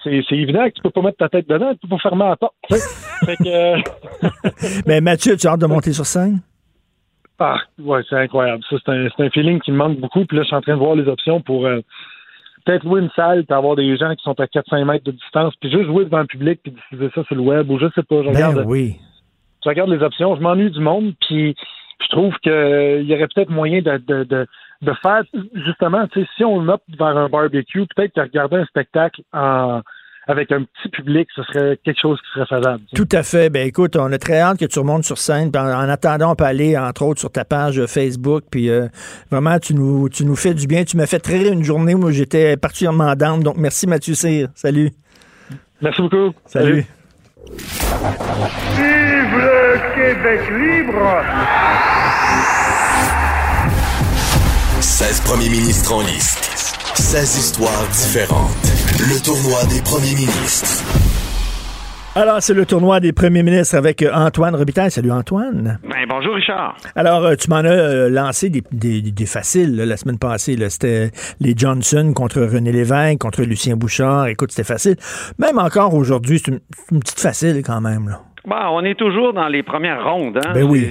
c'est, c'est évident que tu peux pas mettre ta tête dedans, tu peux pas fermer la porte. tu *laughs* fait que, euh, Mais Mathieu, tu as hâte de monter sur scène? Ah, ouais, c'est incroyable. Ça, c'est un, un feeling qui me manque beaucoup. Puis là, je suis en train de voir les options pour euh, peut-être louer une salle, puis avoir des gens qui sont à 400 mètres de distance, puis juste jouer devant le public, puis diffuser ça sur le web, ou je sais pas. Je regarde, Ben oui. je regarde les options, je m'ennuie du monde, puis je trouve qu'il y aurait peut-être moyen de, de, de, de faire, justement, tu sais, si on opte vers un barbecue, peut-être que regarder un spectacle en, avec un petit public, ce serait quelque chose qui serait faisable. Tout à fait. Ben écoute, on a très hâte que tu remontes sur scène. En, en attendant, on peut aller, entre autres, sur ta page Facebook. Puis euh, vraiment, tu nous, tu nous fais du bien. Tu m'as fait très rire une journée où j'étais particulièrement down. Donc merci Mathieu Cyr. Salut. Merci beaucoup. Salut. Vive le Québec libre 16 premiers ministres en liste. 16 histoires différentes. Le tournoi des premiers ministres. Alors, c'est le tournoi des premiers ministres avec euh, Antoine Robitaille. Salut Antoine. Ben, bonjour Richard. Alors, euh, tu m'en as euh, lancé des, des- des faciles là, la semaine passée. C'était les Johnson contre René Lévesque, contre Lucien Bouchard. Écoute, c'était facile. Même encore aujourd'hui, c'est une, petite facile quand même. Là. Bon, on est toujours dans les premières rondes. Hein? Ben oui.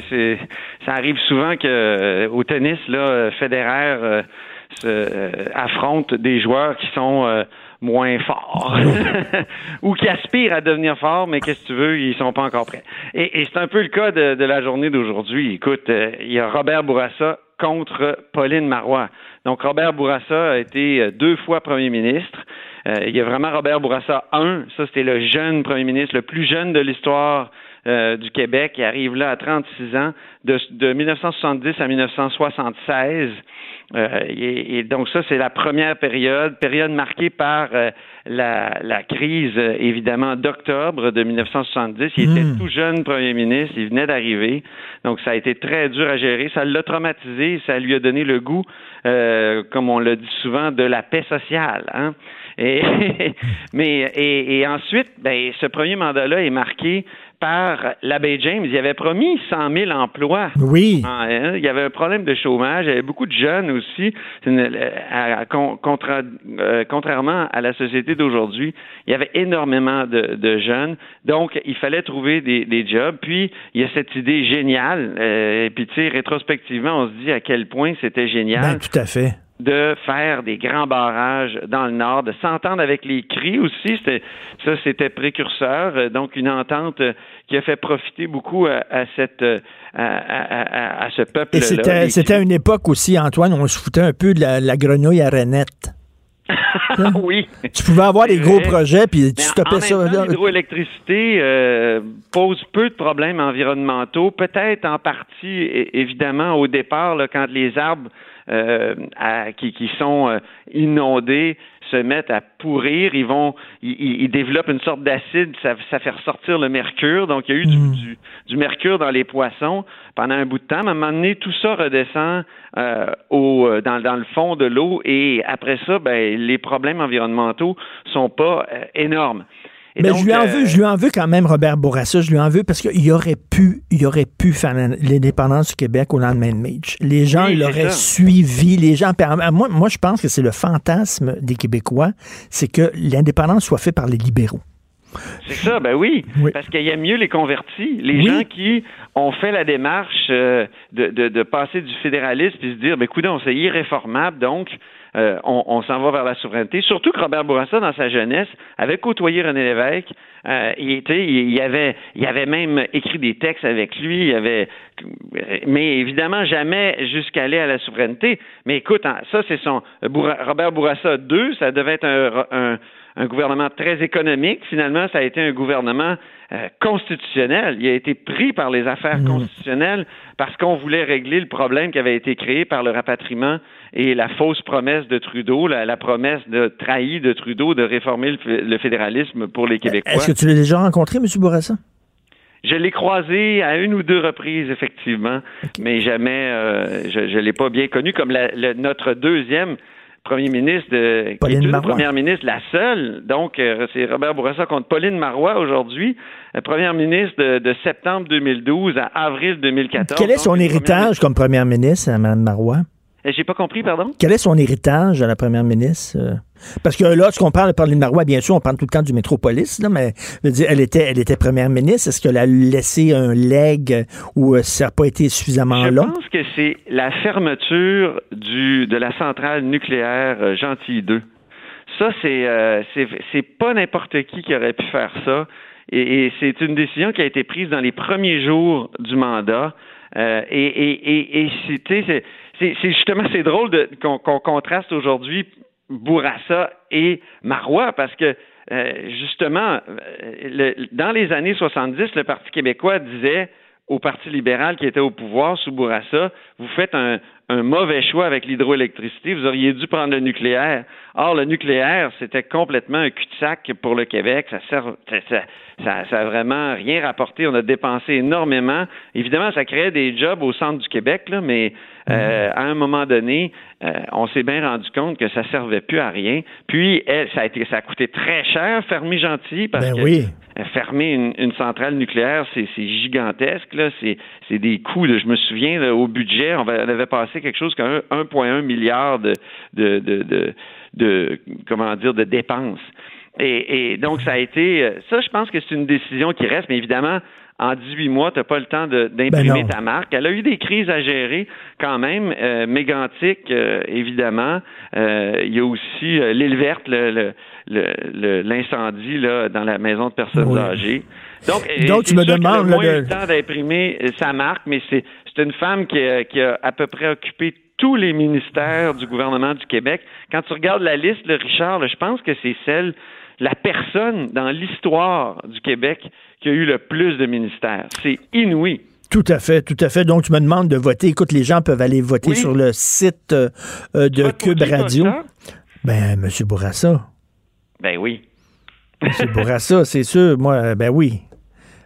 Ça arrive souvent que euh, au tennis, là, Federer euh, se, euh, affronte des joueurs qui sont euh, moins forts *laughs* *laughs* ou qui aspirent à devenir forts, mais qu'est-ce que tu veux, ils sont pas encore prêts. Et, et c'est un peu le cas de, de la journée d'aujourd'hui. Écoute, euh, il y a Robert Bourassa contre Pauline Marois. Donc Robert Bourassa a été euh, deux fois premier ministre. Euh, il y a vraiment Robert Bourassa 1, ça c'était le jeune premier ministre, le plus jeune de l'histoire euh, du Québec. Il arrive là à 36 ans, de, de 1970 à 1976. Euh, et, et donc ça, c'est la première période, période marquée par euh, la, la crise, évidemment, d'octobre de 1970. Il était Mm. tout jeune premier ministre, il venait d'arriver. Donc ça a été très dur à gérer. Ça l'a traumatisé, ça lui a donné le goût, euh, comme on le dit souvent, de la paix sociale. Hein? Et, *laughs* mais et, et ensuite, ben, ce premier mandat-là est marqué par l'abbé James. Il avait promis 100 000 emplois. Oui. Il y avait un problème de chômage. Il y avait beaucoup de jeunes aussi. Contra- euh, contrairement à la société d'aujourd'hui, il y avait énormément de, de jeunes. Donc, il fallait trouver des, des jobs. Puis, il y a cette idée géniale. euh, et puis, tu sais, rétrospectivement, on se dit à quel point c'était génial Ben, tout à fait. De faire des grands barrages dans le nord, de s'entendre avec les cris aussi. C'était, ça, c'était précurseur. Euh, Donc, une entente euh, qui a fait profiter beaucoup à, à cette, euh, à, à- à- à ce Et peuple-là. c'était, c'était une époque aussi, Antoine, où on se foutait un peu de la, la grenouille à Renette. *laughs* oui. Tu pouvais avoir des gros projets, puis tu stoppais en ça. L'hydroélectricité euh, pose peu de problèmes environnementaux, peut-être en partie, évidemment, au départ, là, quand les arbres à- qui, qui sont euh, inondés se mettent à pourrir, ils vont, ils, développent une sorte d'acide, ça, ça fait ressortir le mercure. Donc, il y a eu du, du, du mercure dans les poissons pendant un bout de temps. Mais à un moment donné, tout ça redescend euh, au, euh, dans, dans le fond de l'eau et après ça, ben, les problèmes environnementaux sont pas euh, énormes. Et Mais je lui en veux, je lui en veux quand même Robert Bourassa, je lui en veux parce qu'il aurait pu, il aurait pu faire l'indépendance du Québec au lendemain de Mage. Les gens l'auraient suivi, les gens. Moi, moi, je pense que c'est le fantasme des Québécois, c'est que l'indépendance soit faite par les libéraux. C'est ça, ben oui, parce qu'il y a mieux les convertis, les gens qui ont fait la démarche euh, de, de, de, passer du fédéralisme et se dire, ben écoute, c'est irréformable, donc euh, on, s'en va vers la souveraineté. Surtout que Robert Bourassa, dans sa jeunesse, avait côtoyé René Lévesque. Euh, il, était, il, avait, il avait même écrit des textes avec lui. Il avait, mais évidemment jamais jusqu'à aller à la souveraineté. Mais écoute, hein, ça c'est son Robert Bourassa II. Ça devait être un un gouvernement très économique. Finalement, ça a été un gouvernement euh, constitutionnel. Il a été pris par les affaires mmh. constitutionnelles parce qu'on voulait régler le problème qui avait été créé par le rapatriement et la fausse promesse de Trudeau, la, promesse de trahie de Trudeau de réformer le, fédéralisme pour les Québécois. Est-ce que tu l'as déjà rencontré, M. Bourassa? Je l'ai croisé à une ou deux reprises, effectivement, mais jamais, euh, je ne l'ai pas bien connu comme notre deuxième premier ministre de Pauline première ministre, la seule. Donc, euh, c'est Robert Bourassa contre Pauline Marois aujourd'hui, euh, première ministre de, septembre 2012 à avril 2014. Quel est son héritage comme première ministre, Mme Marois? Euh, j'ai pas compris, pardon? Quel est son héritage à la première ministre? Euh? Parce que là, lorsqu'on parle de Pauline Marois, bien sûr, on parle tout le temps du métropolis, là, mais elle était, elle était première ministre. Est-ce qu'elle a laissé un leg ou euh, ça n'a pas été suffisamment long? Je pense que c'est la fermeture du, de la centrale nucléaire Gentil 2. Ça, c'est, c'est, pas n'importe qui qui aurait pu faire ça. Et, c'est une décision qui a été prise dans les premiers jours du mandat. et, et, et, et c'est, justement c'est drôle qu'on contraste aujourd'hui Bourassa et Marois parce que euh, justement euh, dans les années 70 le Parti québécois disait au Parti libéral qui était au pouvoir sous Bourassa, vous faites un, un mauvais choix avec l'hydroélectricité, vous auriez dû prendre le nucléaire. Or, le nucléaire, c'était complètement un cul-de-sac pour le Québec. Ça sert, ça, ça, ça, a vraiment rien rapporté. On a dépensé énormément. Évidemment, ça créait des jobs au centre du Québec, là, mais euh, à un moment donné, euh, on s'est bien rendu compte que ça servait plus à rien. Puis, elle, ça a été, ça a coûté très cher, fermer gentil, parce ben que oui. fermer une, une, centrale nucléaire, c'est gigantesque. Là, c'est des coûts. je me souviens au budget, on, avait passé quelque chose comme 1,1 milliard de, de, de, de, comment dire de dépenses. Et, et, donc, ça a été. Euh, ça, je pense que c'est une décision qui reste, mais évidemment, en 18 mois, tu n'as pas le temps d'imprimer ben ta marque. Elle a eu des crises à gérer quand même, euh, mégantique, euh, évidemment. Euh, il y a aussi euh, l'île verte, l'incendie le, l'incendie là dans la maison de personnes âgées. Donc, Donc tu me demandes... moins le temps d'imprimer sa marque, mais c'est une femme qui a, qui a à peu près occupé tous les ministères du gouvernement du Québec. Quand tu regardes la liste, le Richard, je pense que c'est celle, la personne dans l'histoire du Québec qui a eu le plus de ministères. C'est inouï. Tout à fait, tout à fait. Donc, tu me demandes de voter. Écoute, les gens peuvent aller voter sur le site euh, euh, de Cube Radio. Ben, M. Bourassa. Ben oui. M. Bourassa, c'est sûr. Moi, ben oui.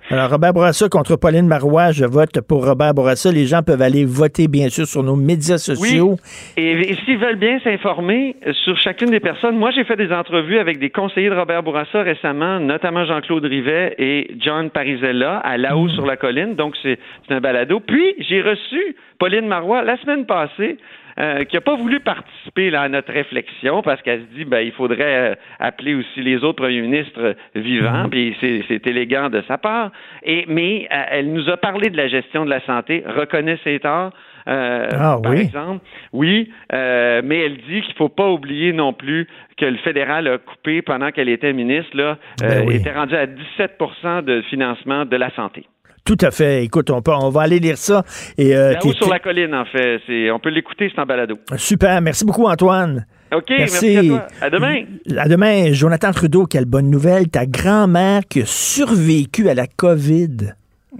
Alors, Robert Bourassa contre Pauline Marois, je vote pour Robert Bourassa. Les gens peuvent aller voter, bien sûr, sur nos médias sociaux. Oui. Et, s'ils veulent bien s'informer sur chacune des personnes, moi, j'ai fait des entrevues avec des conseillers de Robert Bourassa récemment, notamment Jean-Claude Rivet et John Parisella à La Haut mm. sur la colline. Donc, c'est un balado. Puis, j'ai reçu Pauline Marois la semaine passée euh, qui n'a pas voulu participer là, à notre réflexion parce qu'elle se dit ben il faudrait euh, appeler aussi les autres premiers ministres vivants, mhm. puis c'est élégant de sa part. Et mais euh, elle nous a parlé de la gestion de la santé, reconnaît ses torts. ah, par oui. exemple, oui, mais elle dit qu'il faut pas oublier non plus que le fédéral a coupé pendant qu'elle était ministre, là, ben était rendu à 17% de financement de la santé. Tout à fait. Écoute, on, peut, on va aller lire ça. Et, euh, sur la colline, en fait. On peut l'écouter, c'est en balado. Super. Merci beaucoup, Antoine. OK, merci, à toi. À demain. À demain. Jonathan Trudeau, quelle bonne nouvelle. Ta grand-mère qui a survécu à la COVID.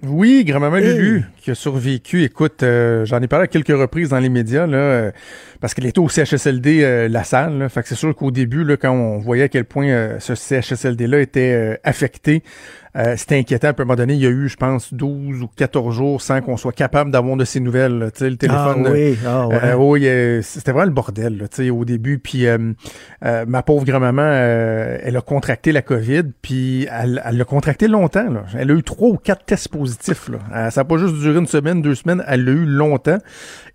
Oui, grand-maman Lulu, qui a survécu. Écoute, euh, j'en ai parlé à quelques reprises dans les médias, là, euh, parce qu'elle était au CHSLD euh, La Salle. Là, fait que c'est sûr qu'au début, là, quand on voyait à quel point ce CHSLD-là était affecté, Euh, c'était inquiétant. À un moment donné, il y a eu, je pense, 12 ou 14 jours sans qu'on soit capable d'avoir de ces nouvelles. là. Tu sais, le téléphone. Ah oui, ah ouais. euh, oui, euh, c'était vraiment le bordel là, tu sais, au début. Puis euh, euh, ma pauvre grand-maman, euh, elle a contracté la COVID, puis elle elle l'a contracté longtemps. Là. Elle a eu trois ou quatre tests positifs. Là. Euh, ça n'a pas juste duré une semaine, deux semaines, elle l'a eu longtemps.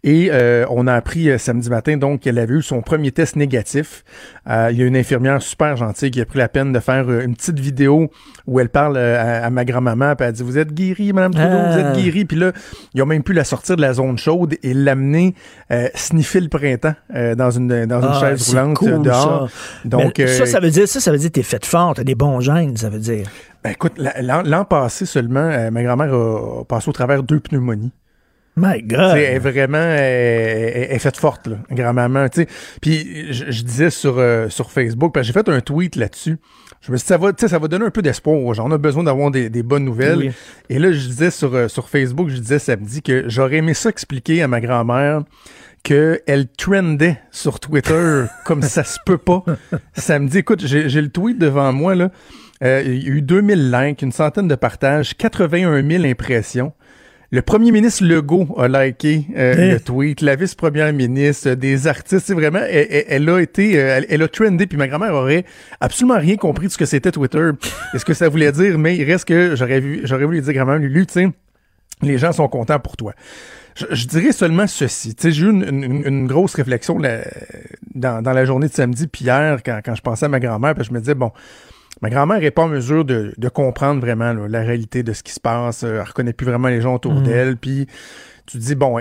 Et euh, on a appris euh, samedi matin donc qu'elle avait eu son premier test négatif. Euh, il y a une infirmière super gentille qui a pris la peine de faire euh, une petite vidéo où elle parle euh, à, à ma grand-maman, puis elle dit Vous êtes guérie, Madame Trudeau, vous Ah. êtes guérie. Puis là, ils ont même pu la sortir de la zone chaude et l'amener euh, sniffer le printemps euh, dans une dans une Ah, chaise roulante cool, euh, dehors. ça. Donc Mais ça, euh, ça veut dire ça, ça veut dire que t'es faite forte, t'as des bons gènes, ça veut dire. ben, écoute, la- l'an passé seulement, euh, ma grand-mère a, a passé au travers deux pneumonies. My God. Elle est vraiment elle, elle- elle est faite forte, là, grand-maman. Puis je, je disais sur, euh, sur Facebook, parce que j'ai fait un tweet là-dessus. Je me suis dit, ça va, ça va donner un peu d'espoir aux gens. On a besoin d'avoir des, des bonnes nouvelles. Oui. Et là, je disais sur, euh, sur Facebook, je disais samedi que j'aurais aimé ça expliquer à ma grand-mère qu'elle trendait sur Twitter *laughs* comme ça se peut pas. Samedi, écoute, j'ai j'ai le tweet devant moi, là. Euh, il y a eu 2000 likes, une centaine de partages, 81 000 impressions. Le premier ministre Legault a liké euh, Hein? le tweet, la vice-première ministre, des artistes, c'est vraiment, elle, elle- elle a été, euh, elle, elle a trendé, puis ma grand-mère aurait absolument rien compris de ce que c'était Twitter et ce que ça voulait dire, mais il reste que j'aurais vu, j'aurais voulu dire grand-mère Lulu, tu sais, les gens sont contents pour toi. Je, je dirais seulement ceci. Tu sais, j'ai eu une, une- une grosse réflexion là, dans, dans la journée de samedi, puis hier, quand, quand je pensais à ma grand-mère, puis je me disais, bon, ma grand-mère n'est pas en mesure de, de comprendre vraiment là, la réalité de ce qui se passe. Euh, Elle reconnaît plus vraiment les gens autour Mhm. d'elle. Puis tu te dis, bon,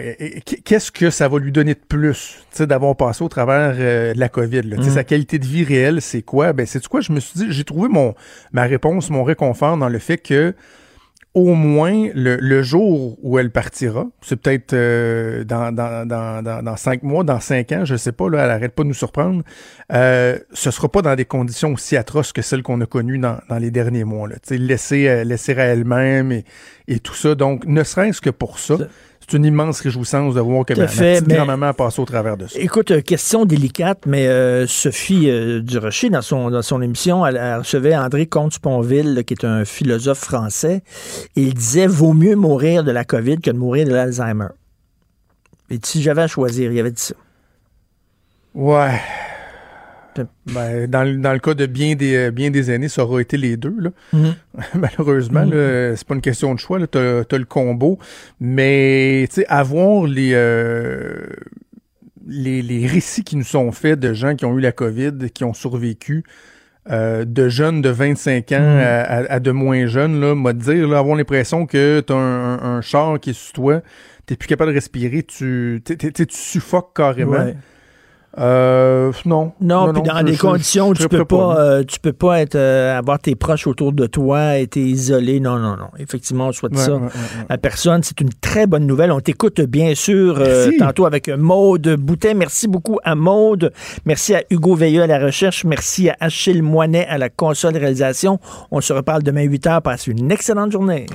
qu'est-ce que ça va lui donner de plus tu sais, d'avoir passé au travers euh, de la COVID? Là? Mhm. Sa qualité de vie réelle, c'est quoi? Ben, c'est quoi? Je me suis dit, j'ai trouvé mon ma réponse, mon réconfort dans le fait que au moins le, le jour où elle partira, c'est peut-être euh, dans, dans, dans, dans, cinq mois, dans cinq ans, je sais pas, là, elle arrête pas de nous surprendre, euh, ce sera pas dans des conditions aussi atroces que celles qu'on a connues dans, dans les derniers mois. Là. Laisser, euh, laisser à elle-même et, et tout ça. Donc, ne serait-ce que pour ça, c'est une immense réjouissance de voir que ma, ma fait, petite mais- grand-maman a passé au travers de ça. Écoute, euh, question délicate, mais euh, Sophie euh, Durocher, dans son, dans son émission, elle, elle recevait André Comte-Sponville, qui est un philosophe français, et il disait Vaut mieux mourir de la COVID que de mourir de l'Alzheimer. Et si j'avais à choisir, il avait dit ça. Ouais. Ben, dans, le- dans le cas de bien des, euh, bien des années, ça aura été les deux. Là. Mhm. *laughs* Malheureusement, Mhm. là, c'est pas une question de choix. Tu as, le combo. Mais avoir les, euh, les, les récits qui nous sont faits de gens qui ont eu la COVID, qui ont survécu, euh, de jeunes de 25 ans Mhm. à, de moins jeunes, là, m'a dire, là, avoir l'impression que tu as un, un- un char qui est sur toi, t'es plus capable de respirer, tu, t'es- tu suffoques carrément. Ouais. Euh, non. Non, puis dans des je- conditions où tu peux pas, euh, tu peux pas être euh, avoir tes proches autour de toi, être isolé. Non, non, non. Effectivement, on souhaite Ouais, ça ouais, ouais, ouais. à personne. C'est une très bonne nouvelle. On t'écoute bien sûr euh, tantôt avec Maude Boutin. Merci beaucoup à Maude. Merci à Hugo Veilleux à la recherche. Merci à Achille Moinet à la console réalisation. On se reparle demain 8 h. Passe une excellente journée.